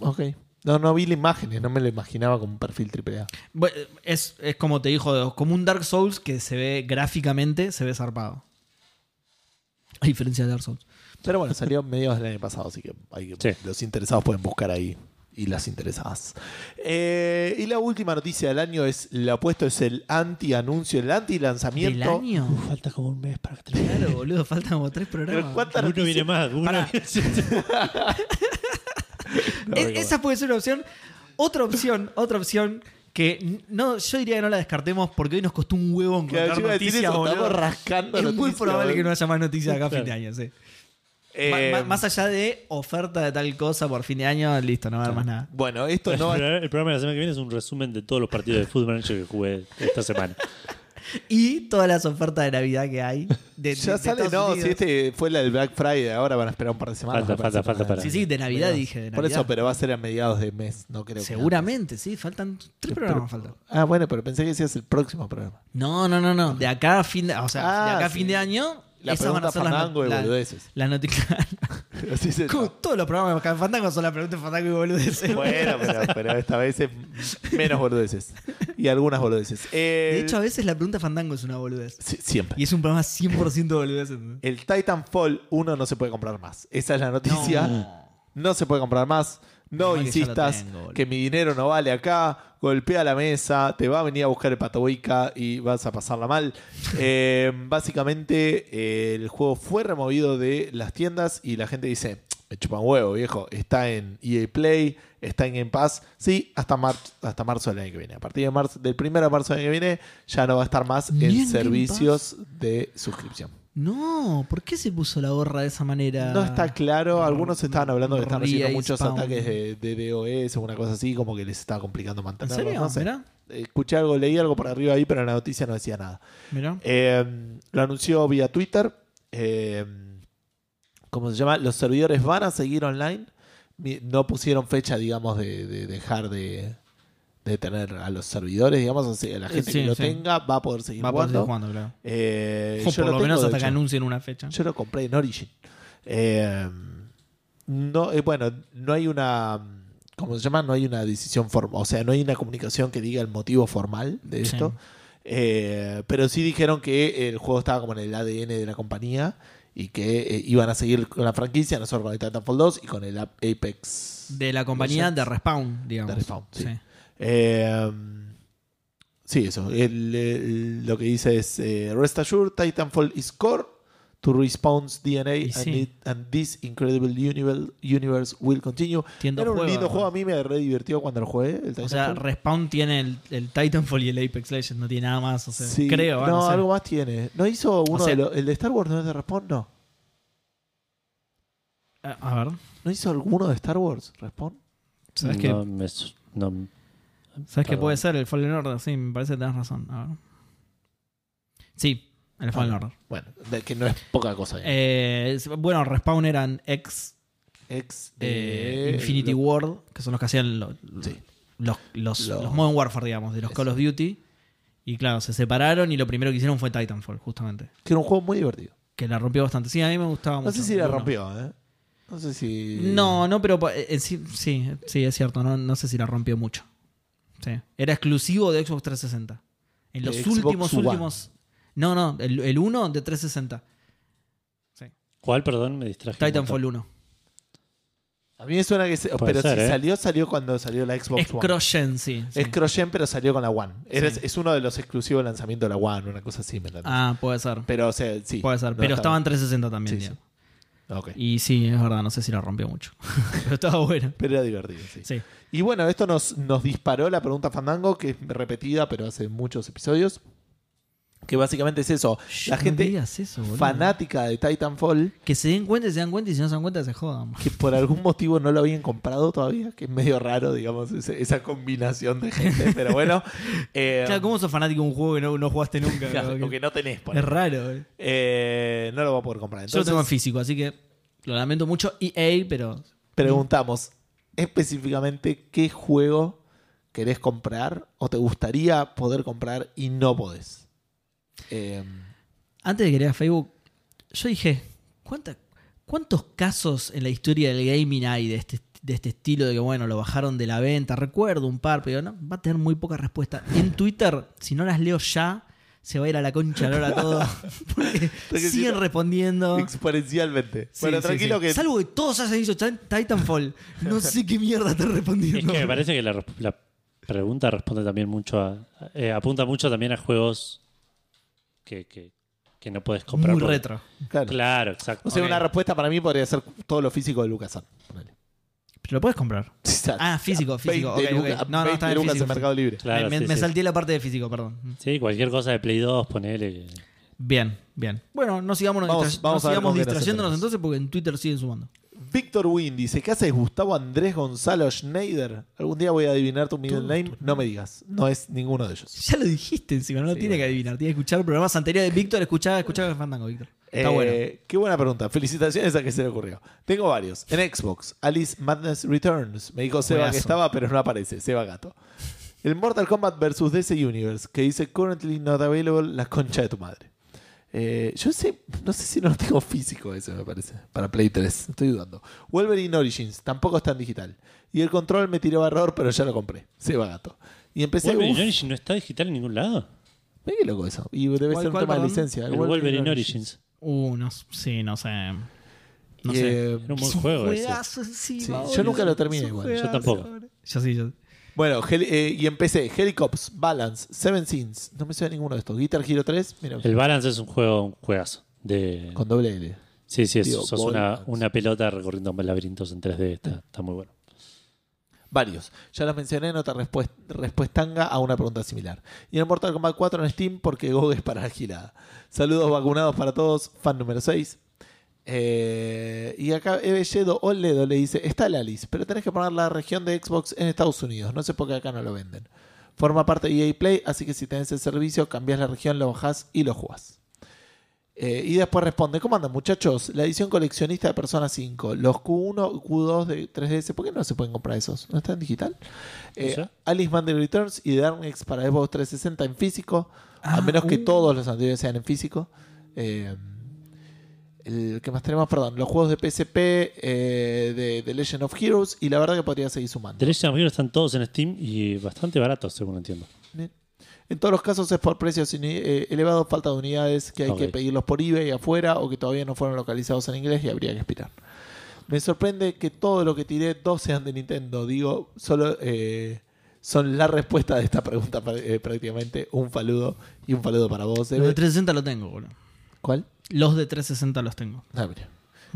Ok. No, no vi la imágenes, no me lo imaginaba como un perfil AAA. Bueno, es, es como te dijo, como un Dark Souls que se ve gráficamente, se ve zarpado. A diferencia de Dark Souls. Pero bueno, salió en mediados del año pasado, así que, hay que- Sí. los interesados pueden buscar ahí. Y las interesadas. Eh, y la última noticia del año es, lo opuesto es el anti-anuncio, el ¿Del anti-lanzamiento. año? Uf, falta como un mes para que. Claro, boludo, faltan como tres programas. ¿cuántas Uno viene más. Uno Pará. viene- No, E- esa puede ser una opción. Otra opción, otra opción que no, yo diría que no la descartemos porque hoy nos costó un huevo Claro, encontrar decir noticias, eso, estamos rascando Es muy probable que no haya más noticias acá a fin Claro. de año, sí. Eh, más allá de oferta de tal cosa por fin de año, listo, no va a haber más nada. Bueno, esto el, no va programa, el programa de la semana que viene es un resumen de todos los partidos de fútbol Manager que jugué esta semana. Y todas las ofertas de Navidad que hay. De, Ya de- sale, Estados no, Unidos. si este fue la del Black Friday, ahora van a esperar un par de semanas. Falta, me parece, falta, falta para- Sí, sí, de Navidad dije. De Por Navidad. eso, pero va a ser a mediados de mes, no creo que Seguramente, sí, faltan tres programas. Pero- faltan. Ah, bueno, pero pensé que decías el próximo programa. No, no, no, no. De acá a fin de, o sea, Ah, de acá a sí. fin de año, La esas van a pregunta ser fandango de la- boludeces. las noticias. Así se Como Todos los programas de Fandango son las preguntas de Fandango y boludeces. Bueno, pero, pero esta vez es menos boludeces. Y algunas boludeces. De hecho, a veces la pregunta Fandango es una boludez. sí, siempre. Y es un programa 100% boludeces. El Titanfall 1 no se puede comprar más. Esa es la noticia. No, No. se puede comprar más. No ya lo insistas tengo, boludo. que mi dinero no vale acá. Golpea la mesa, te va a venir a buscar el patoboica y vas a pasarla mal. Eh, básicamente, eh, el juego fue removido de las tiendas y la gente dice: Me chupan huevo, viejo. Está en EA Play, está en Game Pass. Sí, hasta, mar- hasta marzo del año que viene. A partir de marzo, del 1 de marzo del año que viene, ya no va a estar más en servicios de suscripción. No, ¿por qué se puso la gorra de esa manera? No está claro, algunos estaban hablando que están recibiendo muchos ataques de, de DOS o una cosa así, como que les estaba complicando ¿En mantenerlos. serio? No sé. Mirá, Escuché algo, leí algo por arriba ahí, pero en la noticia no decía nada. mirá. Eh, lo anunció vía Twitter. Eh, ¿Cómo se llama? Los servidores van a seguir online. No pusieron fecha, digamos, de, de dejar de, de tener a los servidores, digamos, sea, la gente Sí, que lo sí. tenga va a poder seguir Va a poder jugando. seguir jugando, claro. Eh, yo por lo tengo, menos hasta que anuncien una fecha. Yo lo compré en Origin. Eh, no, eh, bueno, no hay una. ¿Cómo se llama? No hay una decisión formal. O sea, no hay una comunicación que diga el motivo formal de Sí. esto. Eh, pero sí dijeron que el juego estaba como en el ADN de la compañía y que eh, iban a seguir con la franquicia, no solo con el Titanfall 2 y con el Ap- Apex De la compañía Legends. de Respawn, digamos. de Respawn. Sí, Eh, sí eso. El- el- lo que dice es: eh, Rest assured, Titanfall is core to Respawn's DNA Y and, sí. it- and this incredible universe, universe will continue. Tiendo Era un juego, lindo juego, a mí me re divirtió cuando lo jugué. El O sea, Titanfall. Respawn tiene el, el Titanfall y el Apex Legends, no tiene nada más. O sea, Sí, creo. ah, No, no sé. algo más tiene. ¿No hizo uno sea- de los. El de Star Wars no es de Respawn? No. A a ver, ¿No hizo alguno de Star Wars? ¿Respawn? ¿sabes no, qué? me no- ¿Sabes qué puede ser? El Fallen Order, sí, me parece que tenés razón. A ver. Sí, el Fallen Ah, Order. Bueno, de que no es poca cosa. Eh, bueno, Respawn eran ex Ex eh, Infinity Ward, que son los que hacían lo- Sí. los, los, Los- los Modern Warfare, digamos, de los. Call of Duty. Y claro, se separaron y lo primero que hicieron fue Titanfall, justamente. Que era un juego muy divertido. Que la rompió bastante. Sí, a mí me gustaba mucho. No sé si la rompió, ¿eh? No sé si. No, no, pero eh, sí, sí, sí, es cierto. No, no sé si la rompió mucho. Sí. Era exclusivo de Xbox 360. En los Xbox últimos, One. últimos. No, no, el, el 1 de 360. ¿Cuál, perdón? Me distraje. Titanfall montón. 1. A mí me suena que. se- Puede pero ser, si ¿eh? salió, salió cuando salió la Xbox Es One. cross-gen, sí. sí. Es cross-gen, pero salió con la One. Sí. Es uno de los exclusivos de lanzamiento de la One, una cosa así, ¿me? Ah, puede ser. Pero, o sea, sí. puede ser. no pero estaba en 360 también. Sí, sí. digamos. Ok. Y sí, es verdad, no sé si la rompió mucho. pero estaba buena. Pero era divertido, sí. Sí. Y bueno, esto nos, nos disparó la pregunta Fandango, que es repetida, pero hace muchos episodios. Que básicamente es eso. La gente eso, fanática de Titanfall, Que se den cuenta y se dan cuenta y si no se dan cuenta se jodan. que por algún motivo no lo habían comprado todavía, que es medio raro, digamos, ese- esa combinación de gente. Pero bueno. eh, Claro, ¿cómo sos fanático de un juego que no, no jugaste nunca? claro, lo que- no tenés. por es raro. eh. Eh, no lo va a poder comprar. Yo lo tengo en Entonces, físico, así que lo lamento mucho. EA, pero preguntamos específicamente qué juego querés comprar o te gustaría poder comprar y no podés. Eh, antes de que leas Facebook, yo dije, ¿cuánta- ¿cuántos casos en la historia del gaming hay de este, de este estilo de que, bueno, lo bajaron de la venta? Recuerdo un par, pero no, va a tener muy poca respuesta. En Twitter, si no las leo ya, se va a ir a la concha de la hora todo. Porque siguen respondiendo. Exponencialmente. Sí, bueno, sí, tranquilo sí. que. Salvo que todos hayan dicho Titan- Titanfall. No sé qué mierda está Es respondiendo. que me parece que la pregunta responde también mucho a. eh, apunta mucho también a juegos que, que, que no puedes comprar. Muy retro. Claro. Claro, exacto. O sea, una respuesta para mí podría ser todo lo físico de Lucas. Pero lo puedes comprar. Ah, físico, físico. 20 ok, ok. lucas- No, no, 20 está en lucas físico, en Mercado Libre. Claro, me sí, me sí. salté la parte de físico, perdón. Sí, cualquier cosa de Play 2, ponele. Bien, bien. Bueno, no sigamos, Vamos- distra- vamos no sigamos distrayéndonos entonces porque en Twitter siguen sumando. Víctor Win dice: ¿Qué haces, Gustavo Andrés Gonzalo Schneider? Algún día voy a adivinar tu middle name. No me digas. No es ninguno de ellos. Ya lo dijiste encima, no lo Sí, tiene que bueno. adivinar. Tiene que escuchar programas anteriores de Víctor. Escuchaba, escuchaba Fandango, Víctor. Está Eh, bueno. Qué buena pregunta. Felicitaciones a que se le ocurrió. Tengo varios. En Xbox, Alice Madness Returns. Me dijo Seba Juegazo. que estaba, pero no aparece. Seba Gato. El Mortal Kombat vs. DC Universe, que dice currently not available, la concha de tu madre. Eh, yo sé, no sé si no lo tengo físico ese, me parece. Para Play 3, estoy dudando. Wolverine Origins, tampoco está en digital. Y el control me tiró error, pero ya lo compré. Seba Gato. Y empecé. Wolverine uf, Origins no está digital en ningún lado. ve qué loco eso. Y debe ¿Cuál, ser un tema de licencia. El Wolverine Origins. Uh, no, sí, no sé. No Y, sé. eh, Era un buen juego ese. juegazo encima, Sí, yo nunca lo terminé igual. Yo tampoco. Yo sí, yo. Bueno, eh, y empecé Helicops, Balance, Seven Sins. No me suena ninguno de estos. Guitar Hero 3, mira, El Balance es un juego, un juegazo. De... con doble L. Sí, sí, es- Digo, sos una, una pelota recorriendo laberintos en 3D. Está, está muy bueno. Varios. Ya los mencioné en otra respues- respuestanga a una pregunta similar. Y en Mortal Kombat 4 en Steam porque GOG es para la gilada. Saludos vacunados para todos. Fan número 6. Eh, y acá Evelledo Oledo le dice, está el Alice, pero tenés que poner la región de Xbox en Estados Unidos. No sé por qué acá no lo venden. Forma parte de EA Play, así que si tenés el servicio, cambiás la región, lo bajás y lo jugás. Eh, y después responde, ¿cómo andan muchachos? La edición coleccionista de Persona 5, los Q1, Q2 de 3DS, ¿por qué no se pueden comprar esos? ¿No están en digital? Eh. Alice Mandy Returns y The Darknex para Xbox 360 en físico, a Ah, menos que uh. todos los anteriores sean en físico. Eh, el que más tenemos, perdón, los juegos de PSP eh, de The Legend of Heroes y la verdad que podría seguir sumando. The Legend of Heroes están todos en Steam y bastante baratos, según entiendo. Bien. En todos los casos es por precios eh, elevados, falta de unidades que hay que pedirlos por eBay afuera o que todavía no fueron localizados en inglés y habría que esperar. Me sorprende que todo lo que tiré, dos sean de Nintendo. Digo, solo eh, son la respuesta de esta pregunta eh, prácticamente. Un saludo y un saludo para vos. Los de Eve. 360 lo tengo, boludo. ¿Cuál? Los de 360 los tengo. Ah, mira.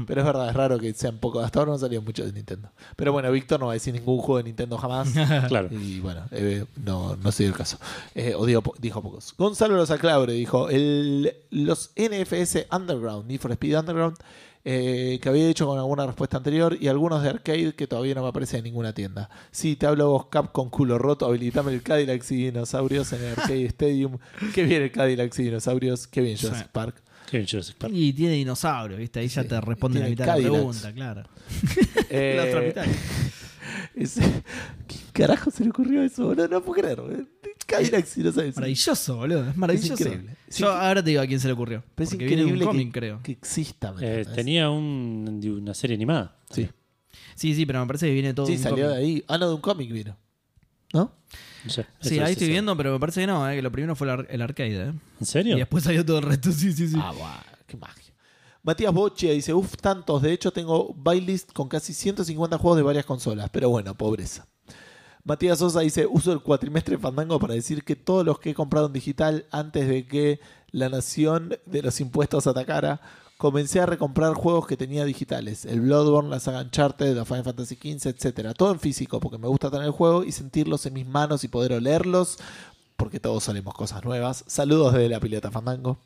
Pero es verdad, es raro que sean pocos. Hasta ahora no salían muchos de Nintendo. Pero bueno, Víctor no va a decir ningún juego de Nintendo jamás. Claro. Y bueno, eh, no, no soy el caso. Eh, o digo dijo pocos. Gonzalo Los Aclabre dijo: el, los NFS Underground, Need for Speed Underground, eh, que había hecho con alguna respuesta anterior, y algunos de arcade que todavía no me aparece en ninguna tienda. Sí, te hablo vos, Cap con culo roto, habilitame el Cadillac y dinosaurios en el Arcade Stadium. Qué bien el Cadillac y dinosaurios, qué bien Jurassic Sí. Park. Jurassic Park. Y tiene dinosaurio, ¿viste? Ahí ya te responde la mitad de la pregunta, claro. Eh, la otra mitad. ese- ¿Qué carajo se le ocurrió eso? No, no puedo creer. Cadillac y dinosaurios. Maravilloso, boludo. Es maravilloso. increíble. Es Yo ahora te digo a quién se le ocurrió. Pero es porque viene de un increíble cómic, creo. que exista. ¿me Eh, tenía un- una serie animada. Sí. Sí, sí, pero me parece que viene todo Sí, de un salió cómic. de ahí. Ah, no, de un cómic vino. ¿No? No sé, Sí, eso ahí es estoy eso. viendo, pero me parece que no, eh, que lo primero fue el, ar- el arcade. Eh. ¿En Y serio? después salió todo el resto, sí, sí, sí. Ah, guau, qué magia. Matías Boccia dice, uff, tantos. De hecho, tengo buy list con casi 150 juegos de varias consolas. Pero bueno, pobreza. Matías Sosa dice, uso el cuatrimestre Fandango para decir que todos los que he comprado en digital antes de que la nación de los impuestos atacara, comencé a recomprar juegos que tenía digitales. El Bloodborne, la saga Uncharted, la Final Fantasy XV, etcétera. Todo en físico, porque me gusta tener el juego y sentirlos en mis manos y poder olerlos, porque todos solemos cosas nuevas. Saludos desde la pileta Fandango.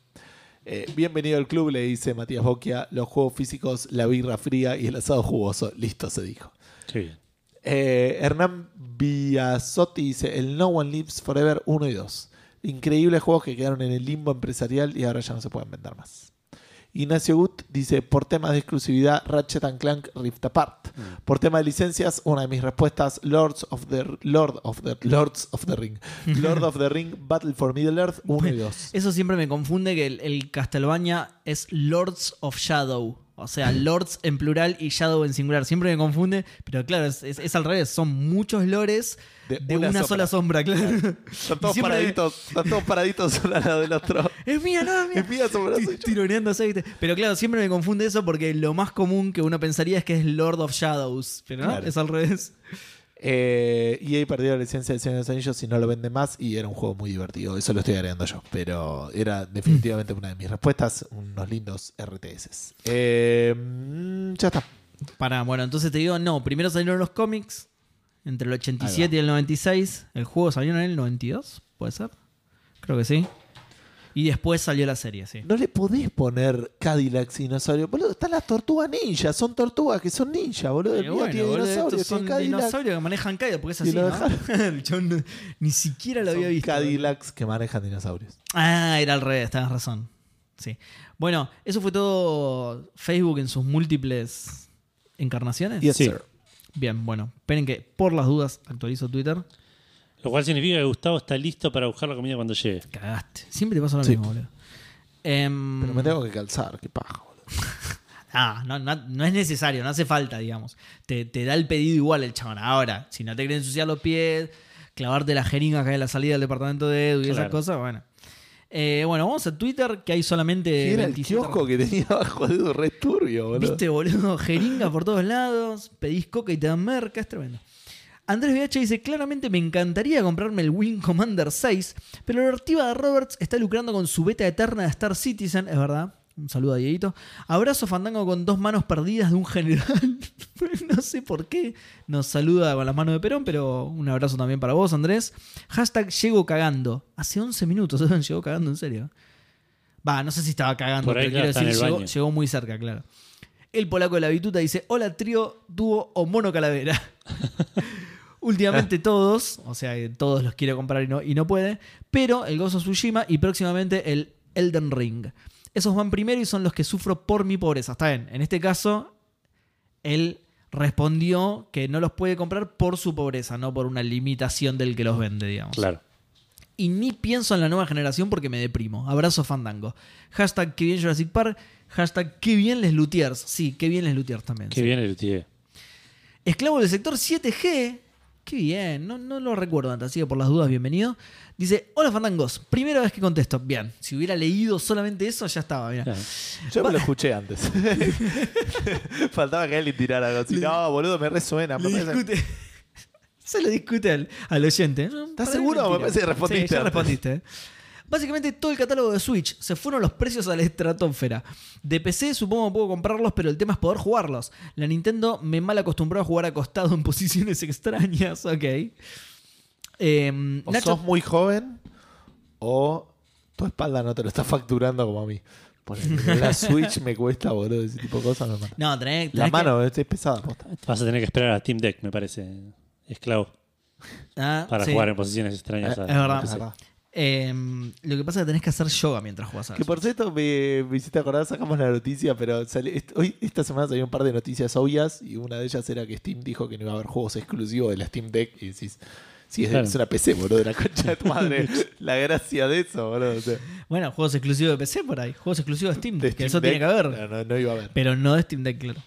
Eh, bienvenido al club, le dice Matías Boquia. Los juegos físicos, la birra fría y el asado jugoso. Listo, se dijo. Bien. Eh, Hernán Villasotti dice: El No One Lives Forever 1 y 2. Increíbles juegos que quedaron en el limbo empresarial y ahora ya no se pueden vender más. Ignacio Gut dice: Por temas de exclusividad, Ratchet and Clank Rift Apart. Por tema de licencias, una de mis respuestas: Lords of the Lord of the Lords of the Ring. Lord of the Ring Battle for Middle Earth 1 y 2. Eso siempre me confunde que el, el Castlevania es Lords of Shadow. O sea, Lords en plural y Shadow en singular. Siempre me confunde, pero claro, es, es- es al revés. Son muchos lores De de, una sombra. sola sombra, claro. Están todos Siempre- paraditos, están todos paraditos uno al lado del otro. Es mía, no, es mía. Es mía, sombra. Tironeándose, ¿viste? Pero claro, siempre me confunde eso porque lo más común que uno pensaría es que es Lord of Shadows. Pero no, Claro. es al revés. Eh, EA perdió la licencia de Señor de los Anillos y no lo vende más y era un juego muy divertido. Eso lo estoy agregando yo. Pero era definitivamente una de mis respuestas. Unos lindos RTS. Eh, mm, ya está. Para, bueno, entonces te digo, no, primero salieron los cómics entre el 87 y el 96. El juego salió en el 92, ¿puede ser? Creo que sí. Y después salió la serie, sí. No le podés poner Cadillac dinosaurio. Boludo, están las tortugas ninja. Son tortugas que son ninja, boludo. El Pero mío bueno, tiene boludo, dinosaurios, estos son Cadillac. dinosaurios que manejan Kaido, porque es así, ¿no? El chabón no- ni siquiera lo había visto. Cadillacs que manejan dinosaurios. Ah, era al revés, tenés razón. Sí. Bueno, eso fue todo Facebook en sus múltiples encarnaciones. Yes, Sí. sir. Bien, bueno, esperen que por las dudas actualizo Twitter. Lo cual significa que Gustavo está listo para buscar la comida cuando llegue. Cagaste. Siempre te pasa lo Sí. mismo, boludo. Em, Pero me tengo que calzar, qué paja, boludo. Ah, no, no, no es necesario, no hace falta, digamos. Te, te da el pedido igual el chabón. Ahora, si no te querés ensuciar los pies, clavarte la jeringa acá en la salida del departamento de Edu y esas Claro. cosas, bueno. Eh, bueno, vamos a Twitter, que hay solamente. ¿Qué era el 27 kiosco que tenía abajo de Edu? Re turbio, boludo. ¿Viste, boludo? Jeringa por todos lados, pedís coca y te dan merca, es tremendo. Andrés VH dice, claramente me encantaría comprarme el Wing Commander 6, pero la Ortiva de Roberts está lucrando con su beta eterna de Star Citizen, es verdad. Un saludo a Dieguito. Abrazo Fandango con dos manos perdidas de un general. no sé por qué. Nos saluda con las manos de Perón, pero un abrazo también para vos, Andrés. Hashtag llego cagando. Hace 11 minutos, llegó cagando en serio. Va, no sé si estaba cagando, pero quiero decir, llegó muy cerca, claro. El polaco de la bituta dice: Hola, trío, dúo o mono calavera. Últimamente todos, o sea, que todos los quiero comprar y no, y no puede, pero el Gozo Tsushima y próximamente el Elden Ring. Esos van primero y son los que sufro por mi pobreza. Está bien, en este caso, él respondió que no los puede comprar por su pobreza, no por una limitación del que los vende, digamos. Claro. Y ni pienso en la nueva generación porque me deprimo. Abrazo fandango. Hashtag que bien Jurassic Park. Hashtag que bien les luthiers. Sí, que bien les luthiers también. Qué sí. bien el UTIE. Esclavo del sector 7G. Qué bien, no, no lo recuerdo antes, así que por las dudas, bienvenido. Dice, hola fandangos, primera vez que contesto. Bien, si hubiera leído solamente eso, ya estaba, mira. Yo me lo escuché antes. Faltaba que alguien tirara algo así. No, boludo, me resuena. Me discute. Se lo discute al, al oyente. ¿Estás seguro? Me parece que respondiste Sí, ya respondiste. Básicamente todo el catálogo de Switch se fueron los precios a la estratosfera. De PC supongo que puedo comprarlos, pero el tema es poder jugarlos. La Nintendo me mal acostumbró a jugar acostado en posiciones extrañas, ok. Eh, O Nacho, sos muy joven o tu espalda no te lo está facturando como a mí. La Switch me cuesta, boludo, ese tipo de cosas. No, me- no, tenés, la tenés que- mano es pesada. posta. Vas a tener que esperar a Team Deck, me parece. Esclavo. Ah, Para sí. jugar en posiciones extrañas. Eh, a- es verdad. Eh, lo que pasa es que tenés que hacer yoga mientras jugás a la Que por cierto, me, me hiciste acordar, sacamos la noticia, pero sale- est- hoy, esta semana salió un par de noticias obvias y una de ellas era que Steam dijo que no iba a haber juegos exclusivos de la Steam Deck y decís, sí, es, Claro. es una PC, boludo, de la concha de tu madre. la gracia de eso, boludo. o sea, Bueno, juegos exclusivos de PC por ahí. Juegos exclusivos de Steam, de que eso Deck, tiene que haber. No, no, no iba a haber. Pero no de Steam Deck, claro.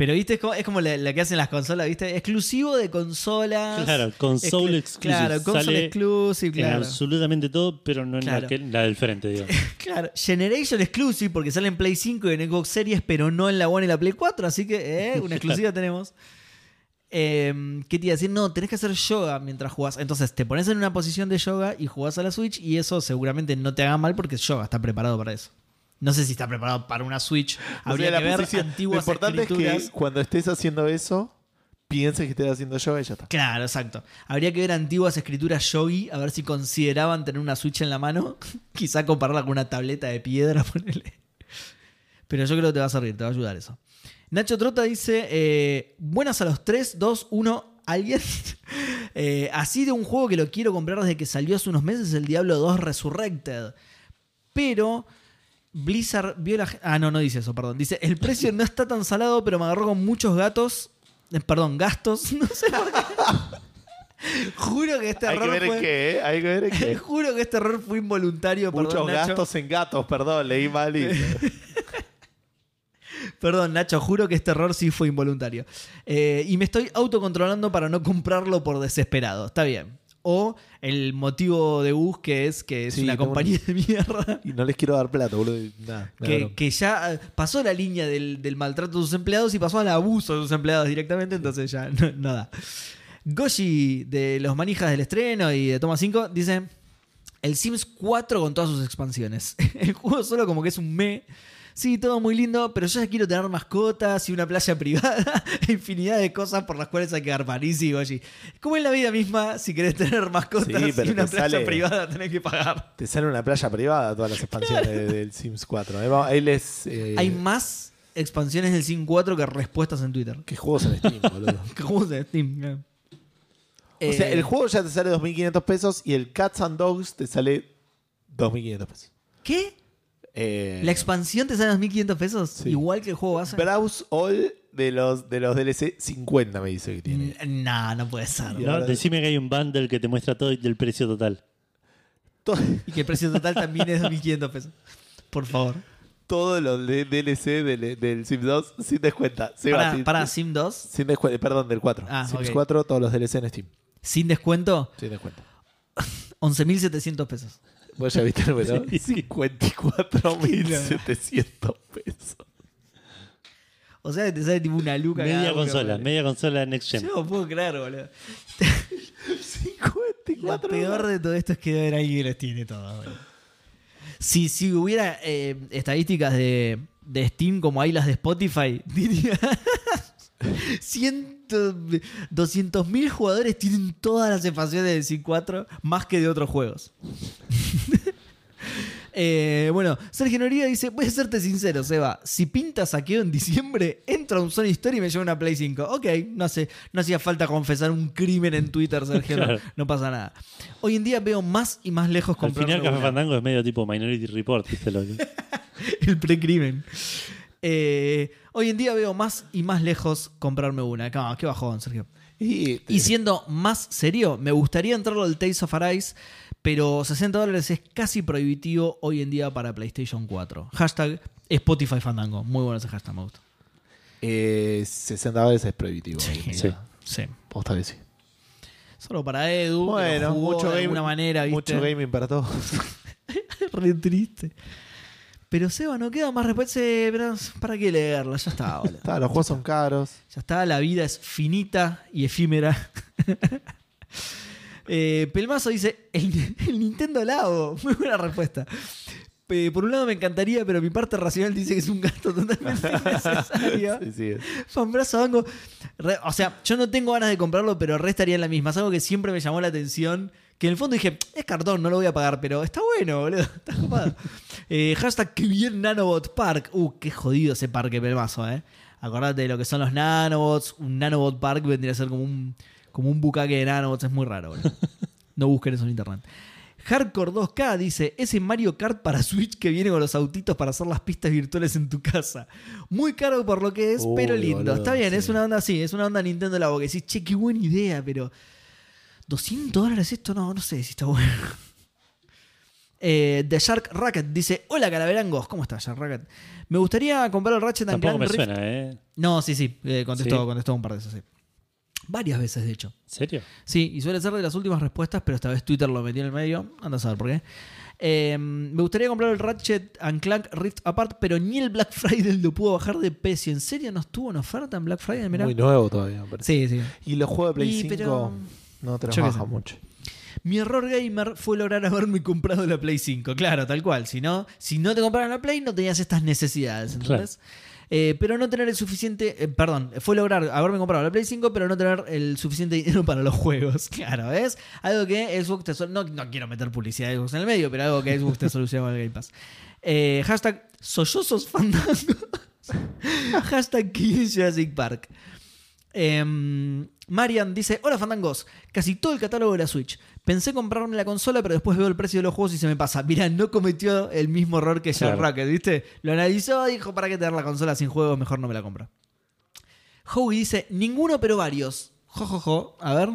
Pero viste, es como, es como la, la que hacen las consolas, ¿viste? Exclusivo de consolas. Claro, console Exclu- exclusive. Claro, console Sale exclusive, En claro. absolutamente todo, pero no en Claro. la, que- la del frente, digo. Claro, Generation Exclusive, porque sale en Play 5 y en Xbox Series, pero no en la One y la Play 4, así que eh, una exclusiva tenemos. Eh, ¿Qué te iba a decir? No, tenés que hacer yoga mientras jugás. Entonces te pones en una posición de yoga y jugás a la Switch y eso seguramente no te haga mal porque yoga, está preparado para eso. No sé si está preparado para una Switch. O sea, Habría que ver posición- antiguas Lo importante escrituras. es que cuando estés haciendo eso, pienses que estés haciendo yoga y ya está. Claro, exacto. Habría que ver antiguas escrituras yogi, a ver si consideraban tener una Switch en la mano. Quizá compararla con una tableta de piedra, ponele. Pero yo creo que te va a servir, te va a ayudar eso. Nacho Trota dice: eh, Buenas a los 3, 2, 1, ¿alguien? Eh, así de un juego que lo quiero comprar desde que salió hace unos meses, el Diablo 2 Resurrected. Pero Blizzard vio la. Ah, no, no dice eso, perdón. Dice: El precio no está tan salado, pero me agarró con muchos gatos. eh, Perdón, gastos. No sé por qué. Juro que este Hay que error ver en fue. qué, ¿eh? Hay que ver en qué. Juro que este error fue involuntario. Muchos perdón, Nacho. gastos en gatos, perdón, leí mal y... Perdón, Nacho, juro que este error sí fue involuntario. Eh, y me estoy autocontrolando para no comprarlo por desesperado. Está bien. O el motivo de bus que es que es Sí, una compañía de mierda. Y no les quiero dar plata, boludo. Nada, Que, que ya eh, pasó la línea del, del maltrato de sus empleados y pasó al abuso de sus empleados directamente, entonces ya no, no da. Goshi de los manijas del estreno y de Toma 5 dice: El Sims 4 con todas sus expansiones. El juego solo como que es un me. Sí, todo muy lindo, pero yo ya quiero tener mascotas y una playa privada, infinidad de cosas por las cuales hay que garpar. Y sí, Goshi. Como en la vida misma, si querés tener mascotas Sí, pero y una playa sale- privada, tenés que pagar. Te sale una playa privada todas las expansiones de- del Sims 4. Ahí va- Ahí les. eh, Hay más expansiones del Sim 4 que respuestas en Twitter. que juegos en Steam, boludo. Que juegos de Steam. claro. O sea, Eh, el juego ya te sale 2.500 pesos y el Cats and Dogs te sale 2.500 pesos. ¿Qué? Eh, ¿La expansión te sale 2.500 pesos? Sí. Igual que el juego base. Browse All de los, de los DLC 50 me dice que tiene. Nah, no puede ser. No, decime que hay un bundle que te muestra todo y el precio total. To- Y que el precio total también es 2.500 pesos. Por favor. Todos los de- DLC del, del Sims 2 sin descuenta. Se Para, sin- para Sim 2, Sin descuento, perdón, del 4. Ah, Sims ok. 4, todos los DLC en Steam. sin descuento, Sin descuento. 11.700 pesos. ¿Vos ya viste el? Sí, 54.700 pesos. O sea que te sale tipo una luca. Media cada consola, media consola Next Gen. Yo no puedo creer, boludo. 54. Lo peor de todo esto es que debe haber alguien que los tiene todos, boludo. Si, si hubiera eh, estadísticas de, de Steam como hay las de Spotify, diría 100 200.000 jugadores tienen todas las expansiones de C4 más que de otros juegos. Eh, bueno, Sergio Noría dice: Voy a serte sincero, Seba. Si pinta saqueo en diciembre, entra a un Sony Store y me lleva una Play 5. Ok, no, sé, no hacía falta confesar un crimen en Twitter, Sergio. No, pasa nada. Hoy en día veo más y más lejos Al final, Café Fandango es medio tipo Minority Report, ¿viste lo que? El precrimen. Eh, hoy en día veo más y más lejos comprarme una. No, qué bajón, Sergio. Y, Y siendo más serio, me gustaría entrarlo al Tales of Arise, pero 60 dólares es casi prohibitivo hoy en día para PlayStation 4. Hashtag Spotify Fandango. Muy bueno ese hashtag, me gusta. eh, 60 dólares es prohibitivo. Sí. Sí. Posta que sí. Solo para Edu, Bueno, jugó mucho, de alguna manera, ¿viste? mucho gaming para todos. Re triste. Pero Seba, no queda más respuesta. Pero ¿Para qué leerla? Ya está, boludo. Está, los juegos son caros. Ya está, la vida es finita y efímera. Eh, Pelmazo dice: el, el Nintendo Labo. Muy buena respuesta. Eh, por un lado me encantaría, pero mi parte racional dice que es un gasto totalmente innecesario. Sí, sí. Fanbrazo Banco. Re- o sea, yo no tengo ganas de comprarlo, pero re estaría en la misma. Es algo que siempre me llamó la atención. Que en el fondo dije, es cartón, no lo voy a pagar, pero está bueno, boludo. Está copado. Eh, hashtag que bien Nanobot Park. Uh, qué jodido ese parque, Pelmazo, eh. Acordate de lo que son los nanobots. Un nanobot park vendría a ser como un, como un bucaque de nanobots. Es muy raro, boludo. No busquen eso en internet. Hardcore 2K dice, ese Mario Kart para Switch que viene con los autitos para hacer las pistas virtuales en tu casa. Muy caro por lo que es, Uy, pero lindo. boludo, Está bien, sí. es una onda así, es una onda Nintendo Labo que decís, che, qué buena idea, pero 200 dólares esto no, no sé si está bueno. Eh, The Shark Racket dice: Hola calaverangos, ¿cómo estás, Shark Racket? Me gustaría comprar el Ratchet and Clank me Rift. suena, ¿eh? No, sí, sí, eh, contestó, ¿Sí? contestó un par de veces, sí. Varias veces, de hecho. ¿En serio? Sí, y suele ser de las últimas respuestas, pero esta vez Twitter lo metió en el medio. Anda a saber por qué. Eh, me gustaría comprar el Ratchet and Clank Rift Apart, pero ni el Black Friday lo pudo bajar de precio. ¿En serio no estuvo en oferta en Black Friday? Mirá. Muy nuevo todavía, me parece. Sí, sí. Y los juegos de Play Y, 5 pero- no sé. mucho. Mi error gamer fue lograr haberme comprado la Play 5. Claro, tal cual. Si no, si no te compraron la Play, no tenías estas necesidades. ¿entendés? Eh, pero no tener el suficiente. eh, perdón, fue lograr haberme comprado la Play 5, pero no tener el suficiente dinero para los juegos. Claro, ¿ves? Algo que Xbox te no, no quiero meter publicidad de Xbox en el medio, pero algo que Xbox te soluciona con el Game Pass. Eh, hashtag Soyosos Fandango. hashtag Jurassic Park. Em, Marian dice: Hola Fandangos, casi todo el catálogo de la Switch. Pensé comprarme la consola, pero después veo el precio de los juegos y se me pasa. Mira, no cometió el mismo error que Jack Claro. Racket, ¿viste? Lo analizó y dijo: ¿Para qué tener la consola sin juegos? Mejor no me la compro. Howie dice: Ninguno, pero varios. Jo, jo, jo. A ver.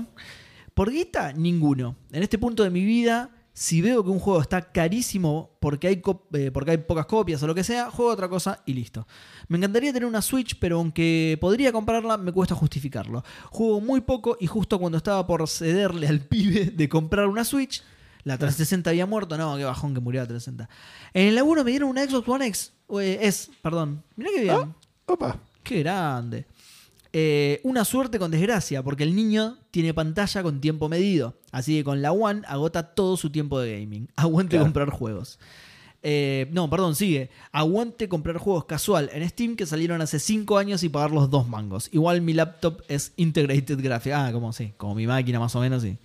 Por guita, ninguno. En este punto de mi vida, Si veo que un juego está carísimo porque hay, eh, porque hay pocas copias o lo que sea, juego otra cosa y listo. Me encantaría tener una Switch, pero aunque podría comprarla, me cuesta justificarlo. Juego muy poco y justo cuando estaba por cederle al pibe de comprar una Switch, la 360 había muerto. No, qué bajón que murió la 360. En el laburo me dieron una Xbox One X. eh, S, perdón. Mirá qué bien. Opa. Qué grande. Eh, una suerte con desgracia, porque el niño tiene pantalla con tiempo medido. Así que con la One agota todo su tiempo de gaming. Aguante Claro. comprar juegos. Eh, no, perdón, sigue. Aguante comprar juegos casual en Steam que salieron hace 5 años y pagar los dos mangos. Igual mi laptop es Integrated Graphics. Ah, como sí, como mi máquina más o menos, sí.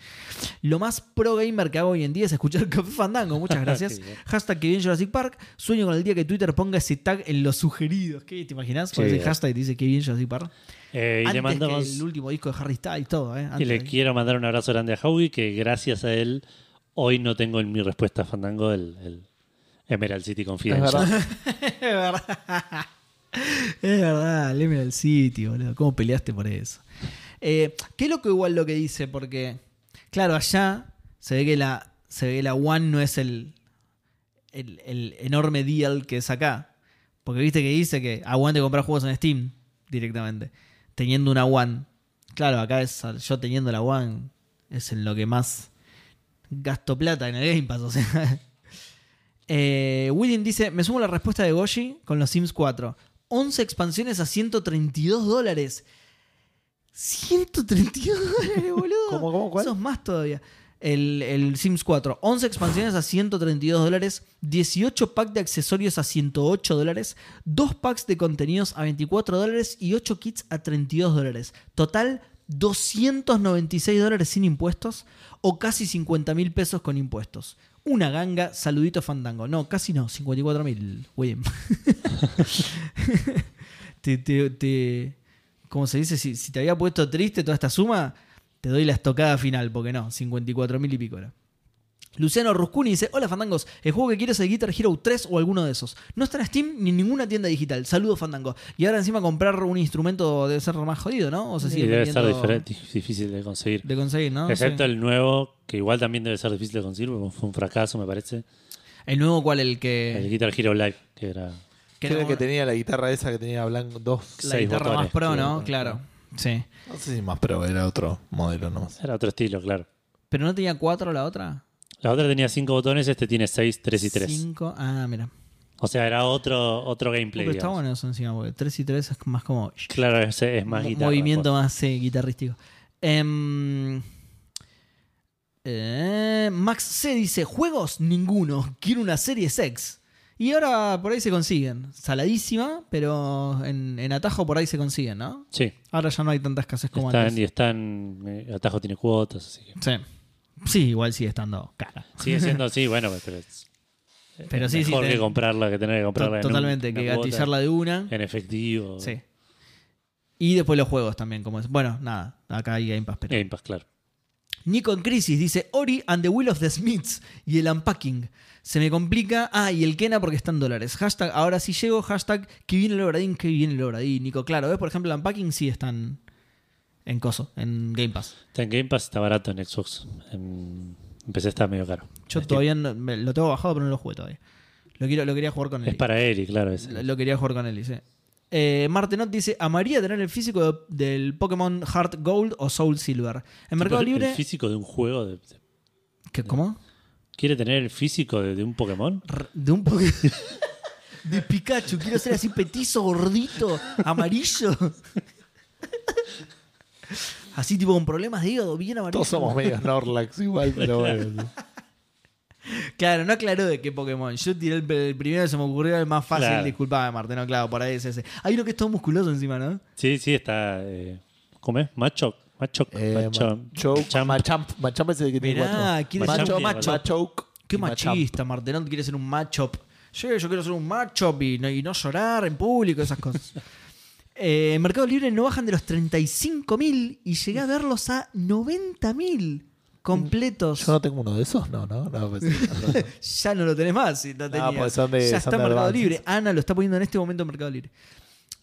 Lo más pro gamer que hago hoy en día es escuchar Café Fandango. Muchas gracias. Hashtag que bien Jurassic Park. Sueño con el día que Twitter ponga ese tag en los sugeridos. ¿Qué? ¿Te imaginas? Sí. ese hashtag dice que bien Jurassic Park. Eh, y Antes le mandamos. que el último disco de Harry Styles, todo, ¿eh? Y le de- quiero mandar un abrazo grande a Howie, que gracias a él, hoy no tengo en mi respuesta a Fandango el, el Emerald City Es Confidential. verdad. es verdad. Es verdad, el Emerald City, boludo. ¿Cómo peleaste por eso? Eh, qué loco igual lo que dice, porque, claro, allá se ve que la, se ve que la One no es el, el, el enorme deal que es acá. Porque viste que dice que aguante comprar juegos en Steam directamente, teniendo una One. Claro, acá es yo teniendo la One, es en lo que más gasto plata en el Game Pass, o sea. Eh, William dice: Me sumo a la respuesta de Goshi con los Sims 4. 11 expansiones a 132 dólares. 132 dólares, boludo. ¿Cómo, cómo, cuál? Eso es más todavía. El, el Sims 4. 11 expansiones a 132 dólares. 18 packs de accesorios a 108 dólares. 2 packs de contenidos a 24 dólares. Y 8 kits a 32 dólares. Total 296 dólares sin impuestos. O casi 50 mil pesos con impuestos. Una ganga, saludito fandango. No, casi no, 54 mil, William. te, te, te- ¿Cómo se dice? Si, si te había puesto triste toda esta suma, te doy la estocada final, porque no, 54 mil y pico era. Luciano Ruscuni dice: Hola Fandangos, el juego que quiero es el Guitar Hero 3 o alguno de esos. No está en Steam ni en ninguna tienda digital. Saludos Fandango. Y ahora encima comprar un instrumento debe ser más jodido, ¿no? O se Y sigue debe ser diferente, difícil de conseguir. de conseguir, ¿no? Excepto Sí. el nuevo, que igual también debe ser difícil de conseguir, porque fue un fracaso, me parece. El nuevo, ¿cuál? El que. El Guitar Hero Live, que era. que Creo no- que tenía la guitarra esa que tenía blanco, dos. la seis guitarra botones, más pro, ¿no? Claro. Sí. No sé si más pro, era otro modelo nomás. Era otro estilo, claro. ¿Pero no tenía cuatro la otra? La otra tenía cinco botones, este tiene seis, tres y tres. Cinco. Ah, mira. O sea, era otro, otro gameplay. Pero está digamos. bueno eso encima, porque 3 y 3 es más como. Claro, es, es más guitarra. Movimiento más eh, guitarrístico. Em, eh, Max C dice: Juegos, ninguno. Quiero una serie sex. Y ahora por ahí se consiguen. Saladísima, pero en, en atajo por ahí se consiguen, ¿no? Sí, Ahora ya no hay tanta escasez como están, antes. y están. eh, Atajo tiene cuotas, así que. Sí. Sí, igual sigue estando cara. Sigue siendo así, bueno, pero es. Pero sí, sí, mejor que comprarla que tener que comprarla en Totalmente, que cuota, gatillarla de una. en efectivo. Sí. Y después los juegos también, como es. Bueno, nada, acá hay Game Pass, pero. Game Pass, claro. Nico en crisis dice Ori and the Will of the Smiths y el unpacking. Se me complica. Ah, y el Kena porque está en dólares. Hashtag, ahora sí llego. Hashtag, que viene el Obradín, que viene el Obradín. Nico, claro, ¿ves? Por ejemplo, el unpacking sí están en coso, en Game Pass. Está en Game Pass, está barato en Xbox. En empecé está medio caro. Yo todavía no- me- lo tengo bajado, pero no lo jugué todavía. Lo, quiero, lo quería jugar con él. Es para Eri, claro. es- Lo, lo quería jugar con él, sí. Eh, Martenot dice: Amaría tener el físico de- del Pokémon Heart Gold o Soul Silver. En Mercado el Libre. físico de un juego. de- de- ¿Qué, ¿Cómo? ¿Quiere tener el físico de, un Pokémon? De un Pokémon. De Pikachu, quiero ser así petizo, gordito, amarillo. Así tipo con problemas de hígado, bien amarillo. Todos somos medio Snorlax igual, pero bueno. Claro, no aclaró de qué Pokémon. Yo tiré el, el primero que se me ocurrió el más fácil. Claro. Disculpame, Marte, no, claro, por ahí es ese. Hay uno que es todo musculoso encima, ¿no? Sí, sí, está. Eh, ¿Cómo es? Macho. Macho. Eh, Macho. Machamp. Machamp es el que tiene Mirá, quiere ser Machoke, un macho. Machoke Qué machista, Martenot quiere ser un matchup. Sí, yo quiero ser un y no, y no llorar en público, esas cosas. Eh, en Mercado Libre no bajan de los 35.000 y llegué a verlos a 90.000 completos. Yo no tengo uno de esos, no, no, no. pues, no. Ya no lo tenés más. Si no tenías. pues son de- ya son está en de Mercado Advances. Libre. Ana lo está poniendo en este momento en Mercado Libre.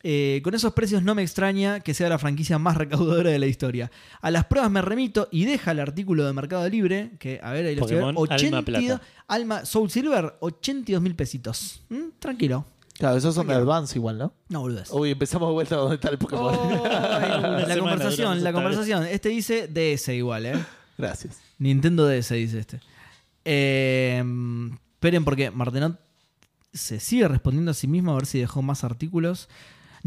Eh, con esos precios no me extraña que sea la franquicia más recaudadora de la historia. A las pruebas me remito y deja el artículo de Mercado Libre, que a ver, ahí lo estoy viendo, Pokémon, Alma 82 Plata. Alma Soul Silver, 82 mil pesitos. ¿Mm? Tranquilo. Claro, esos son de Advance igual, ¿no? No boludez. Uy, empezamos de vuelta donde está el Pokémon. Oh, la conversación, la conversación. Este dice DS igual, ¿eh? Gracias. Nintendo DS dice este. Eh, esperen porque Martenot se sigue respondiendo a sí mismo a ver si dejó más artículos.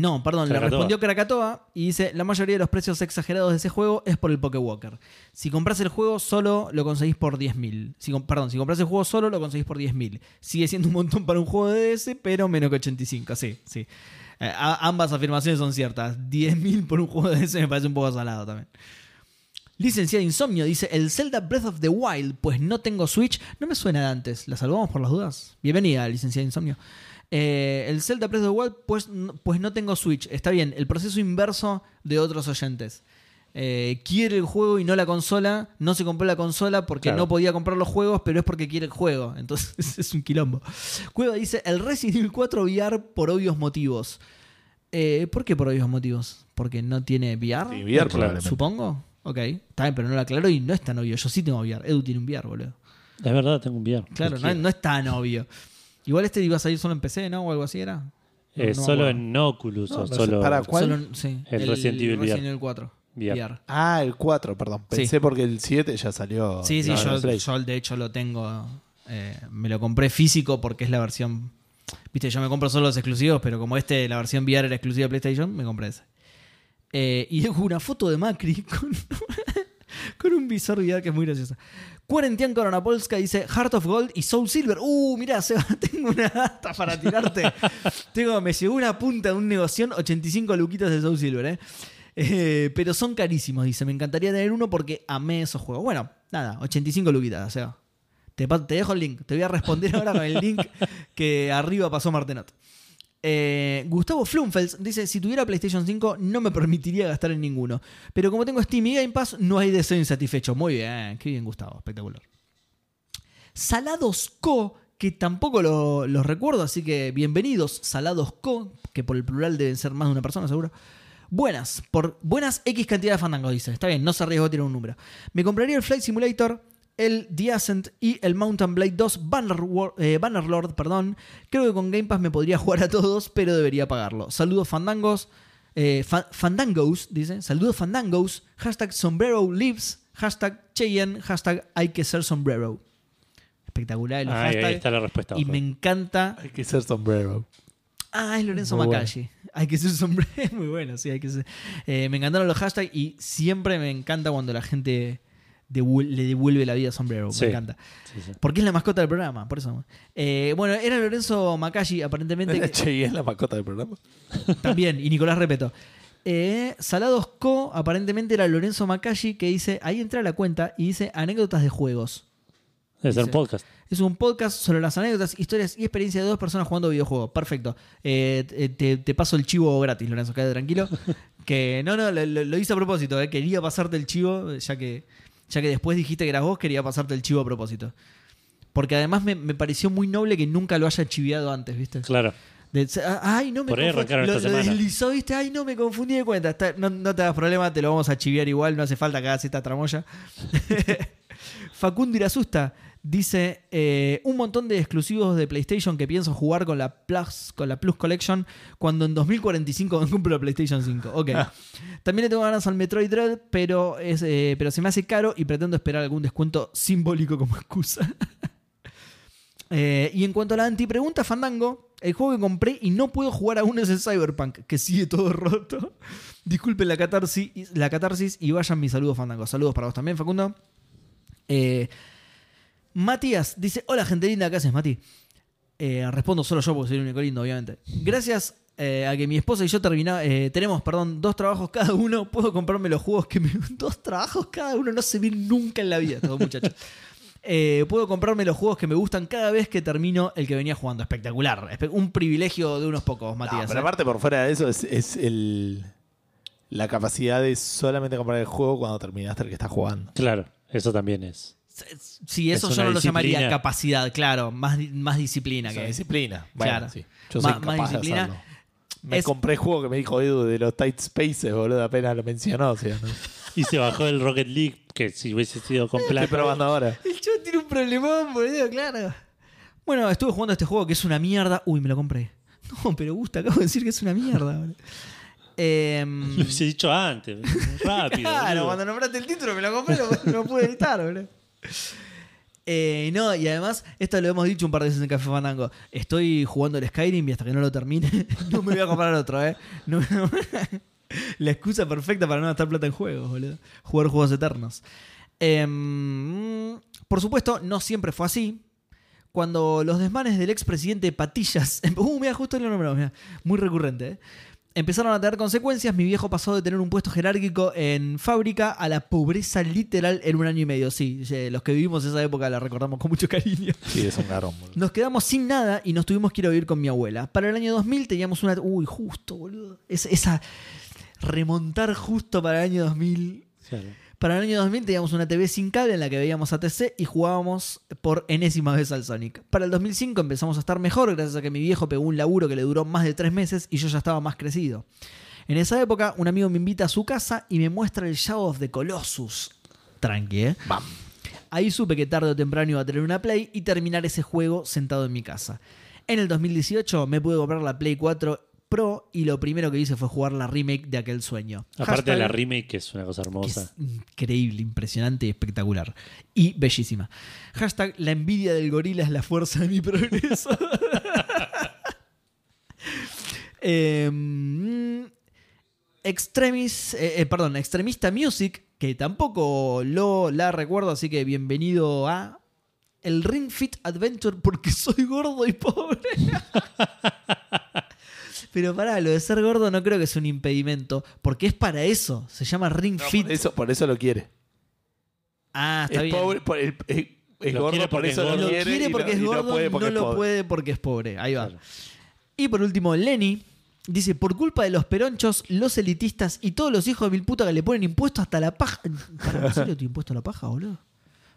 No, perdón, le respondió Krakatoa y dice, la mayoría de los precios exagerados de ese juego es por el Pokewalker. Si compras el juego solo, lo conseguís por 10.000. Si, perdón, si compras el juego solo, lo conseguís por 10.000. Sigue siendo un montón para un juego de DS, pero menos que 85, sí, sí. Eh, ambas afirmaciones son ciertas. 10.000 por un juego de DS me parece un poco salado también. Licenciada Insomnio dice: El Zelda Breath of the Wild, pues no tengo Switch. No me suena de antes. ¿La salvamos por las dudas? Bienvenida, licenciada Insomnio. Eh, el Zelda Breath of the Wild, pues, pues no tengo Switch. Está bien, el proceso inverso de otros oyentes. Eh, quiere el juego y no la consola. No se compró la consola porque Claro. no podía comprar los juegos, pero es porque quiere el juego. Entonces es un quilombo. Cueva dice: El Resident Evil 4 VR por obvios motivos. Eh, ¿Por qué por obvios motivos? Porque no tiene VR. Sí, VR Claro. Supongo. Ok. Está bien, pero no lo aclaró y no es tan obvio. Yo sí tengo VR. Edu tiene un VR, boludo. Es verdad, tengo un VR. Claro, no, no es tan obvio. Igual este iba a salir solo en PC, ¿no? O algo así era. No, Eh, no solo en Oculus No, o solo. para- ¿Cuál? Solo en- sí, El Resident Evil Resident VR. Evil 4. VR. VR. Ah, el 4, perdón. Sí. Pensé porque el 7 ya salió. Sí, sí, yo, el Play. yo de hecho lo tengo. eh, me lo compré físico porque es la versión. Viste, yo me compro solo los exclusivos, pero como este, la versión VR era exclusiva de PlayStation, me compré ese. Eh, y dejo una foto de Macri con, con un visor VR que es muy graciosa. Cuarentian Koronapolska dice Heart of Gold y Soul Silver. Uh, mirá, Seba, tengo una data para tirarte. tengo, me llegó una punta de un negoción, 85 luquitas de Soul Silver, ¿eh? Eh, pero son carísimos, dice. Me encantaría tener uno porque amé esos juegos. Bueno, nada, 85 luquitas, o sea. Te, te dejo el link. Te voy a responder ahora con el link que arriba pasó Martenot. Eh, Gustavo Flumfels dice: Si tuviera PlayStation 5, no me permitiría gastar en ninguno. Pero como tengo Steam y Game Pass, no hay deseo insatisfecho. Muy bien, qué bien, Gustavo, espectacular. Salados Co, que tampoco lo- los recuerdo, así que bienvenidos, Salados Co, que por el plural deben ser más de una persona, seguro. Buenas, por buenas X cantidad de fandangos, dice. Está bien, no se arriesgó a tirar un número. Me compraría el Flight Simulator, el The Ascent y el Mountain Blade 2 Bannerwar- eh, Bannerlord. Perdón. Creo que con Game Pass me podría jugar a todos, pero debería pagarlo. Saludos fandangos. eh, fa- fandangos, dice. Saludos fandangos. Hashtag sombrero lives. Hashtag Cheyenne. Hashtag hay que ser sombrero. Espectacular el Ahí, ahí hashtag. está la respuesta. Y ojo. me encanta Hay que ser sombrero. Ah, es Lorenzo Muy Macalli. Hay que ser sombrero. Muy bueno, sí, hay que ser. Eh, me encantaron los hashtags y siempre me encanta cuando la gente le devuelve la vida a sombrero. Sí. Me encanta. Sí, sí. Porque es la mascota del programa, por eso. Eh, bueno, era Lorenzo Macalli, aparentemente. Cheyenne la mascota del programa. también, y Nicolás Repeto. Eh, Salados Co, aparentemente era Lorenzo Macalli que dice, ahí entra la cuenta y dice anécdotas de juegos. Ser un podcast. Es un podcast sobre las anécdotas, historias y experiencias de dos personas jugando videojuegos. Perfecto. Eh, te, paso el chivo gratis, Lorenzo, quédate tranquilo. que no, no, lo, lo- lo hice a propósito. eh. Quería pasarte el chivo, ya que, ya que después dijiste que eras vos, quería pasarte el chivo a propósito. Porque además me, me pareció muy noble que nunca lo haya chiviado antes, ¿viste? Claro. De- ah, ay, no me Por ahí confu- arrancaron lo, esta lo deslizó, ¿viste? Ay, no me confundí de cuenta. Está- no, no te hagas problema, te lo vamos a chiviar igual, no hace falta que hagas esta tramoya. Facundo Irasusta dice: eh, Un montón de exclusivos de PlayStation que pienso jugar con la Plus, con la Plus Collection cuando en 2045 me compro la PlayStation 5. Ok. También le tengo ganas al Metroid Dread, pero, es, eh, pero se me hace caro y pretendo esperar algún descuento simbólico como excusa. Eh, y en cuanto a la antipregunta, Fandango, el juego que compré y no puedo jugar aún es el Cyberpunk, que sigue todo roto. Disculpen la catarsis, la catarsis y vayan mis saludos, Fandango. Saludos para vos también, Facundo. Eh, Matías dice: Hola, gente linda, ¿qué haces, Mati? Eh, respondo solo yo porque soy el único lindo, obviamente. Gracias eh, a que mi esposa y yo termina, eh, tenemos, perdón, dos trabajos cada uno, puedo comprarme los juegos que me. Dos trabajos cada uno no se ven nunca en la vida, estos muchachos. Eh, puedo comprarme los juegos que me gustan cada vez que termino el que venía jugando. Espectacular. Espe- Un privilegio de unos pocos, No, Matías. pero ¿eh? aparte, por fuera de eso, es, es el, la capacidad de solamente comprar el juego cuando terminaste el que estás jugando. Claro, eso también es. Sí, eso Es yo no lo llamaría capacidad, claro. Más, más disciplina Es una que. disciplina. Bueno, Claro. sí. Yo soy Más- de disciplina. hacerlo. Me Es- compré el juego que me dijo Edu de los Tight Spaces, boludo, apenas lo mencionó. O sea, ¿no? Y se bajó el Rocket League, que si hubiese sido con Estoy probando ahora. El chavo tiene un problemón, boludo, claro. Bueno, estuve jugando a este juego que es una mierda. Uy, me lo compré. No, pero gusta, acabo de decir que es una mierda, boludo. Em, Lo hubiese dicho antes. Rápido. Claro, boludo. cuando nombraste el título me lo compré, no, no pude evitar, boludo. Eh, no, y además, esto lo hemos dicho un par de veces en Café Fandango. Estoy jugando el Skyrim y hasta que no lo termine, no me voy a comprar otro, ¿eh? No- la excusa perfecta para no gastar plata en juegos, boludo. Jugar juegos eternos. Em, por supuesto, no siempre fue así. Cuando los desmanes del expresidente Patillas. Uh, mira, justo lo nombramos, mirá. Muy recurrente, ¿eh? Empezaron a tener consecuencias. Mi viejo pasó de tener un puesto jerárquico en fábrica a la pobreza literal en un año y medio. Sí, los que vivimos esa época la recordamos con mucho cariño. Sí, es un garón, boludo. Nos quedamos sin nada y nos tuvimos que ir a vivir con mi abuela. Para el año 2000 teníamos una... Uy, justo, boludo. Es- esa... Remontar justo para el año 2000. Claro. Para el año 2000 teníamos una TV sin cable en la que veíamos ATC y jugábamos por enésima vez al Sonic. Para el 2005 empezamos a estar mejor gracias a que mi viejo pegó un laburo que le duró más de tres meses y yo ya estaba más crecido. En esa época, un amigo me invita a su casa y me muestra el Shadow of the Colossus. Tranqui, ¿eh? Bam. Ahí supe que tarde o temprano iba a tener una Play y terminar ese juego sentado en mi casa. En el 2018 me pude comprar la Play 4 Pro y lo primero que hice fue jugar la remake de aquel sueño. Aparte de la remake, que es una cosa que hermosa. es increíble, impresionante y espectacular. Y bellísima. Hashtag la envidia del gorila es la fuerza de mi progreso. Em, Extremis, eh, eh, perdón, Extremista Music, que tampoco lo la recuerdo, así que bienvenido a el Ring Fit Adventure porque soy gordo y pobre. Pero pará, lo de ser gordo no creo que sea un impedimento, porque es para eso, se llama Ring No, Fit. por, eso, por eso lo quiere. Ah, está es bien. pobre, por el- es, es Lo gordo, quiere por eso es lo gordo. Lo quiere. quiere y porque es y gordo, no puede porque no es lo puede porque es pobre. Ahí va. Claro. Y por último, Lenny dice: Por culpa de los peronchos, los elitistas y todos los hijos de mil puta que le ponen impuesto hasta la paja. ¿Para ¿En serio te impuesto a la paja, boludo?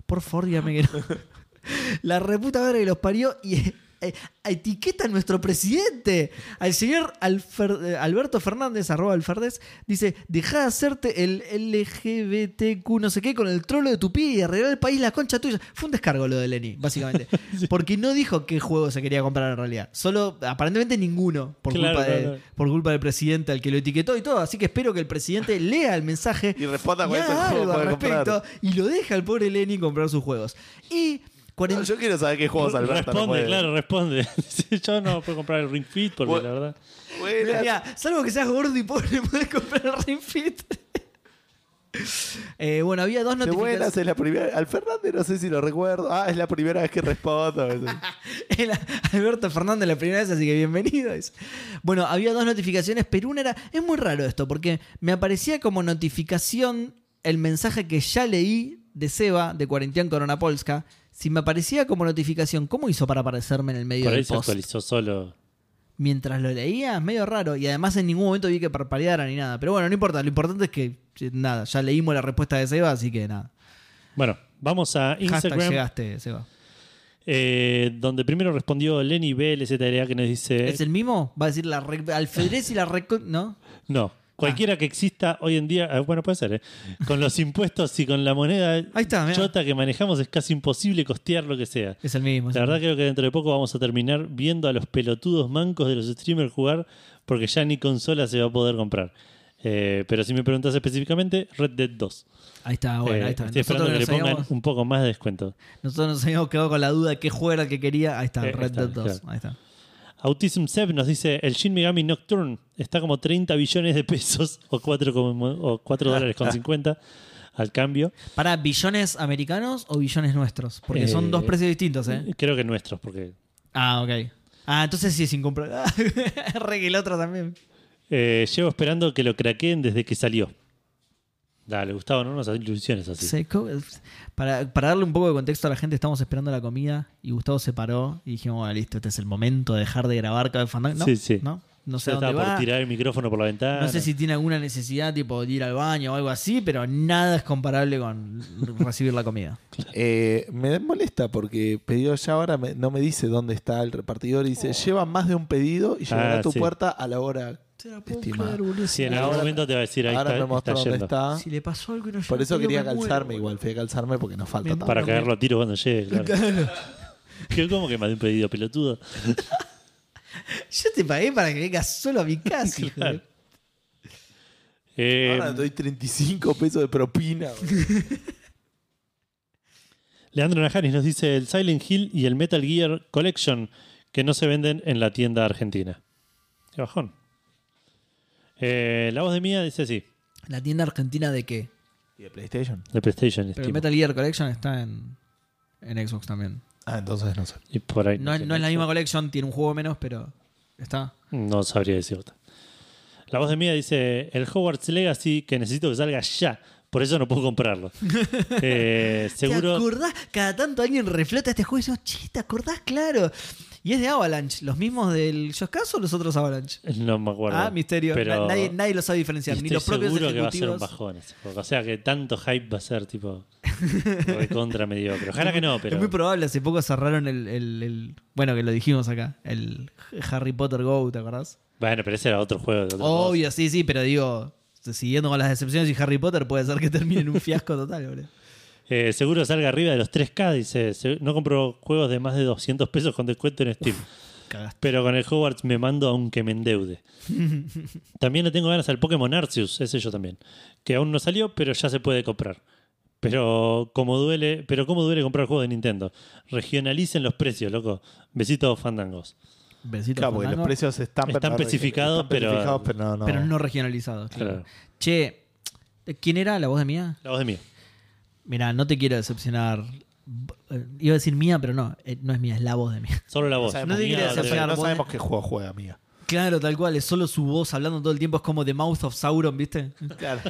Por favor, dígame que no. La reputa madre que los parió y eh, etiqueta a nuestro presidente, al señor Alfer- eh, Alberto Fernández, arroba Alferdes, dice, deja de hacerte el LGBTQ no sé qué con el trolo de tu pie y arreglar el país la concha tuya. Fue un descargo lo de Lenny, básicamente. Porque no dijo qué juego se quería comprar en realidad. Solo, aparentemente ninguno, por, Claro, culpa, de- claro. por culpa del presidente al que lo etiquetó y todo. Así que espero que el presidente lea el mensaje Y responda haga juego algo al comprar. respecto y lo deja al pobre Lenny comprar sus juegos. Y 40 yo quiero saber qué juegos Alberto no responde, puede. claro, responde. Yo no puedo comprar el Ring Fit porque Bueno. la verdad. Buenas. Mira, salvo que seas gordo y pobre, puedes comprar el Ring Fit. Eh, bueno, había dos De buenas notificaciones. es la primera. Al Fernández no sé si lo recuerdo. Ah, es la primera vez que respondo. El Alberto Fernández la primera vez, así que bienvenido. dice. Bueno, había dos notificaciones, pero una era. Es muy raro esto, porque me aparecía como notificación el mensaje que ya leí de Seba, de Cuarentián Corona Polska. Si me aparecía como notificación, ¿cómo hizo para aparecerme en el medio Por ahí del se post? actualizó solo. Mientras lo leía, es medio raro. Y además en ningún momento vi que parpadeara ni nada. Pero bueno, no importa. Lo importante es que, eh, nada, ya leímos la respuesta de Seba, así que nada. Bueno, vamos a Hashtag Instagram, llegaste, Seba. eh, donde primero respondió Lenny BLZLA que nos dice... ¿Es el mismo? Va a decir la re- alfedrez y la. ¿No? No, cualquiera que exista hoy en día, eh, bueno, puede ser, ¿eh? con los impuestos y con la moneda Ahí está, mirá. chota que manejamos es casi imposible costear lo que sea. Es el mismo. La verdad creo que dentro de poco vamos a terminar viendo a los pelotudos mancos de los streamers jugar porque ya ni consola se va a poder comprar. Eh, pero si me preguntas específicamente, Red Dead 2. mismo. Ahí está, bueno, Eh, ahí está. Estoy esperando que le pongan habíamos, un poco más de descuento. nosotros nos habíamos quedado con la duda de qué juego era el que quería. Ahí está, Eh, Red está, Dead 2. claro. Ahí está. Autism Seb nos dice, el Shin Megami Nocturne está como 30 billones de pesos o 4, o 4 dólares con 50 al cambio. ¿Para billones americanos o billones nuestros? Porque son Eh, dos precios distintos, ¿eh? Creo que nuestros, porque Ah, ok. Ah, entonces sí es incomprobable. Re que el otro también. eh, llevo esperando que lo craqueen desde que salió. Dale, Gustavo, no nos ilusiones así. Se co- para, para darle un poco de contexto a la gente, estamos esperando la comida y Gustavo se paró y dijimos, bueno, listo, este es el momento de dejar de grabar cada Fandango. ¿No? Sí, sí. ¿No? no sé Yo dónde estaba por va. tirar el micrófono por la ventana. No sé si tiene alguna necesidad tipo de ir al baño o algo así, pero nada es comparable con recibir la comida. Eh, me molesta porque pedido ya ahora me- no me dice dónde está el repartidor y dice lleva más de un pedido y llegará Ah, a tu sí. puerta a la hora estimada. Sí, en Ahora- algún momento te va a decir ahí Ahora está, me mostró está dónde yendo. está. Si le pasó algo y no Por eso quería me muero, calzarme igual. Fui a calzarme porque no falta Me- tanto. Para cagarlo a tiro cuando llegue. Claro. Que ¿Cómo que mandé un pedido pelotudo? Yo te pagué para que vengas solo a mi casa. hijo de- Claro. Eh, Ahora doy 35 pesos de propina. boludo. Leandro Najaris nos dice el Silent Hill y el Metal Gear Collection que no se venden en la tienda argentina. Qué bajón. Eh, la voz de Mía dice sí, ¿La tienda argentina de qué? ¿Y de PlayStation? de PlayStation. Pero el. Metal Gear Collection está en, en Xbox también. Ah, entonces no sé. Y por ahí. No, sé, no es la misma collection, tiene un juego menos, pero está. No sabría decirte. La voz de Mía dice el Hogwarts Legacy que necesito que salga ya. Por eso no puedo comprarlo. Eh, ¿Te seguro. acordás? Cada tanto alguien reflota este juego y dice, che, ¿te acordás? Claro. Y es de Avalanche. ¿Los mismos del Just Cause o los otros Avalanche? No me acuerdo. Ah, misterio. Pero nadie, nadie lo sabe diferenciar. Ni los propios seguro que va a ser un ejecutivos. bajón ese juego. O sea que tanto hype va a ser tipo recontra mediocre. Ojalá que no, pero. Es muy probable. Hace poco cerraron el, el- el- Bueno, que lo dijimos acá. El Harry Potter Go, ¿te acordás? Bueno, pero ese era otro juego de otro Obvio, sí, sí, pero digo. Siguiendo con las excepciones y Harry Potter puede ser que termine en un fiasco total, boludo. Eh, seguro salga arriba de los 3K, dice. No compro juegos de más de 200 pesos con descuento en Steam. Pero con el Hogwarts me mando aunque me endeude. también le tengo ganas al Pokémon Arceus, ese yo también. Que aún no salió, pero ya se puede comprar. Pero como duele, pero cómo duele comprar juegos de Nintendo. Regionalicen los precios, loco. Besitos fandangos. Besito Claro, porque los precios están, Están especificados, están pero- no, no. Pero no regionalizados. Claro. Claro. Che, ¿quién era la voz de mía? La voz de mí. Mira, no te quiero decepcionar. Eh, Iba a decir mía, pero no, eh, no es mía, es la voz de mía. Solo la No voz. sabemos, No te Mía decepcionar. no vos- sabemos qué juego juega, amiga. Claro, tal cual, es solo su voz hablando todo el tiempo, es como The Mouth of Sauron, ¿viste? Claro.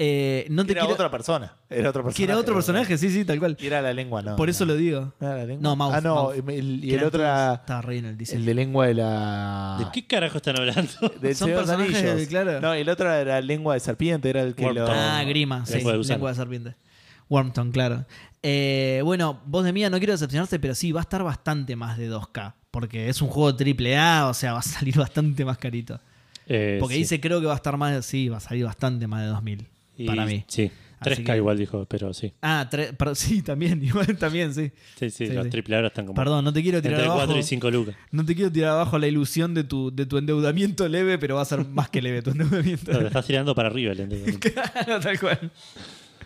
Eh, no te Era quiero... otra persona. Era otro personaje. Que era otro personaje, sí, sí, tal cual. Y era la lengua, no. Por eso no. lo digo. ¿No era la lengua? No, Mouth, Ah, no. Mouth. el- y el otro era Estaba re bien el diseño. el de lengua de la. ¿De qué carajo están hablando? Del Son Señor personajes, claro. No, y el otro era lengua de serpiente, era el que lo. Ah, Grima, sí, Lengua de lengua de serpiente. Wormtongue, claro. Eh, bueno, voz de mía, no quiero decepcionarte, pero sí, va a estar bastante más de 2K. Porque es un juego triple A, o sea, va a salir bastante más carito. Eh, Porque sí. dice, creo que va a estar más, sí, va a salir bastante más de 2000. Y- para mí. Sí. Así 3K que- igual dijo, pero sí. Ah, tre- pero sí, también, igual también, sí. Sí, sí, Sí, los sí. triple ahora están como. Perdón, no te quiero tirar entre abajo. 4 y 5 lucas. No te quiero tirar abajo la ilusión de tu, de tu endeudamiento leve, pero va a ser más que leve tu endeudamiento. No, te estás tirando para arriba el endeudamiento. claro, tal cual.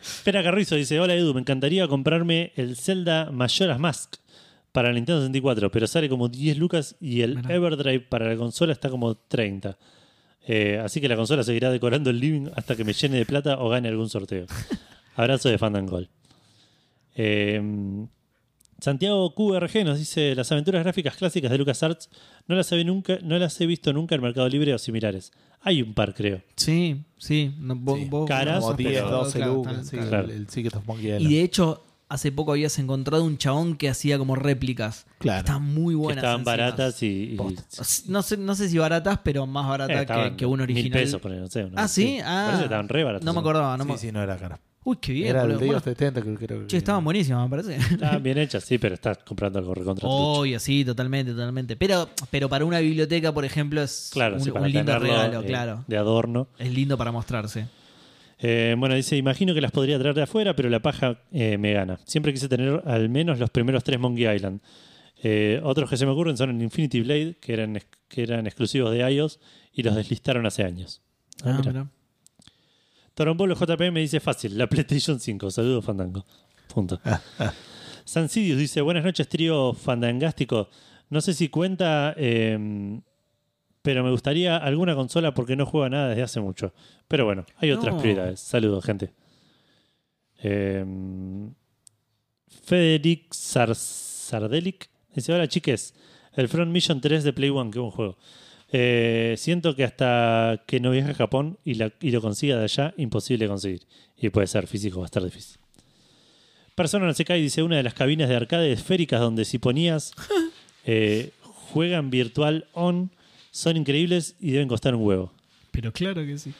Espera Carrizo dice: Hola Edu, me encantaría comprarme el Zelda Majora's Mask para el Nintendo 64, pero sale como 10 lucas y el Mirá. Everdrive para la consola está como 30. Eh, así que la consola seguirá decorando el living hasta que me llene de plata o gane algún sorteo. Abrazo de Fandangol. Eh, Santiago QRG nos dice: Las aventuras gráficas clásicas de LucasArts no las, he nunca, no las he visto nunca en Mercado Libre o similares. Hay un par, creo. Sí, sí. no, vos- Sí, vos- caras, Como vos- 10, pero- 12 claro, lucas. tal- sí, tal. Claro. el, el Secret of Monkey Y de hecho, hace poco habías encontrado un chabón que hacía como réplicas. Claro. Estaban muy Que buenas. estaban encima. baratas y. y- No sé, no sé si baratas, pero más eh, baratas estaban que, que un original. Mil pesos, ponele, no sé. una Ah, ¿sí? así. Ah. Parece que estaban re baratas. No me acordaba. No sí, me... sí, no era cara. Uy, qué bien. Era el of the Tentacle, creo que. che, estaban buenísimas, me parece. Estaban bien hechas, sí, pero estás comprando algo recontra. Obvio, sí, totalmente, totalmente. Pero, pero para una biblioteca, por ejemplo, es Claro, un, sí, para un lindo tenerlo, regalo, eh, claro. De adorno. Es lindo para mostrarse. Eh, bueno, dice, imagino que las podría traer de afuera, pero la paja eh, me gana. Siempre quise tener al menos los primeros tres Monkey Island. Eh, otros que se me ocurren son el Infinity Blade, que eran, que eran exclusivos de iOS y los deslistaron hace años. Ah, Ah, mira. Torombolo JP me dice fácil, la PlayStation 5. Saludos, Fandango. Punto. Sancidius dice, buenas noches, trío fandangástico. No sé si cuenta, eh, pero me gustaría alguna consola porque no juega nada desde hace mucho. Pero bueno, hay otras No. prioridades. Saludos, gente. Eh, Federic Sar- Sardelic dice, hola chiques, el Front Mission 3 de Play One, qué buen juego. Eh, siento que hasta que no viaje a Japón y, la- y lo consiga de allá, imposible conseguir. Y puede ser físico, va a estar difícil. Persona no se cae, dice una de las cabinas de arcade esféricas donde si ponías eh, juegan virtual on Son increíbles y deben costar un huevo. Pero claro que sí.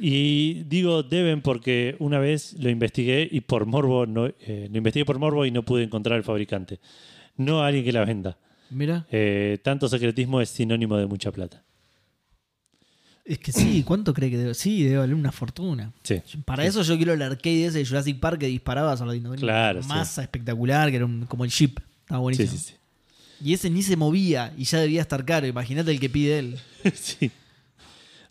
Y digo deben porque una vez lo investigué y por morbo no, eh, lo investigué por morbo y no pude encontrar al fabricante. No a alguien que la venda. Mira. Eh, tanto secretismo es sinónimo de mucha plata. Es que sí, ¿cuánto cree que debe? Sí, debe valer una fortuna. Sí. Para eso yo quiero el arcade ese de Jurassic Park que disparabas a los dinosaurios. Claro, Una sí. masa espectacular, que era un- como el Jeep. Estaba Sí, buenísimo. sí, sí. Y ese ni se movía y ya debía estar caro. Imagínate el que pide él. sí.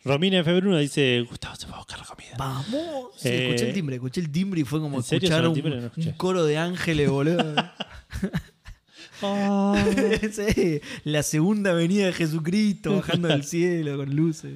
Romina febrero dice, Gustavo se va a buscar la comida. ¡Vamos! Sí, Eh, escuché el timbre, escuché el timbre y fue como ¿en serio escuchar un? No un coro de ángeles, boludo. Sí, la segunda venida de Jesucristo bajando del cielo con luces.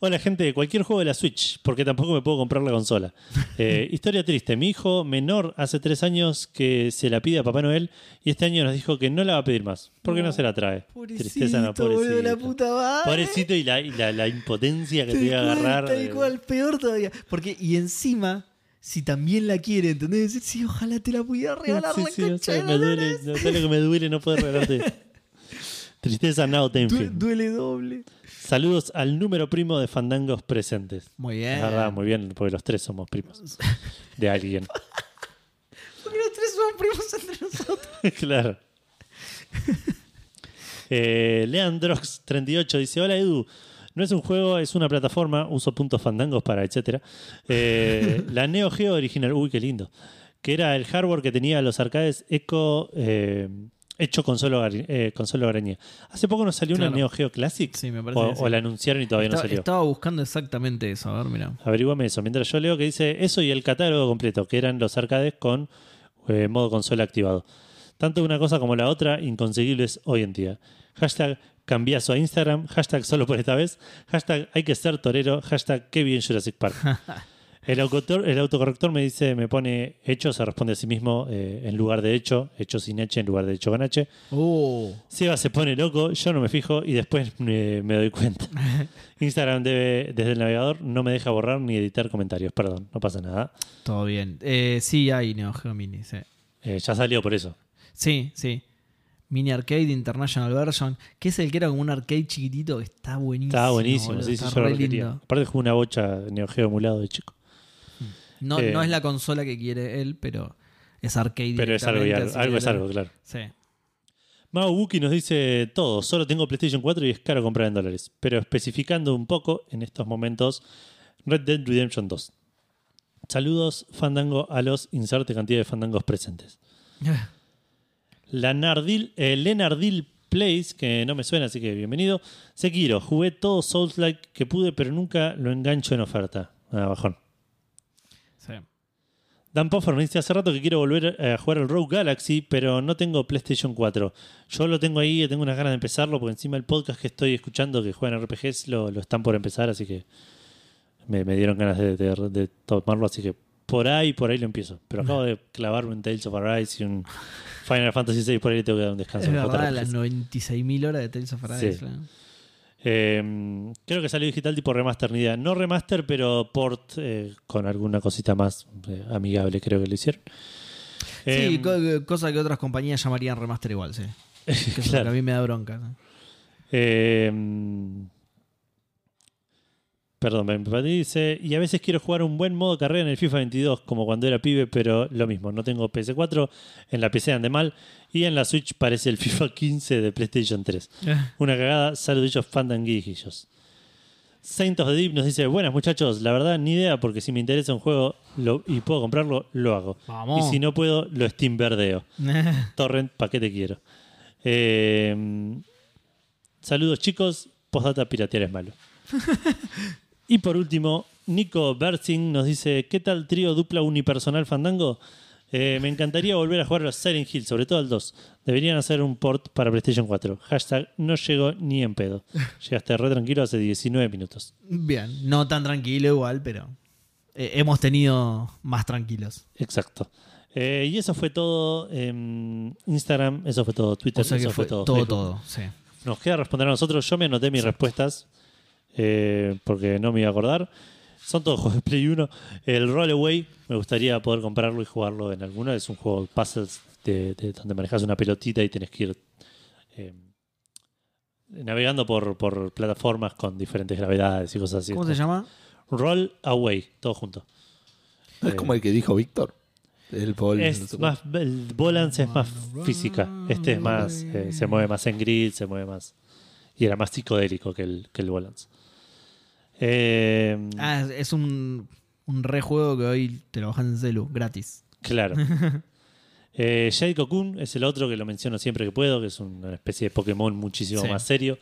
Hola gente, cualquier juego de la Switch, porque tampoco me puedo comprar la consola. Eh, historia triste, mi hijo menor hace tres años que se la pide a Papá Noel y este año nos dijo que no la va a pedir más, porque no, No, se la trae. Pobrecito, Tristeza no, boludo, pobrecito. la puta madre. Pobrecito y la, y la, la impotencia que te Tal iba a agarrar. tal eh, cual, peor todavía. Porque, y encima, si también la quiere, ¿entendés? Decir, sí, ojalá te la pudiera regalar Sí, la sí, no sé, me duele, lora. no sé lo que me duele no poder regalarte. Tristeza now Du- Tenfield. duele doble. Saludos al número primo de fandangos presentes. Muy bien. Es verdad, muy bien, porque los tres somos primos de alguien. Porque los tres somos primos entre nosotros. claro. Eh, Leandrox38 dice: Hola Edu. No es un juego, es una plataforma. Uso puntos fandangos para etcétera. Eh, la Neo Geo original. Uy, qué lindo. Que era el hardware que tenía los arcades Eco. eh, hecho con solo, eh, con solo garaña. Hace poco nos salió Claro. una Neo Geo Classic. Sí, me parece O, que sí. o la anunciaron y todavía no salió. estaba buscando exactamente eso. A ver, mira. Averiguame eso. Mientras yo leo que dice eso y el catálogo completo, que eran los arcades con eh, modo consola activado. Tanto una cosa como la otra, inconseguibles hoy en día. Hashtag cambiazo a Instagram, hashtag solo por esta vez, hashtag hay que ser torero, hashtag qué bien Jurassic Park. El, autocorrector, el autocorrector me dice, me pone hecho, se responde a sí mismo eh, en lugar de hecho, hecho sin H en lugar de hecho con H. Oh. Seba se pone loco, yo no me fijo y después me, me doy cuenta. Instagram debe, desde el navegador no me deja borrar ni editar comentarios, perdón, no pasa nada. Todo bien. Eh, sí, hay Neo Geo Mini. Sí. Eh, ya salió por eso. sí, sí. Mini Arcade International Version. Que es el que era como un arcade chiquitito que está buenísimo. Estaba buenísimo, boludo, sí, sí, está yo lo re quería. lindo. Aparte jugué una bocha Neo Geo emulado de chico. No, Eh, no es la consola que quiere él, pero es arcade. Pero es algo algo, es algo, claro. Sí. Mao Buki nos dice todo, solo tengo PlayStation 4 y es caro comprar en dólares. Pero especificando un poco, en estos momentos, Red Dead Redemption 2. Saludos, Fandango, a los inserte cantidad de Fandangos presentes. La Nardil, eh, Lenardil Place, que no me suena, así que bienvenido. Sekiro, jugué todo Souls-like que pude, pero nunca lo engancho en oferta. Ah, bajón. Sí. Dan Poffer me dice hace rato que quiero volver eh, a jugar al Rogue Galaxy, pero no tengo PlayStation 4. Yo lo tengo ahí, tengo unas ganas de empezarlo, porque encima el podcast que estoy escuchando que juegan RPGs lo, lo están por empezar, así que me, me dieron ganas de, de- de tomarlo, así que por ahí, por ahí lo empiezo. Pero acabo de clavarme un Tales of Arise y un Final Fantasy VI, por ahí le tengo que dar un descanso. Es verdad, las 96.000 horas de Tales of Arise. Sí. ¿no? Eh, creo que salió digital tipo remaster, ni idea. No remaster, pero port eh, con alguna cosita más eh, amigable, creo que lo hicieron. Sí, Eh, co- cosa que otras compañías llamarían remaster igual, sí. Que eso a mí me da bronca. ¿no? Eh, perdón, me me dice. Y a veces quiero jugar un buen modo carrera en el FIFA 22, como cuando era pibe, pero lo mismo. No tengo PS4, en la PC ande mal. Y en la Switch parece el FIFA 15 de PlayStation 3. Una cagada, saludillos fandanguijillos. Saint of the Deep nos dice, buenas muchachos, la verdad ni idea porque si me interesa un juego lo- y puedo comprarlo, lo hago. Vamos. Y si no puedo, lo Steam verdeo. Torrent, ¿pa' qué te quiero? Eh, saludos chicos, postdata piratear es malo. Y por último, Nico Bersing nos dice, ¿qué tal trío dupla unipersonal fandango? Eh, me encantaría volver a jugar a los Silent Hill, sobre todo al 2. Deberían hacer un port para PlayStation 4. Hashtag no llegó ni en pedo. Llegaste re tranquilo hace 19 minutos. Bien, no tan tranquilo igual, pero eh, hemos tenido más tranquilos. Exacto. Eh, y eso fue todo Instagram, eso fue todo Twitter, O sea que eso fue fue todo. todo, Facebook. todo, sí. Nos queda responder a nosotros. Yo me anoté mis respuestas eh, porque no me iba a acordar. Son todos juegos de Play 1. El Rollaway, me gustaría poder comprarlo y jugarlo en alguno. Es un juego de puzzles de, de- donde manejas una pelotita y tenés que ir eh, navegando por, por plataformas con diferentes gravedades y cosas así. ¿Cómo se llama? Roll Away, todo junto. No es como el que dijo Víctor. El bol, no Es sé más, el Volance es más física. Este es más, eh, se mueve más en grid, se mueve más. Y era más psicodélico que el, que el Volance. Eh, Ah, es- un, un rejuego que hoy te lo bajas en celu, gratis. Claro. eh, Jade Cocoon es el otro que lo menciono siempre que puedo, que es una especie de Pokémon muchísimo Sí. más serio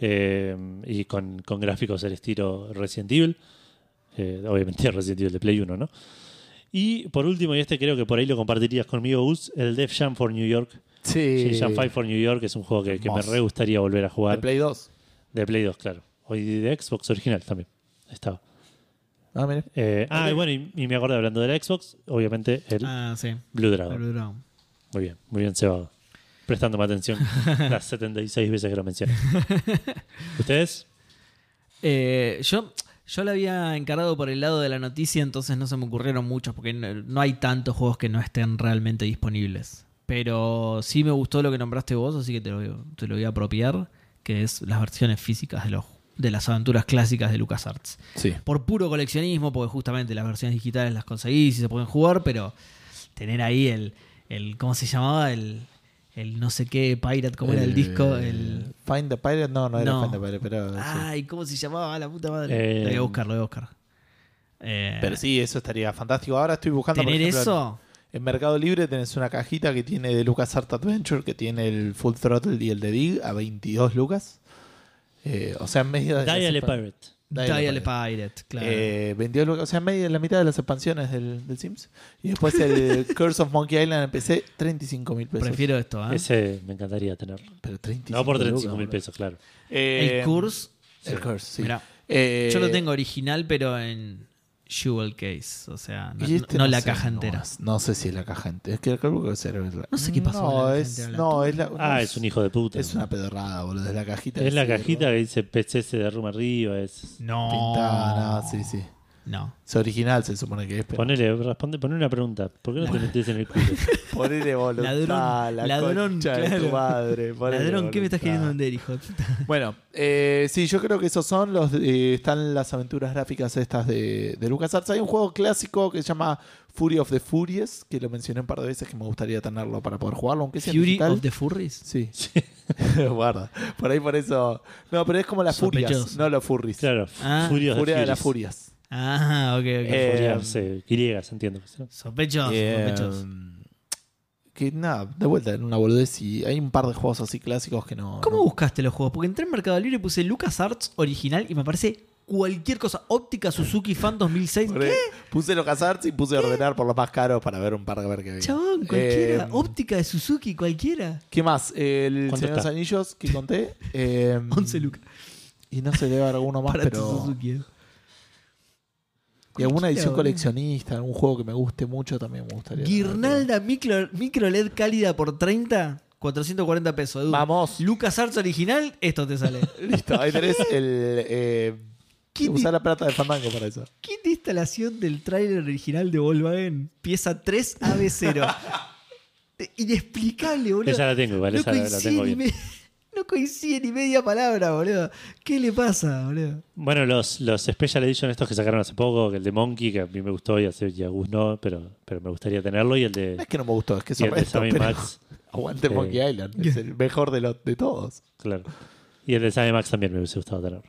eh, y con, con gráficos del estilo Resident Evil. Eh, obviamente Resident Evil de Play 1, ¿no? Y por último, y este creo que por ahí lo compartirías conmigo, Gus, el Def Jam for New York. Sí. Jam 5 for New York es un juego que, que me re gustaría volver a jugar. De Play 2. De Play 2, claro. Hoy de Xbox original también. Estaba. Ah, mire. Eh, ah, y bueno, y, y me acordé hablando de la Xbox, obviamente el Ah, sí. Blue Dragon. el Blue Dragon. Muy bien, muy bien, Seba. Prestándome atención las 76 veces que lo mencioné. ¿Ustedes? Eh, yo, yo la había encarado por el lado de la noticia, entonces no se me ocurrieron muchos, porque no, no hay tantos juegos que no estén realmente disponibles. Pero sí me gustó lo que nombraste vos, así que te lo, te lo voy a apropiar, que es las versiones físicas de, los, de las aventuras clásicas de LucasArts. Sí. Por puro coleccionismo, porque justamente las versiones digitales las conseguís y se pueden jugar, pero tener ahí el, el ¿cómo se llamaba? El, el no sé qué Pirate, ¿cómo era el disco? El... Find the Pirate, no, no era No. Find the Pirate, pero. sí. Ay, ¿cómo se llamaba la puta madre? Eh, lo voy a buscar, lo voy a buscar. Eh, Pero sí, eso estaría fantástico. Ahora estoy buscando. por tener ejemplo, eso, En Mercado Libre tenés una cajita que tiene de LucasArts Adventure, que tiene el Full Throttle y el de Dig a 22 lucas. Eh, o sea, en medio de. Dial Pirate. Dial Pirate. Pirate, claro. Eh, 22 lucas, o sea, en medio de la mitad de las expansiones del, del Sims. Y después el Curse of Monkey Island en PC, 35 mil pesos. Prefiero esto, ¿eh? Ese me encantaría tenerlo. Pero 35 No por 35 lucas, mil pesos, claro. Eh, el Curse. El Curse, sí. Mirá, Eh, yo lo tengo original, pero en Jewel Case. O sea, no, este no la sé, caja no, entera. No sé si es la caja entera. Es que creo que es el- No sé qué pasó con No, la es, la no, es la. Ah, no es un hijo de puta. Es una pedorrada, boludo. Es la cajita. Es la cajita que dice PC se derruma arriba. Es... No. Pintada, no, sí, sí. No. Es original, se supone que es. Pero... Ponele, responde, ponle una pregunta. ¿Por qué no te metes en el culo? Ponele voluntad, Ladrón, la ladrón, concha de tu claro. madre. ponele Ladrón, ¿qué me estás voluntad. queriendo vender, hijo? de puta? Bueno, eh, sí, yo creo que esos son los. eh, están las aventuras gráficas estas de, de LucasArts. Hay un juego clásico que se llama Fury of the Furious, que lo mencioné un par de veces que me gustaría tenerlo para poder jugarlo, aunque sea en Fury digital. of the Furries. Sí. Guarda. Por ahí por eso. No, pero es como las furias, Sospechoso. no los furries. Claro, Ah. Furia de las Furies. furias. Ah, ok, ok. Eh, eh, griegas, entiendo. ¿sí? sospechoso, Eh, sospechoso. que nada, de vuelta, en una boludez y hay un par de juegos así clásicos que no. ¿Cómo no- buscaste los juegos? Porque entré en Mercado Libre y puse LucasArts original y me aparece cualquier cosa. Óptica Suzuki Fan 2006. Por ahí Puse los casarts y puse ordenar por los más caros para ver un par de ver que había. Chabón, cualquiera. Eh, Óptica de Suzuki, cualquiera. ¿Qué más? El ¿Cuánto Señor de los? Anillos que conté. eh, 11 lucas. Y no se debe haber alguno más, Para tu pero. Suzuki. Y alguna edición coleccionista, algún juego que me guste mucho también me gustaría. Guirnalda micro, micro LED cálida por 30, 440 pesos. Edu. Vamos. LucasArts original, esto te sale. Listo, ahí tenés el. Eh, ¿Quién, usar la plata de Fandango para eso. kit de instalación del tráiler original de Volkswagen. Pieza 3 AB0. Inexplicable, boludo. Esa la tengo, igual, no esa la- tengo bien. me- no coincide ni media palabra, boludo. ¿Qué le pasa, boludo? Bueno, los, los Special Edition estos que sacaron hace poco, que el de Monkey, que a mí me gustó y a, y a Gus no, pero, pero me gustaría tenerlo, y el No de, es que no me gustó, es que y el son de estos, Sammy pero Max. aguante Eh, Monkey Island. Es el mejor de, los, de todos. Claro. Y el de Sammy Max también me hubiese gustado tener.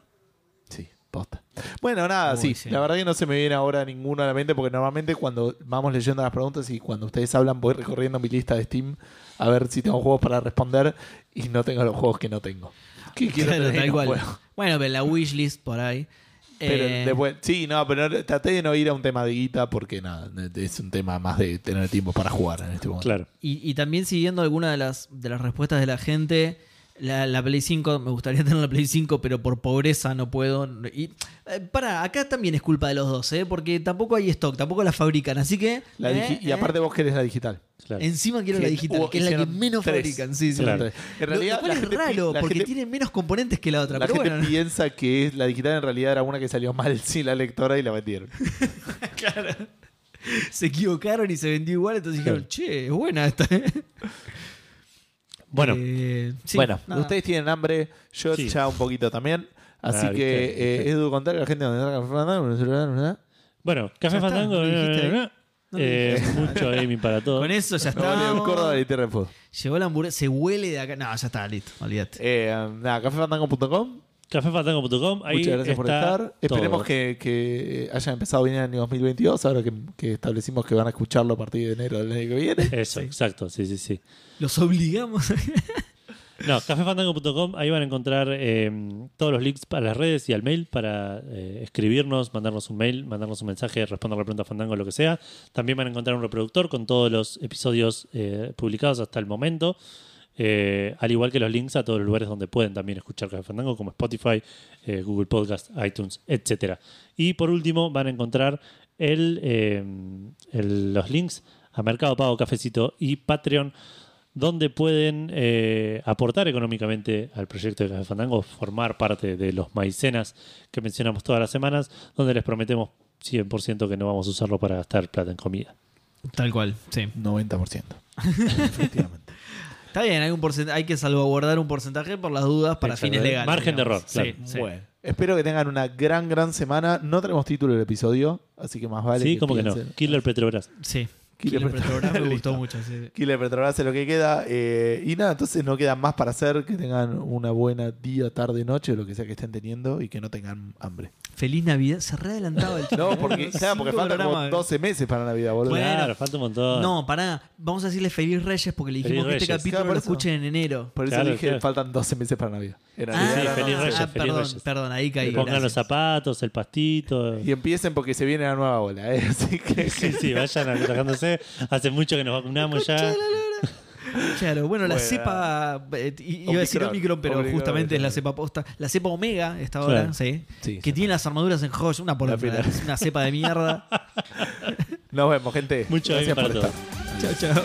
Posta. Bueno, nada, Uy, sí, sí. La verdad que no se me viene ahora ninguno a la mente porque normalmente cuando vamos leyendo las preguntas y cuando ustedes hablan voy recorriendo mi lista de Steam a ver si tengo juegos para responder y no tengo los juegos que no tengo. ¿Qué quiero Claro, tener? Bueno, pero la wishlist por ahí. Pero Eh, después- sí, no, pero no- traté de no ir a un tema de guita porque nada, es un tema más de tener tiempo para jugar en este momento. Claro. y, y también siguiendo alguna de las, de las respuestas de la gente, la, la Play 5, me gustaría tener la Play 5, pero por pobreza no puedo. Y eh, para, acá también es culpa de los dos, ¿eh? porque tampoco hay stock, tampoco la fabrican. Así que. La eh, y eh, aparte vos querés la digital. claro. Encima quiero la digital, que es la que menos tres. fabrican. Sí, sí. Claro. En Lo- realidad, lo cual la es raro, la porque gente- tiene menos componentes que la otra. La pero gente bueno, piensa que la digital en realidad era una que salió mal sin la lectora y la vendieron. se equivocaron y se vendió igual, entonces dijeron, Claro. che, es buena esta. ¿Eh?". Bueno, Eh, sí, bueno, nada. ustedes tienen hambre, yo Sí. ya un poquito también. Así Ah, que, viste, eh, viste. Edu, contar a la gente dónde está Café Fandango. bueno, Café Ya está, Fandango. ¿no lo dijiste ahí? No lo eh, mucho gaming para todos. Con eso ya está. Córdoba y Tierra del Fuego. Llegó la hamburguesa, se huele de acá. No, ya está, listo, olvídate. Eh, nada, cafefandango.com. Cafefandango.com. Ahí Muchas gracias por está estar. Esperemos todo. que, que hayan empezado bien el año 2022, ahora que, que establecimos que van a escucharlo a partir de enero del año que viene. Eso, exacto, sí, sí, sí. Los obligamos. No, cafefandango.com, ahí van a encontrar eh, todos los links para las redes y al mail para eh, escribirnos, mandarnos un mail, mandarnos un mensaje, responder la pregunta Fandango, lo que sea. También van a encontrar un reproductor con todos los episodios eh, publicados hasta el momento. Eh, al igual que los links a todos los lugares donde pueden también escuchar Café Fandango, como Spotify, eh, Google Podcast, iTunes, etcétera. Y por último, van a encontrar el, eh, el- los links a Mercado Pago, Cafecito y Patreon, donde pueden eh, aportar económicamente al proyecto de Café Fandango, formar parte de los maicenas que mencionamos todas las semanas, donde les prometemos 100% que no vamos a usarlo para gastar plata en comida. Tal cual, sí. 90%. Efectivamente. Está bien, hay, un porcent- hay que salvaguardar un porcentaje por las dudas para Exacto. fines legales. Margen de error, Sí, claro. sí. Bueno, espero que tengan una gran, gran semana. No tenemos título del episodio, así que más vale. sí, como que no. Killer Petrobras. Sí. Killer Killer Petrobras me gustó mucho. sí. Killer Petrobras es lo que queda. eh, y nada, entonces no queda más para hacer. Que tengan una buena día, tarde, noche, lo que sea que estén teniendo y que no tengan hambre. Feliz Navidad. Se re adelantaba el No, porque, claro, porque Cinco faltan como programas. 12 meses para Navidad, boludo. Bueno. Claro, falta un montón. No, pará. Vamos a decirle Feliz Reyes porque le dijimos Feliz que este Reyes. capítulo Claro, lo escuchen en enero. Por eso Claro, dije claro. faltan 12 meses para Navidad. En Ah, Navidad sí, no, feliz no, Reyes, ah, feliz perdón, Reyes. perdón, ahí caí. Pongan los zapatos, el pastito. Y empiecen porque se viene la nueva ola, ¿eh? Así que. Sí, sí, vayan atajándose. Hace mucho que nos vacunamos ya. Claro, bueno, la Bueno. cepa. eh, iba a decir Omicron. Omicron, pero Omicron, justamente es la cepa posta. La cepa Omega, esta ahora, Claro. sí. Sí, que sí. tiene las armaduras en Josh, una por La otra. pila. Es una cepa de mierda. Nos vemos, gente. Mucho Gracias por estar. chao, chao.